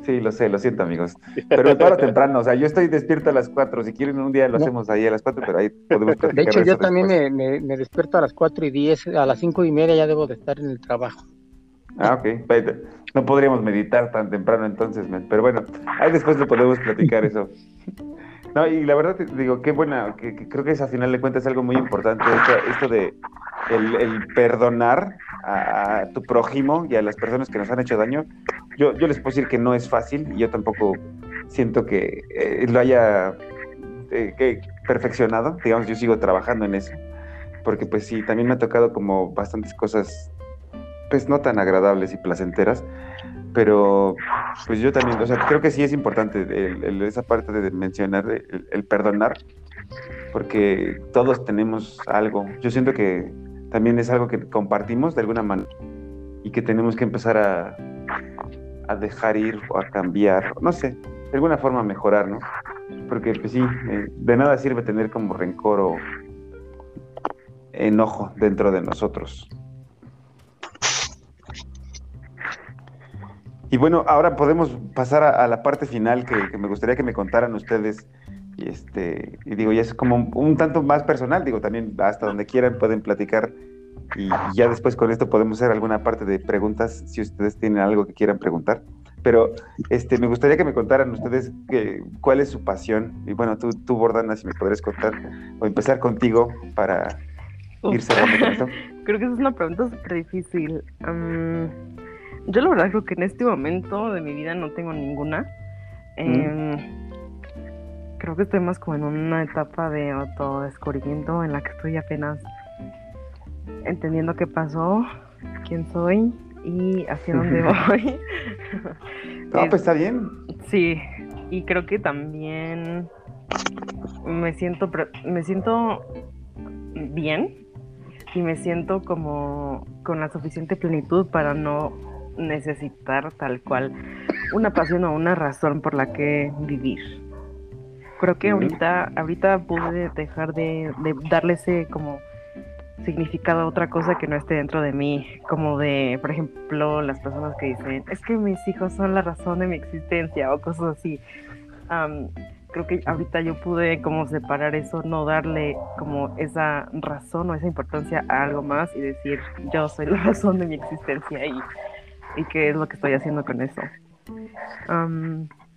sí, lo sé, lo siento, amigos. Pero me paro temprano, o sea, yo estoy despierto a las 4, si quieren un día lo No. hacemos ahí a las 4, pero ahí podemos platicar. De hecho, yo eso también después. me, me, me despierto a las 4 y 10, a las 5 y media ya debo de estar en el trabajo. Ah, ok. No podríamos meditar tan temprano entonces, pero bueno, ahí después lo podemos platicar eso. (laughs) No, y la verdad te digo, qué buena, que, que creo que es a final de cuentas algo muy importante, esto, esto de el, el perdonar a, a tu prójimo y a las personas que nos han hecho daño. Yo, yo les puedo decir que no es fácil y yo tampoco siento que eh, lo haya eh, que perfeccionado, digamos, yo sigo trabajando en eso, porque pues sí, también me ha tocado como bastantes cosas pues no tan agradables y placenteras, pero pues yo también, o sea, creo que sí es importante esa parte de mencionar el, perdonar, porque todos tenemos algo. Yo siento que también es algo que compartimos de alguna manera y que tenemos que empezar a, dejar ir o a cambiar, no sé, de alguna forma mejorar, ¿no? Porque pues sí, eh, de nada sirve tener como rencor o enojo dentro de nosotros. Y bueno, ahora podemos pasar a, la parte final que, me gustaría que me contaran ustedes. Y, este, y digo, ya es como un, tanto más personal, digo, también hasta donde quieran pueden platicar. Y, ya después con esto podemos hacer alguna parte de preguntas si ustedes tienen algo que quieran preguntar. Pero este, me gustaría que me contaran ustedes que, cuál es su pasión. Y bueno, tú, tú, Bordana, si me podrías contar, o empezar contigo para ir cerrando esto. (laughs) Creo que esa es una pregunta súper difícil. Yo la verdad creo que en este momento de mi vida no tengo ninguna. Em, creo que estoy más como en una etapa de autodescubrimiento en la que estoy apenas entendiendo qué pasó, quién soy y hacia dónde (laughs) voy. no, pues está bien. Sí, y creo que también me siento me siento bien y me siento como con la suficiente plenitud para no necesitar tal cual una pasión o una razón por la que vivir. Creo que ahorita, ahorita pude dejar de, darle ese como significado a otra cosa que no esté dentro de mí, como de, por ejemplo, las personas que dicen, es que mis hijos son la razón de mi existencia o cosas así. creo que ahorita yo pude como separar eso, no darle como esa razón o esa importancia a algo más y decir, yo soy la (laughs) razón de mi existencia y y qué es lo que estoy haciendo con eso.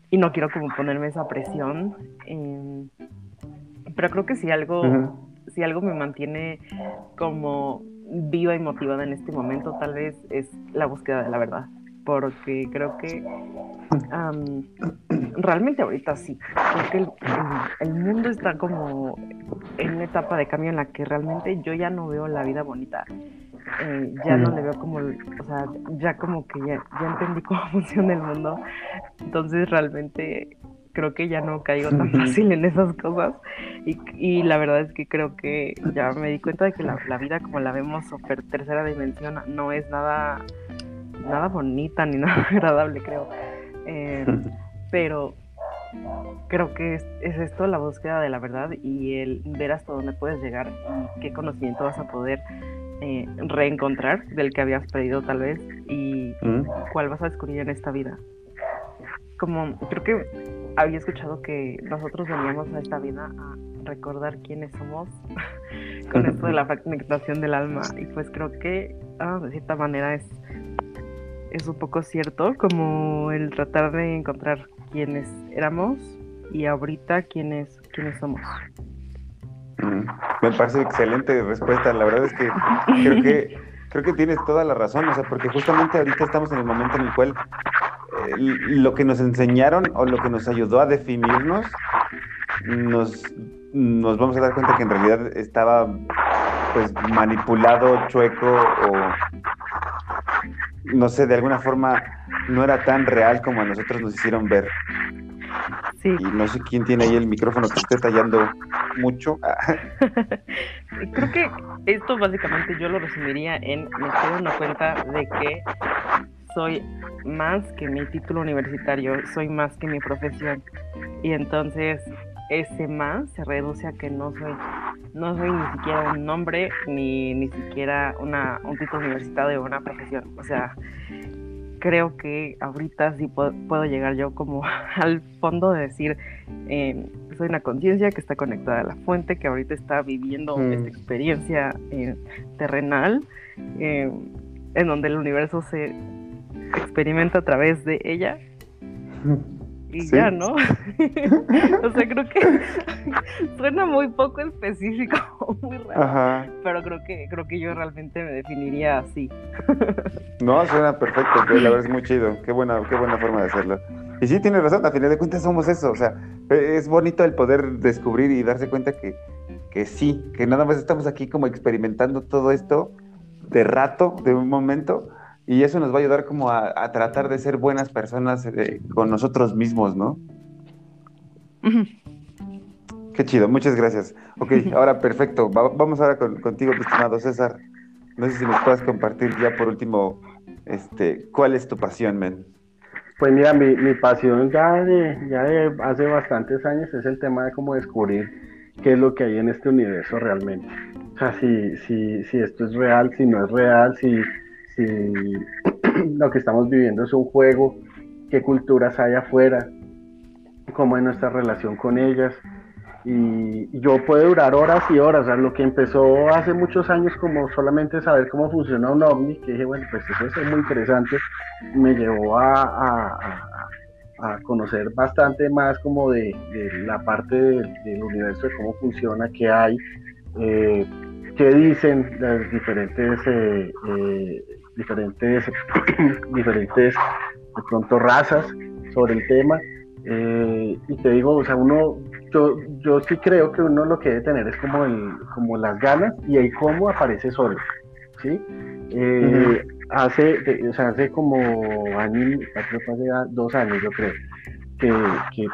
y no quiero como ponerme esa presión, em, pero creo que si algo, si algo me mantiene como viva y motivada en este momento, tal vez es la búsqueda de la verdad, porque creo que realmente ahorita sí, porque el, el, mundo está como en una etapa de cambio en la que realmente yo ya no veo la vida bonita eh, ya no le veo como, o sea, ya como que ya, ya entendí (laughs) cómo funciona el mundo, entonces realmente creo que ya no caigo tan fácil en esas cosas. Y, y, la verdad es que creo que ya me di cuenta de que la, la vida como la vemos super tercera dimensión no es nada nada bonita ni (laughs) nada agradable creo. Eh, pero creo que es, es, esto la búsqueda de la verdad y el ver hasta dónde puedes llegar y qué conocimiento vas a poder eh, reencontrar del que habías perdido tal vez y mm. cuál vas a descubrir en esta vida. Como creo que había escuchado que nosotros veníamos a esta vida a recordar quiénes somos (laughs) con esto de la fragmentación del alma y pues creo que ah, de cierta manera es es un poco cierto como el tratar de encontrar quiénes éramos y ahorita quiénes quiénes somos. Me parece excelente respuesta. La verdad es que creo que creo que tienes toda la razón, o sea, porque justamente ahorita estamos en el momento en el cual eh, lo que nos enseñaron o lo que nos ayudó a definirnos nos nos vamos a dar cuenta que en realidad estaba pues manipulado, chueco o no sé, de alguna forma no era tan real como a nosotros nos hicieron ver. Y no sé quién tiene ahí el micrófono que esté tallando mucho. (laughs) Creo que esto básicamente yo lo resumiría en me estoy dando cuenta de que soy más que mi título universitario, soy más que mi profesión. Y entonces ese más se reduce a que no soy, no soy ni siquiera un nombre, ni, ni siquiera una, un título universitario o una profesión. O sea, creo que ahorita sí puedo, llegar yo como (laughs) al fondo de decir, eh, soy una conciencia que está conectada a la fuente, que ahorita está viviendo mm. esta experiencia eh, terrenal, eh, en donde el universo se experimenta a través de ella. (laughs) y ya, ¿no? (laughs) o sea, creo que (laughs) suena muy poco específico, (laughs) muy raro. Pero creo que, creo que yo realmente me definiría así. no, suena perfecto, la verdad es muy chido. Qué buena, qué buena forma de hacerlo. Y sí, tienes razón, a final de cuentas somos eso. O sea, e, es bonito el poder descubrir y darse cuenta que, que sí, que nada más estamos aquí como experimentando todo esto de rato, de un momento, y eso nos va a ayudar como a, a tratar de ser buenas personas eh, con nosotros mismos, ¿no? Qué chido, muchas gracias. Ok, ahora perfecto. Va- vamos ahora con- contigo, estimado César. No sé si nos puedas compartir ya por último, este, ¿cuál es tu pasión, men? Pues mira, mi, mi pasión ya de, ya de hace bastantes años es el tema de cómo descubrir qué es lo que hay en este universo realmente. O sea, si, si, si esto es real, si no es real, si, si (clears throat) lo que estamos viviendo es un juego, qué culturas hay afuera, cómo es nuestra relación con ellas. Y, yo puedo durar horas y horas, lo que empezó hace muchos años como solamente saber cómo funciona un ovni, que dije, bueno, pues eso es muy interesante, me llevó a, a- conocer bastante más como de, la parte del, del universo, de cómo funciona, qué hay, eh, qué dicen las diferentes, eh, eh, diferentes, (laughs) diferentes, de pronto, razas sobre el tema. Eh, y te digo, o sea, uno, yo, yo sí creo que uno lo que debe tener es como, el, como las ganas y el cómo aparece solo, ¿sí? Eh, hace, de- o sea, hace como año, hace dos años, yo creo, que, que,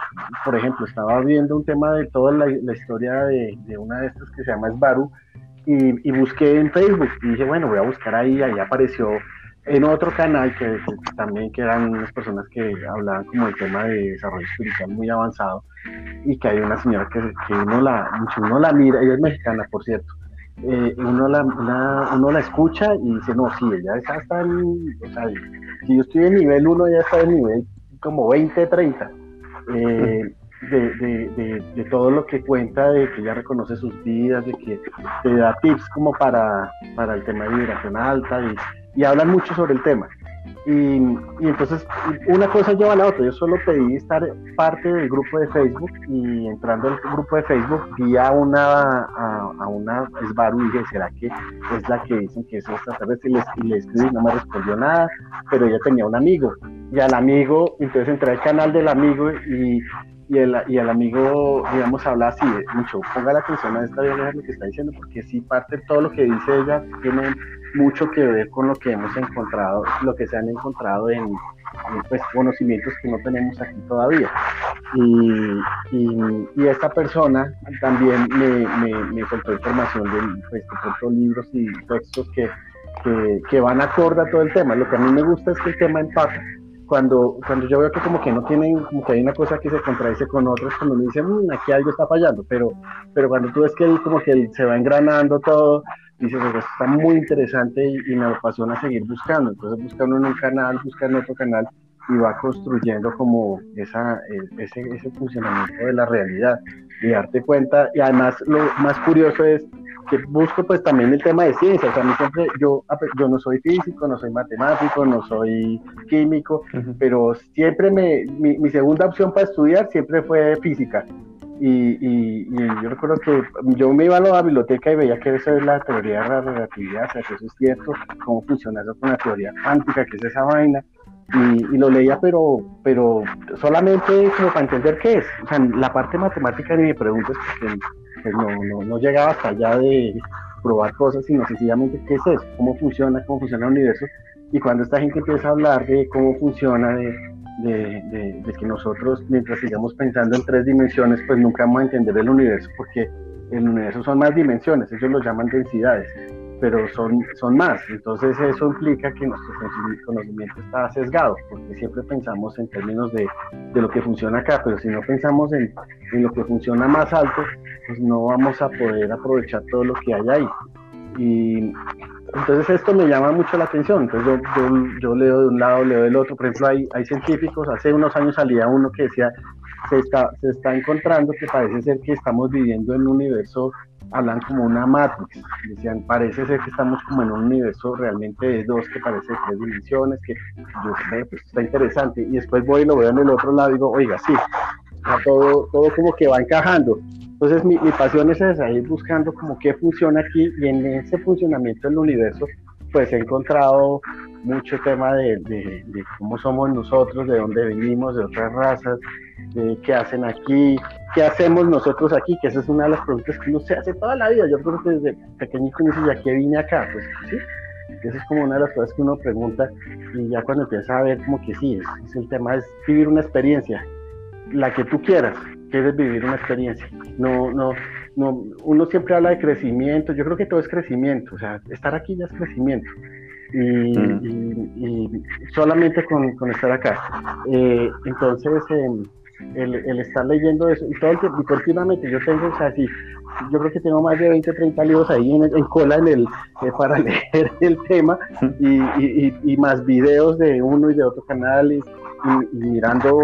por ejemplo, estaba viendo un tema de toda la, la historia de, de una de estas que se llama Sbaru y, y busqué en Facebook y dije, bueno, voy a buscar ahí, ahí apareció en otro canal que, también que eran unas personas que hablaban como el tema de desarrollo espiritual muy avanzado y que hay una señora que, que uno, la, uno la mira, ella es mexicana, por cierto, eh, uno, la, la- uno la escucha y dice, no, sí, ella está, está en, o sea, si yo estoy en nivel 1, ella está en nivel como 20, 30. eh, de, de, de, de todo lo que cuenta, de que ella reconoce sus vidas, de que te da tips como para, para el tema de vibración alta y, y hablan mucho sobre el tema. Y, y entonces una cosa lleva a la otra. Yo solo pedí estar parte del grupo de Facebook y entrando al grupo de Facebook vi a una, a, a una Sbaru y dije, ¿será que es la que dicen que es extraterrestre? Y le, y le escribí, no me respondió nada, pero ella tenía un amigo. Y al amigo, entonces entré al canal del amigo y, y, el, y el amigo, digamos, habla así, de, mucho, ponga la atención a esta vieja lo que está diciendo, porque sí parte de todo lo que dice ella tiene mucho que ver con lo que hemos encontrado, lo que se han encontrado en, en, pues, conocimientos que no tenemos aquí todavía. Y, y, y esta persona también me, me, me contó información de, pues, de libros y textos que, que, que van acorde a todo el tema. Lo que a mí me gusta es que el tema empata cuando, cuando yo veo que como que no tienen, como que hay una cosa que se contradice con otras, cuando me dicen, mmm, aquí algo está fallando, pero, pero cuando tú ves que él como que se va engranando todo, dices, está muy interesante y, y, me apasiona seguir buscando, entonces buscando en un canal, busca en otro canal y va construyendo como esa, ese, ese funcionamiento de la realidad y darte cuenta, y además lo más curioso es que busco pues también el tema de ciencia, o sea, a mí siempre, yo, yo no soy físico, no soy matemático, no soy químico, uh -huh. pero siempre me, mi, mi, segunda opción para estudiar siempre fue física. Y, y, y, yo recuerdo que yo me iba a la biblioteca y veía que eso es la teoría de la relatividad, o sea, que eso es cierto, cómo funciona eso con la teoría cuántica, que es esa vaina. Y, y, lo leía, pero, pero solamente como para entender qué es. O sea, la parte matemática ni me preguntes porque pues no, no, no, llegaba hasta allá de probar cosas, sino sencillamente qué es eso, cómo funciona, cómo funciona el universo. Y cuando esta gente empieza a hablar de cómo funciona, de, de, que nosotros, mientras sigamos pensando en tres dimensiones, pues nunca vamos a entender el universo, porque el universo son más dimensiones, ellos lo llaman densidades, pero son, son más. Entonces eso implica que nuestro conocimiento está sesgado, porque siempre pensamos en términos de, de lo que funciona acá, pero si no pensamos en, en, lo que funciona más alto, pues no vamos a poder aprovechar todo lo que hay ahí. Y entonces esto me llama mucho la atención. Entonces yo, yo, leo de un lado, leo del otro. Por ejemplo, hay, hay científicos, hace unos años salía uno que decía, se está, se está encontrando que parece ser que estamos viviendo en un universo hablan como una matrix, decían, parece ser que estamos como en un universo realmente de dos, que parece de tres dimensiones, que yo sé, pues está interesante, y después voy y lo veo en el otro lado y digo, oiga, sí, todo, todo como que va encajando. Entonces mi, mi pasión es esa, ir buscando como qué funciona aquí, y en ese funcionamiento del universo, pues he encontrado mucho tema de, de, de cómo somos nosotros, de dónde venimos, de otras razas, de qué hacen aquí, qué hacemos nosotros aquí, que esa es una de las preguntas que uno se hace toda la vida. Yo creo que desde pequeñito me dice, ¿ya qué vine acá? Pues sí, Esa es como una de las cosas que uno pregunta y ya cuando empieza a ver como que sí, es, el tema es vivir una experiencia, la que tú quieras, quieres vivir una experiencia. No, no, no, uno siempre habla de crecimiento, yo creo que todo es crecimiento, o sea, estar aquí ya es crecimiento. Y, mm. solamente con, estar acá. Eh, entonces, em, el, estar leyendo eso y todo el tiempo, y continuamente yo tengo, o sea, sí, yo creo que tengo más de 20, 30 libros ahí en, cola en el, eh, para (laughs) leer el tema y, y, más videos de uno y de otro canal y, mirando,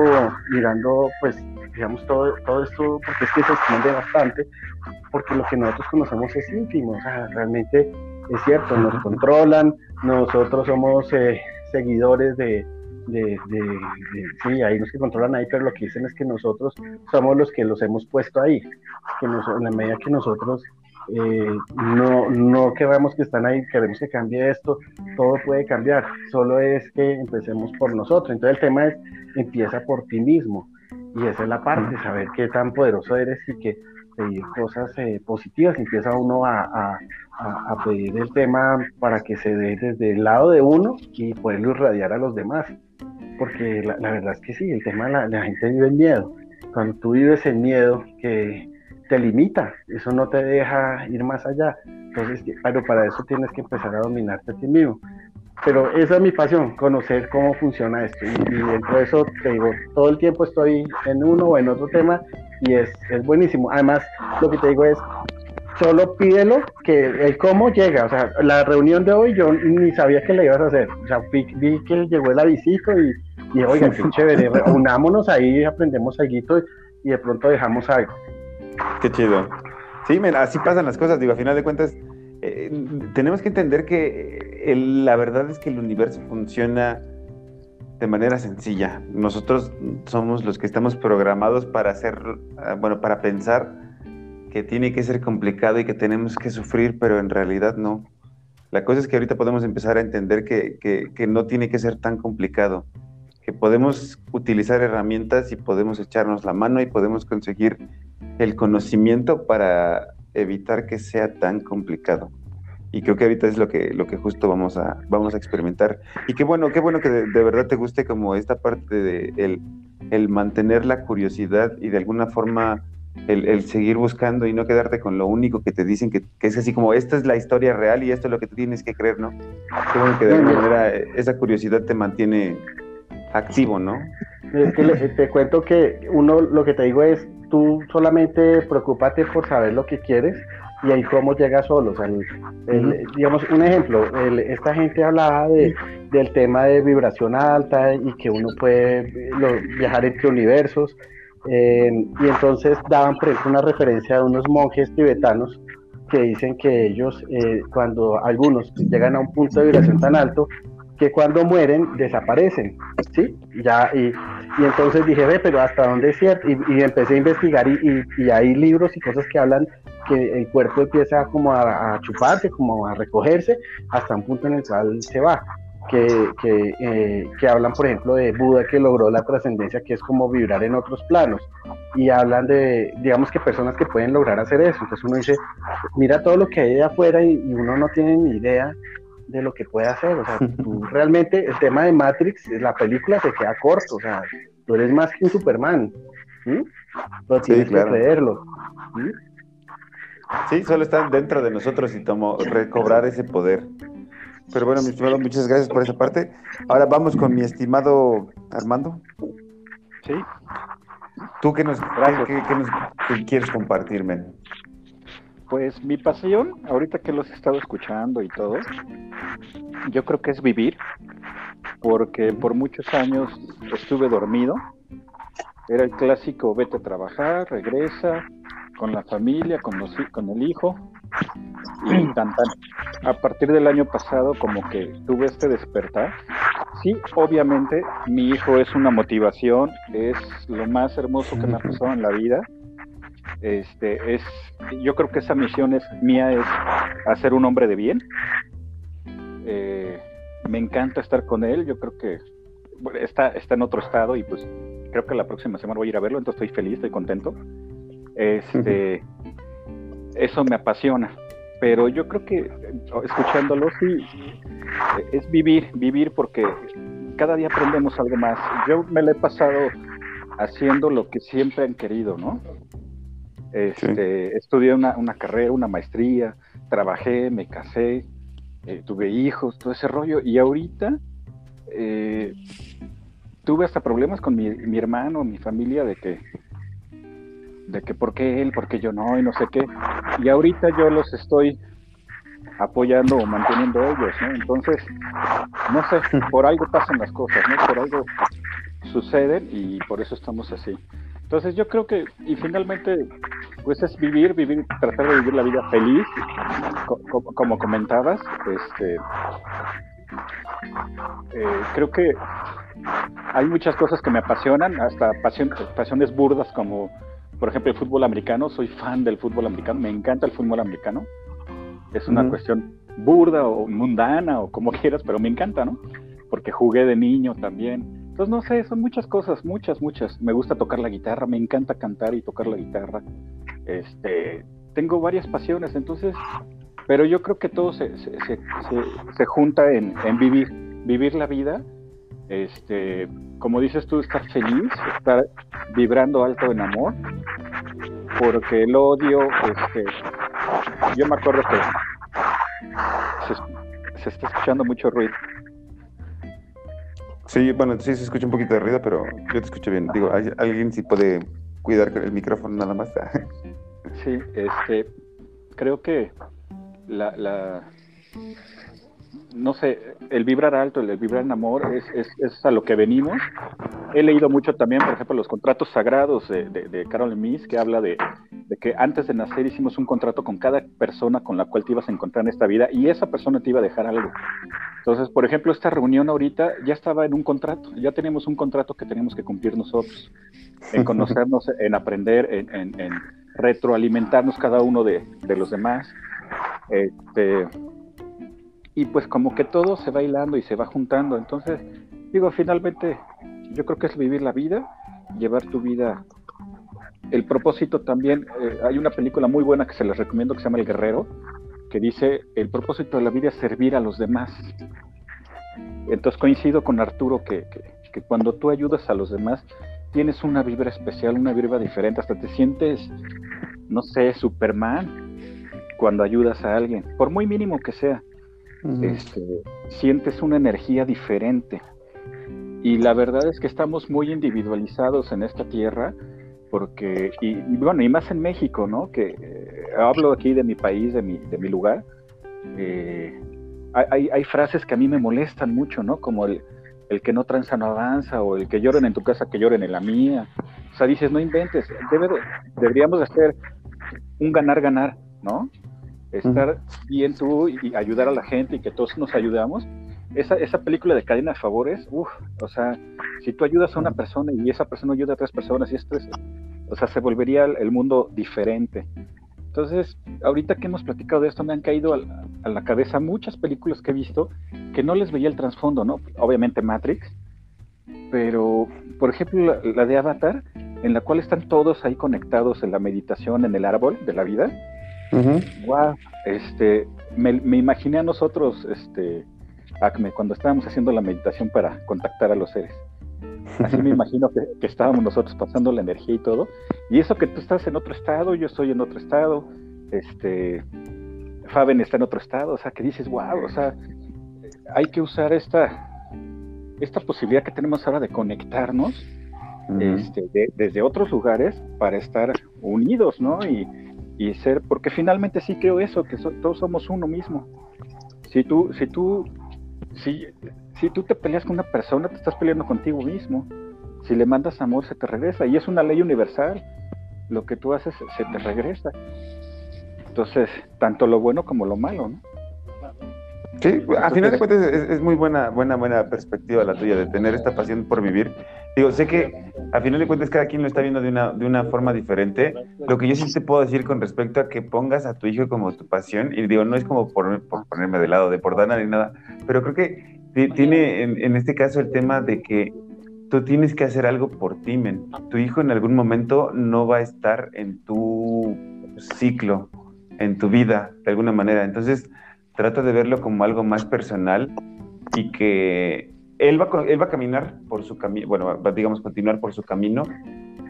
mirando pues digamos todo, todo esto, porque es que se extiende bastante, porque lo que nosotros conocemos es íntimo, o sea, realmente es cierto, nos controlan, nosotros somos eh, seguidores de, de, sí, hay los que controlan ahí, pero lo que dicen es que nosotros somos los que los hemos puesto ahí, que nos, en la medida que nosotros eh, no, no queremos que están ahí, queremos que cambie esto, todo puede cambiar, solo es que empecemos por nosotros, entonces el tema es, empieza por ti mismo, y esa es la parte, saber qué tan poderoso eres y que pedir cosas eh, positivas, empieza uno a, a, pedir el tema para que se dé desde el lado de uno y poderlo irradiar a los demás. Porque la, verdad es que sí, el tema la, la gente vive en miedo. Cuando tú vives en miedo, que te limita, eso no te deja ir más allá. Entonces, pero para eso tienes que empezar a dominarte a ti mismo. Pero esa es mi pasión, conocer cómo funciona esto. Y, dentro de eso, te digo, todo el tiempo estoy en uno o en otro tema y es, es buenísimo. Además, lo que te digo es, solo pídelo que el cómo llega. O sea, la reunión de hoy yo ni sabía que le ibas a hacer. O sea, vi, que llegó el avisito y, y oiga, qué chévere, unámonos ahí, aprendemos algo y de pronto dejamos algo. Qué chido. Sí, así pasan las cosas. Digo, a final de cuentas, eh, tenemos que entender que la verdad es que el universo funciona de manera sencilla. Nosotros somos los que estamos programados para hacer, ah, bueno, para pensar que tiene que ser complicado y que tenemos que sufrir, pero en realidad no. La cosa es que ahorita podemos empezar a entender que, que, no tiene que ser tan complicado, que podemos utilizar herramientas y podemos echarnos la mano y podemos conseguir el conocimiento para evitar que sea tan complicado. Y creo que ahorita es lo que, lo que justo vamos a, vamos a experimentar. Y qué bueno, qué bueno que de, verdad te guste como esta parte de el, el mantener la curiosidad y de alguna forma el, seguir buscando y no quedarte con lo único que te dicen, que, es así como, esta es la historia real y esto es lo que tú tienes que creer, ¿no? Qué bueno que de alguna manera esa curiosidad te mantiene activo, ¿no? (laughs) Es que te cuento que uno, lo que te digo es, tú solamente preocúpate por saber lo que quieres y ahí cómo llega solo. O sea, digamos, un ejemplo, esta gente hablaba de, del tema de vibración alta y que uno puede viajar entre universos. Eh, y entonces daban, por ejemplo, una referencia de unos monjes tibetanos que dicen que ellos, eh, cuando algunos llegan a un punto de vibración tan alto, que cuando mueren desaparecen, ¿sí? Ya, y, y entonces dije, ve, pero ¿hasta dónde es cierto? Y, empecé a investigar y, y, hay libros y cosas que hablan que el cuerpo empieza como a, a, chuparse, como a recogerse, hasta un punto en el cual se va que, que, eh, que, hablan, por ejemplo, de Buda que logró la trascendencia, que es como vibrar en otros planos. Y hablan de, digamos que personas que pueden lograr hacer eso. Entonces uno dice, mira todo lo que hay de afuera y, uno no tiene ni idea de lo que puede hacer. O sea, tú realmente el tema de Matrix, la película se queda corto. O sea, tú eres más que un Superman. Pero tienes que creerlo. Sí, solo está dentro de nosotros y tomo, recobrar ese poder. Pero bueno, mi estimado, muchas gracias por esa parte. Ahora vamos con mi estimado Armando. Sí. ¿Tú qué nos, quieres compartirme? Pues mi pasión, ahorita que los he estado escuchando y todo, yo creo que es vivir, porque por muchos años estuve dormido. Era el clásico, vete a trabajar, regresa, con la familia, con, los, con el hijo, y (clears throat) tan, A partir del año pasado como que tuve este despertar. Sí, obviamente mi hijo es una motivación, es lo más hermoso que me ha pasado en la vida. Este es, yo creo que esa misión es mía es hacer un hombre de bien. Eh, me encanta estar con él. Yo creo que está, está en otro estado y pues creo que la próxima semana voy a ir a verlo, entonces estoy feliz, estoy contento. Este, eso me apasiona. pero yo creo que escuchándolo sí es vivir, vivir porque cada día aprendemos algo más. Yo me lo he pasado haciendo lo que siempre han querido, ¿no? Este, Estudié una, carrera, una maestría, trabajé, me casé, eh, tuve hijos, todo ese rollo, y ahorita eh, tuve hasta problemas con mi, mi, hermano, mi familia, de que, de que por qué él, por qué yo no, y no sé qué. Y ahorita yo los estoy apoyando o manteniendo ellos, ¿no? Entonces, no sé, por algo pasan las cosas, ¿no? Por algo suceden y por eso estamos así. Entonces yo creo que, y finalmente, pues es vivir, vivir, tratar de vivir la vida feliz, como, comentabas, este, eh, creo que hay muchas cosas que me apasionan, hasta pasiones burdas como, por ejemplo, el fútbol americano, soy fan del fútbol americano, me encanta el fútbol americano, es una cuestión burda o mundana o como (laughs) quieras, pero me encanta, ¿no? Porque jugué de niño también. Entonces, no sé, son muchas cosas, muchas, muchas. Me gusta tocar la guitarra, me encanta cantar y tocar la guitarra. Este, tengo varias pasiones, entonces, pero yo creo que todo se, se, se, se junta en, en, vivir, vivir la vida. Este, como dices tú, estar feliz, estar vibrando alto en amor, porque el odio, este, yo me acuerdo que se está escuchando mucho ruido. Sí, bueno, sí se escucha un poquito de ruido, pero yo te escucho bien. Digo, alguien sí puede cuidar el micrófono nada más. sí, este, creo que la, la, no sé, el vibrar alto, el vibrar en amor es, es, es, a lo que venimos. He leído mucho también, por ejemplo, los contratos sagrados de, de, de Carol Miss, que habla de, de, que antes de nacer hicimos un contrato con cada persona con la cual te ibas a encontrar en esta vida y esa persona te iba a dejar algo. Entonces, por ejemplo, esta reunión ahorita ya estaba en un contrato, ya teníamos un contrato que teníamos que cumplir nosotros, en (laughs) conocernos, en aprender, en, en, en retroalimentarnos cada uno de, de los demás. Este, y pues como que todo se va hilando y se va juntando. Entonces, digo, finalmente yo creo que es vivir la vida, llevar tu vida. El propósito también, eh, hay una película muy buena que se les recomiendo que se llama El Guerrero, que dice, el propósito de la vida es servir a los demás. Entonces coincido con Arturo que, que, que cuando tú ayudas a los demás, tienes una vibra especial, una vibra diferente, hasta te sientes, no sé, Superman cuando ayudas a alguien, por muy mínimo que sea este, sientes una energía diferente. Y la verdad es que estamos muy individualizados en esta tierra, porque, y, bueno, y más en México, ¿no? Que eh, hablo aquí de mi país, de mi, de mi lugar. Eh, hay, hay, frases que a mí me molestan mucho, ¿no? Como el, el que no tranza no avanza, o el que lloren en tu casa, que lloren en la mía. O sea, dices, no inventes, debe deberíamos hacer un ganar-ganar, ¿no? Estar bien tú y ayudar a la gente y que todos nos ayudamos. Esa, esa película de cadena de favores, uff, o sea, si tú ayudas a una persona y esa persona ayuda a otras personas y esto es, o sea, se volvería el, mundo diferente. Entonces, ahorita que hemos platicado de esto, me han caído a, la cabeza muchas películas que he visto que no les veía el trasfondo, ¿no? Obviamente Matrix, pero, por ejemplo, la, la de Avatar, en la cual están todos ahí conectados en la meditación, en el árbol de la vida, Wow, este, me, imaginé a nosotros, este, Acme, cuando estábamos haciendo la meditación para contactar a los seres. Así me (laughs) imagino que, estábamos nosotros pasando la energía y todo. Y eso que tú estás en otro estado, yo estoy en otro estado, este, Faben está en otro estado, o sea, que dices, wow, o sea, hay que usar esta, esta posibilidad que tenemos ahora de conectarnos este, desde otros lugares para estar unidos, ¿no? Y, y ser, porque finalmente sí creo eso, que todos somos uno mismo. Si tú, si tú, si, si tú te peleas con una persona, te estás peleando contigo mismo. Si le mandas amor, se te regresa. Y es una ley universal. Lo que tú haces se te regresa. Entonces, tanto lo bueno como lo malo, ¿no? Sí, a final de cuentas es, muy buena, buena, buena perspectiva la tuya de tener esta pasión por vivir. Digo, sé que a final de cuentas cada quien lo está viendo de una, de una forma diferente. Lo que yo sí te puedo decir con respecto a que pongas a tu hijo como tu pasión, y digo, no es como por, ponerme de lado de por Dana ni nada, pero creo que tiene en, en, este caso el tema de que tú tienes que hacer algo por ti, men. Tu hijo en algún momento no va a estar en tu ciclo en tu vida, de alguna manera. Entonces, trata de verlo como algo más personal y que él va, él va a caminar por su camino, bueno, digamos, continuar por su camino.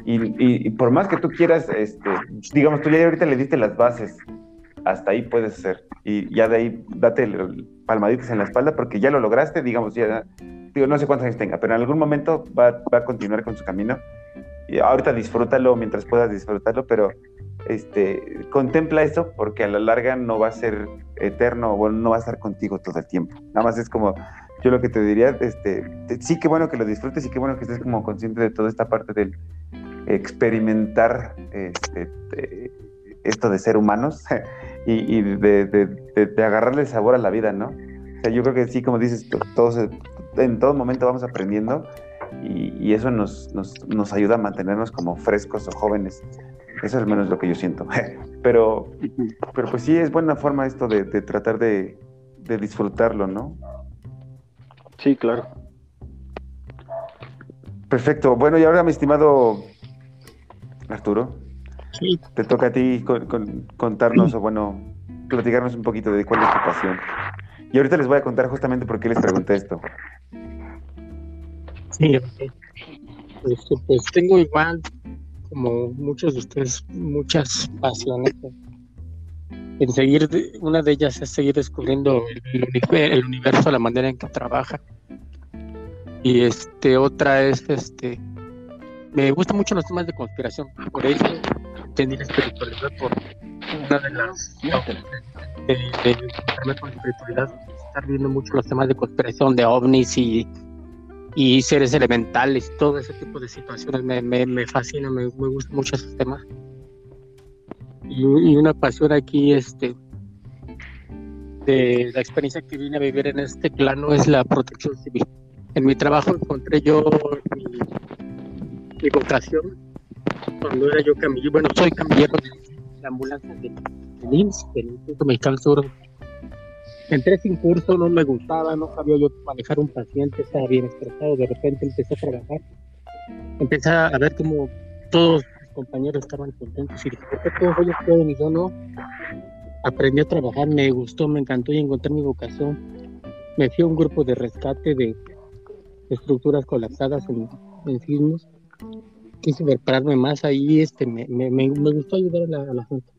Y, por más que tú quieras, este, digamos, tú ya ahorita le diste las bases, hasta ahí puedes ser. Y ya de ahí date palmaditas en la espalda porque ya lo lograste, digamos, ya, digo, no sé cuántos años tenga, pero en algún momento va, va a continuar con su camino. Y ahorita disfrútalo mientras puedas disfrutarlo, pero este, contempla eso porque a la larga no va a ser eterno no va a estar contigo todo el tiempo. Nada más es como, yo lo que te diría, este, sí que bueno que lo disfrutes y qué bueno que estés como consciente de toda esta parte del experimentar este, esto de ser humanos (laughs) y, de, de, agarrarle sabor a la vida, ¿no? O yo creo que sí, como dices, todos, en todo momento vamos aprendiendo y, eso nos ayuda a mantenernos como frescos o jóvenes eso es menos lo que yo siento. (laughs) Pero, pero pues sí es buena forma esto de, tratar de, disfrutarlo, ¿no? Sí, claro. Perfecto. Bueno, y ahora mi estimado Arturo, te toca a ti contarnos o bueno, platicarnos un poquito de cuál es tu pasión. Y ahorita les voy a contar justamente por qué les pregunté esto. Sí, este, pues tengo igual como muchos de ustedes, muchas pasiones en seguir, una de ellas es seguir descubriendo el, universo, la manera en que trabaja. Y este, otra es, este, me gustan mucho los temas de conspiración, por eso entendí espiritualidad por una de las de, de, con espiritualidad, estar viendo mucho los temas de conspiración de ovnis y y seres elementales, todo ese tipo de situaciones me, me, me fascina, me, me gustan mucho esos temas. Y, una pasión aquí, este, de la experiencia que vine a vivir en este plano es la protección civil. En mi trabajo encontré yo mi, vocación cuando era yo camillero, bueno, soy camillero de, ambulancia del de IMSS, del Instituto Mexicano Seguro entré sin curso, no me gustaba, no sabía yo manejar un paciente, estaba bien estresado, de repente empecé a trabajar, empecé a ver cómo todos mis compañeros estaban contentos y dije, ¿por qué todos ellos pueden y yo no? Aprendí a trabajar, me gustó, me encantó y encontré mi vocación. Me fui a un grupo de rescate de estructuras colapsadas en, en sismos. Quise prepararme más ahí, este, me, me, me, gustó ayudar a la, a la gente.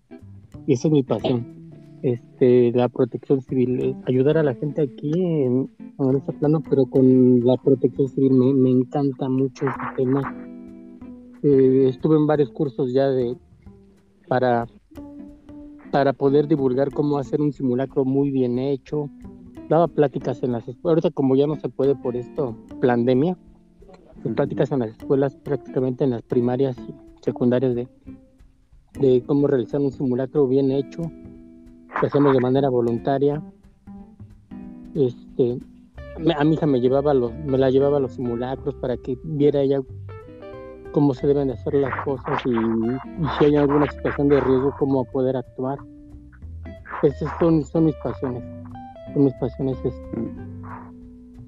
Y esa es mi pasión este, la protección civil, eh, ayudar a la gente aquí en, en este plano, pero con la protección civil me, encanta mucho este tema. Eh, estuve en varios cursos ya de para, para poder divulgar cómo hacer un simulacro muy bien hecho. Daba pláticas en las escuelas, ahorita como ya no se puede por esto, pandemia, pláticas en las escuelas, prácticamente en las primarias y secundarias de, de cómo realizar un simulacro bien hecho, que hacemos de manera voluntaria. Este, a mi hija me llevaba los, me la llevaba a los simulacros para que viera ella cómo se deben de hacer las cosas y, si hay alguna situación de riesgo cómo poder actuar. Esas son, son mis pasiones. Son mis pasiones es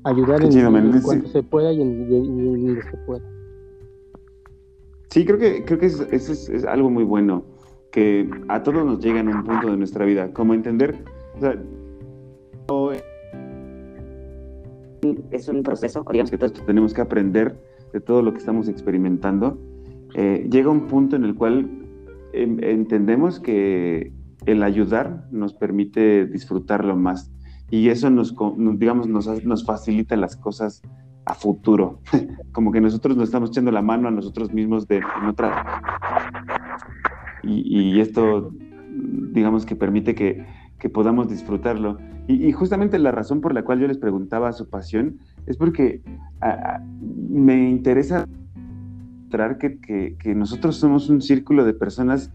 ayudar en, cuanto se pueda y en, donde se pueda. Sí, creo que creo que eso es algo muy bueno que a todos nos llega en un punto de nuestra vida, como entender, o sea, es un proceso, digamos que todos tenemos que aprender de todo lo que estamos experimentando. Eh, llega un punto en el cual em, entendemos que el ayudar nos permite disfrutarlo más y eso nos, digamos, nos, nos facilita las cosas a futuro, (laughs) como que nosotros nos estamos echando la mano a nosotros mismos de en otra y, esto, digamos que permite que, podamos disfrutarlo. Y, justamente la razón por la cual yo les preguntaba su pasión es porque me interesa mostrar que, que, nosotros somos un círculo de personas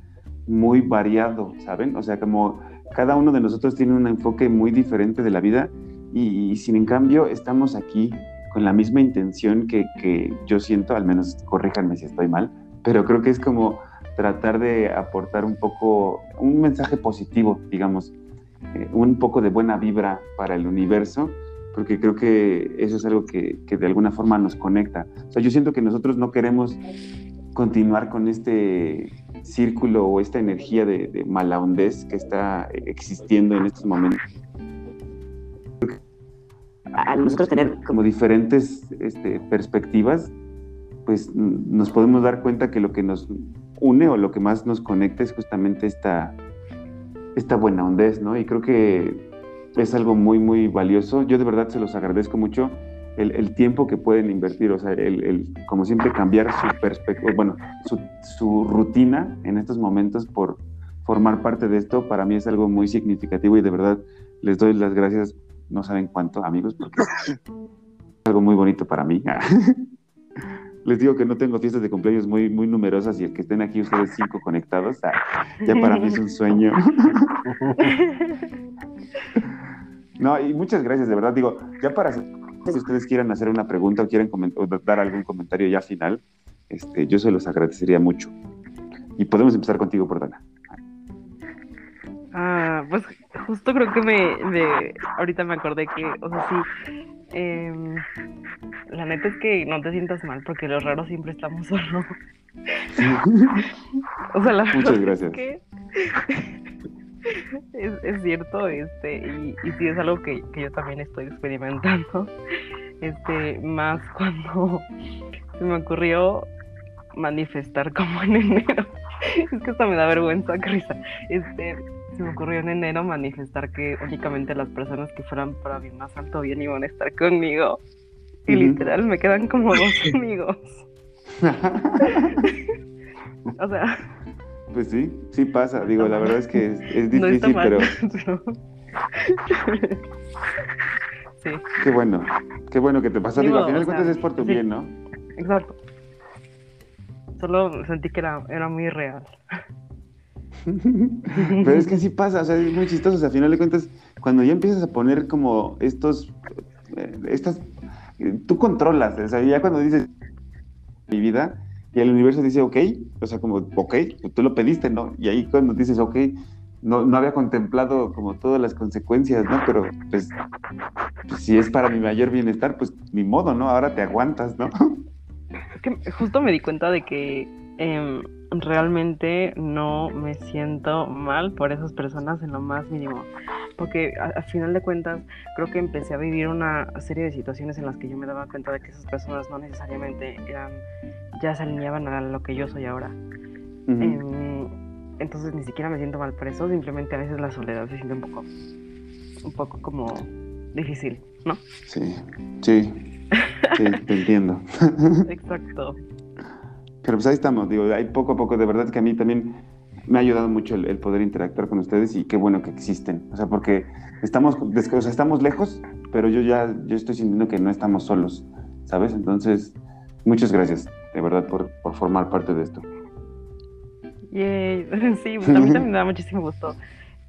muy variado, ¿saben? O sea, como cada uno de nosotros tiene un enfoque muy diferente de la vida y, sin en cambio estamos aquí con la misma intención que, que yo siento, al menos corríjanme si estoy mal, pero creo que es como tratar de aportar un poco, un mensaje positivo, digamos, eh, un poco de buena vibra para el universo, porque creo que eso es algo que, que, de alguna forma nos conecta. O sea, yo siento que nosotros no queremos continuar con este círculo o esta energía de, de malahondez que está existiendo en estos momentos. A nosotros tener Como diferentes este, perspectivas, pues nos podemos dar cuenta que lo que nos une o lo que más nos conecta es justamente esta, esta buena hondez, ¿no? Y creo que es algo muy, muy valioso. Yo de verdad se los agradezco mucho el, el tiempo que pueden invertir, o sea, el, el como siempre, cambiar su perspectiva, bueno, su, su, rutina en estos momentos por formar parte de esto, para mí es algo muy significativo y de verdad les doy las gracias, no saben cuánto, amigos, porque es algo muy bonito para mí. (laughs) les digo que no tengo fiestas de cumpleaños muy, muy numerosas y el que estén aquí ustedes cinco conectados, ya para mí es un sueño. (laughs) no, y muchas gracias, de verdad. Digo, ya para si ustedes quieran hacer una pregunta o quieren o dar algún comentario ya final, este, yo se los agradecería mucho. Y podemos empezar contigo, Pordana. Ah, pues justo creo que me, me, ahorita me acordé que, o sea, sí, eh, la neta es que no te sientas mal porque los raros siempre estamos (laughs) solos. o sea, la Muchas gracias. Es, que es, es, cierto, este, y, y sí es algo que, que, yo también estoy experimentando. Este, más cuando se me ocurrió manifestar como en enero. (laughs) Es que hasta me da vergüenza, Crisa. Este, se me ocurrió en enero manifestar que únicamente las personas que fueran para mi más alto bien iban a estar conmigo. Y literal me quedan como dos (laughs) amigos. o sea. Pues sí, sí pasa. Digo, la verdad es que es, es difícil, no pero... pero... (laughs) sí. Qué bueno, qué bueno que te pasó. Digo, Digo, al final de cuentas sea, es por tu sí. bien, ¿no? Exacto. Solo sentí que era, era muy real. (laughs) Pero es que sí pasa, o sea, es muy chistoso. O sea, a final de cuentas, cuando ya empiezas a poner como estos, eh, estas, eh, tú controlas, o sea, ya cuando dices mi vida y el universo dice, ok, o sea, como, ok, pues tú lo pediste, ¿no? Y ahí cuando dices, ok, no, no había contemplado como todas las consecuencias, ¿no? Pero pues, pues, si es para mi mayor bienestar, pues ni modo, ¿no? Ahora te aguantas, ¿no? Es que justo me di cuenta de que eh, realmente no me siento mal por esas personas en lo más mínimo. Porque al final de cuentas creo que empecé a vivir una serie de situaciones en las que yo me daba cuenta de que esas personas no necesariamente eran, ya se alineaban a lo que yo soy ahora. Uh -huh. eh, entonces ni siquiera me siento mal por eso, simplemente a veces la soledad se siente un poco, un poco como difícil, ¿no? Sí, sí, sí, te entiendo. (laughs) Exacto. Pero pues ahí estamos, digo, hay poco a poco, de verdad que a mí también me ha ayudado mucho el, el poder interactuar con ustedes y qué bueno que existen, o sea, porque estamos, o sea, estamos lejos, pero yo ya, yo estoy sintiendo que no estamos solos, ¿sabes? Entonces, muchas gracias, de verdad, por, por formar parte de esto. Yay. (laughs) Sí, pues a mí también me da muchísimo gusto.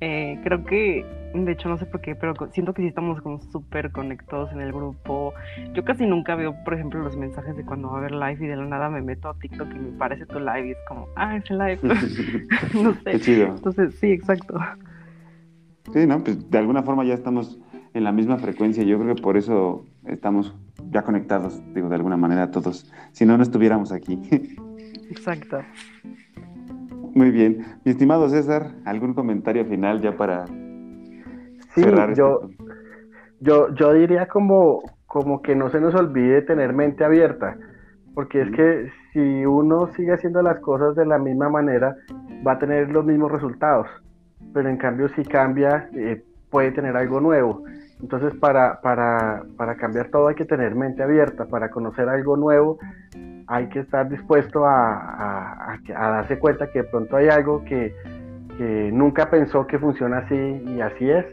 Eh, creo que, de hecho, no sé por qué, pero siento que sí estamos como súper conectados en el grupo. Yo casi nunca veo, por ejemplo, los mensajes de cuando va a haber live y de la nada me meto a TikTok y me parece tu live y es como, ah, es el live. (laughs) (laughs) no sé. Qué chido. Entonces, sí, exacto. Sí, ¿no? Pues de alguna forma ya estamos en la misma frecuencia. Yo creo que por eso estamos ya conectados, digo, de alguna manera todos. Si no, no estuviéramos aquí. (laughs) Exacto. Muy bien. Mi estimado César, ¿algún comentario final ya para sí, cerrar? Yo, este... yo, yo diría como, como que no se nos olvide tener mente abierta, porque es que si uno sigue haciendo las cosas de la misma manera, va a tener los mismos resultados, pero en cambio si cambia, eh, puede tener algo nuevo. Entonces para, para, para cambiar todo hay que tener mente abierta, para conocer algo nuevo hay que estar dispuesto a, a, a, darse cuenta que de pronto hay algo que, que, nunca pensó que funciona así y así es.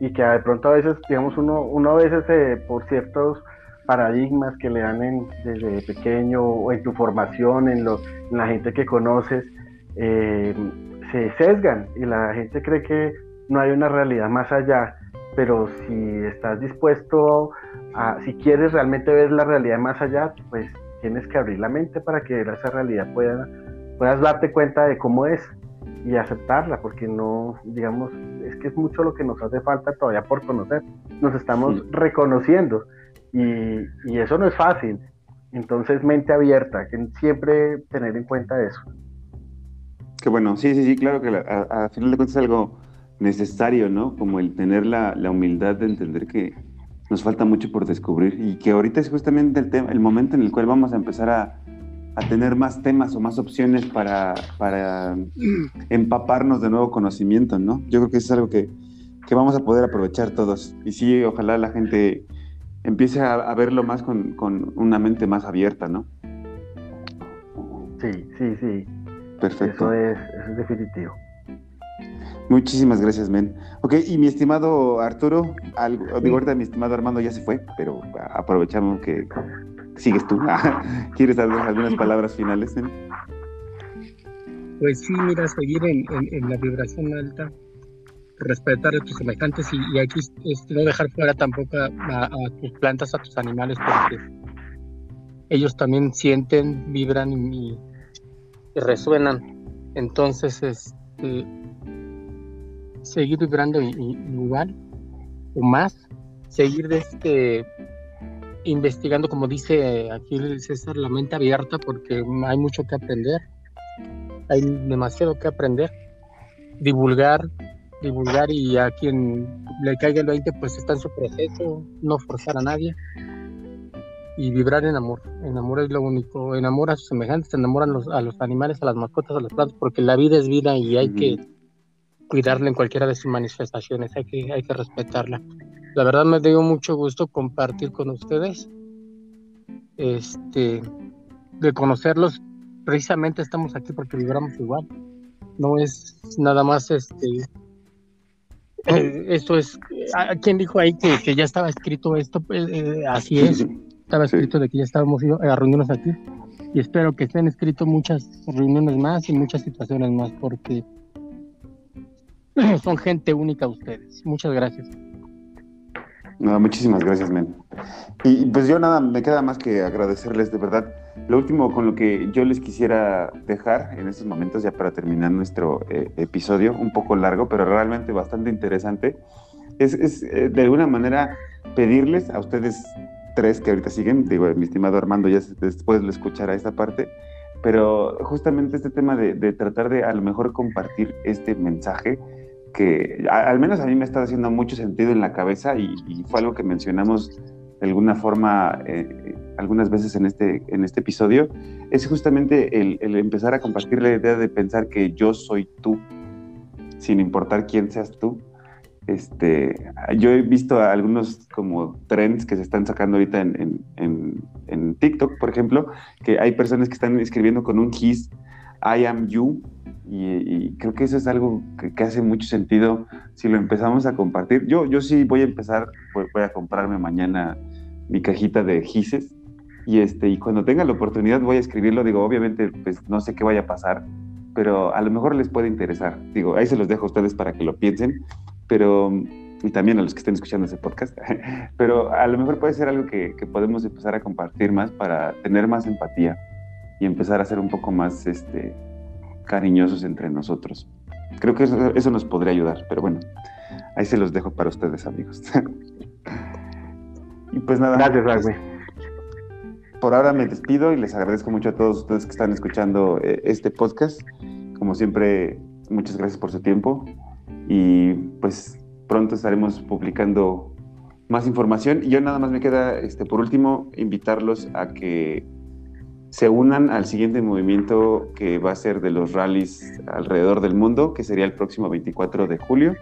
Y que de pronto a veces digamos uno, uno a veces eh, por ciertos paradigmas que le dan en, desde pequeño o en tu formación en, lo, en la gente que conoces eh, se sesgan y la gente cree que no hay una realidad más allá pero si estás dispuesto a si quieres realmente ver la realidad más allá pues tienes que abrir la mente para que esa realidad pueda, puedas darte cuenta de cómo es y aceptarla, porque no, digamos, es que es mucho lo que nos hace falta todavía por conocer. Nos estamos sí. reconociendo y, y, eso no es fácil. Entonces, mente abierta, que siempre tener en cuenta eso. Qué bueno, sí, sí, sí, claro que a, a, final de cuentas es algo necesario, ¿no? Como el tener la, la, humildad de entender que nos falta mucho por descubrir y que ahorita es justamente el, tema, el momento en el cual vamos a empezar a, a tener más temas o más opciones para, para (clears throat) empaparnos de nuevo conocimiento, ¿no? Yo creo que es algo que, que vamos a poder aprovechar todos. Y sí, ojalá la gente empiece a, a verlo más con, con, una mente más abierta, ¿no? Sí, sí, sí. Perfecto. Eso es, eso es definitivo. Muchísimas gracias, Men. Ok, y mi estimado Arturo, algo, digo ahorita mi estimado Armando ya se fue, pero aprovechamos que sigues tú. (laughs) ¿Quieres dar algunas palabras finales, Men? Pues sí, mira, seguir en, en, en la vibración alta, respetar a tus semejantes y, y aquí no dejar fuera tampoco a, tus plantas, a tus animales, porque ellos también sienten, vibran y, y resuenan. Entonces, este, seguir vibrando igual o más, seguir este investigando, como dice aquí César, la mente abierta, porque hay mucho que aprender, hay demasiado que aprender, divulgar, divulgar y a quien le caiga el 20 pues está en su proceso, no forzar a nadie y vibrar en amor. En amor es lo único, enamora a sus semejantes, enamoran los, a los animales, a las mascotas, a las plantas, porque la vida es vida y hay que cuidarla en cualquiera de sus manifestaciones, hay que, hay que respetarla. La verdad me dio mucho gusto compartir con ustedes, este, de conocerlos, precisamente estamos aquí porque vibramos igual, no es nada más este, eh, esto es, ¿a quién dijo ahí que, que ya estaba escrito esto? Eh, así es, estaba escrito de que ya estábamos a reunirnos aquí. Y espero que estén escritos muchas reuniones más y muchas situaciones más porque (clears throat) son gente única ustedes. Muchas gracias. No, muchísimas gracias, men. Y pues yo nada, me queda más que agradecerles de verdad. Lo último con lo que yo les quisiera dejar en estos momentos, ya para terminar nuestro eh, episodio, un poco largo, pero realmente bastante interesante, es, es eh, de alguna manera pedirles a ustedes tres que ahorita siguen, digo, mi estimado Armando ya después lo escuchará esta parte, pero justamente este tema de, de tratar de a lo mejor compartir este mensaje que al menos a mí me está haciendo mucho sentido en la cabeza y, y fue algo que mencionamos de alguna forma eh, algunas veces en este, en este episodio, es justamente el, empezar a compartir la idea de pensar que yo soy tú, sin importar quién seas tú. Este, yo he visto algunos como trends que se están sacando ahorita en, en, en, en TikTok, por ejemplo, que hay personas que están escribiendo con un his, I am you, y, y, creo que eso es algo que, que, hace mucho sentido si lo empezamos a compartir. Yo, yo sí voy a empezar, voy, voy a comprarme mañana mi cajita de gises y, este, y cuando tenga la oportunidad voy a escribirlo. Digo, obviamente, pues no sé qué vaya a pasar, pero a lo mejor les puede interesar. Digo, ahí se los dejo a ustedes para que lo piensen, pero y también a los que estén escuchando ese podcast, (laughs) pero a lo mejor puede ser algo que, que podemos empezar a compartir más para tener más empatía y empezar a ser un poco más este, cariñosos entre nosotros. Creo que eso, eso, nos podría ayudar, pero bueno, ahí se los dejo para ustedes, amigos. (laughs) y pues nada. Gracias, Ragwe. Por ahora me despido y les agradezco mucho a todos ustedes que están escuchando eh, este podcast. Como siempre, muchas gracias por su tiempo y pues pronto estaremos publicando más información. Y yo nada más me queda, este, por último, invitarlos a que se unan al siguiente movimiento que va a ser de los rallies alrededor del mundo, que sería el próximo 24 de julio.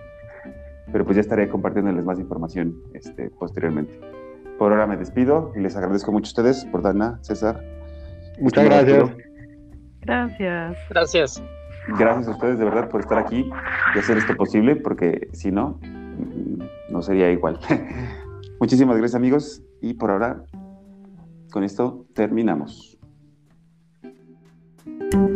Pero pues ya estaré compartiéndoles más información este, posteriormente. Por ahora me despido y les agradezco mucho a ustedes, por Dana, César. Muchas gracias. Gracias. Gracias. Gracias a ustedes de verdad por estar aquí y hacer esto posible, porque si no, no sería igual. (laughs) Muchísimas gracias amigos y por ahora con esto terminamos. Thank you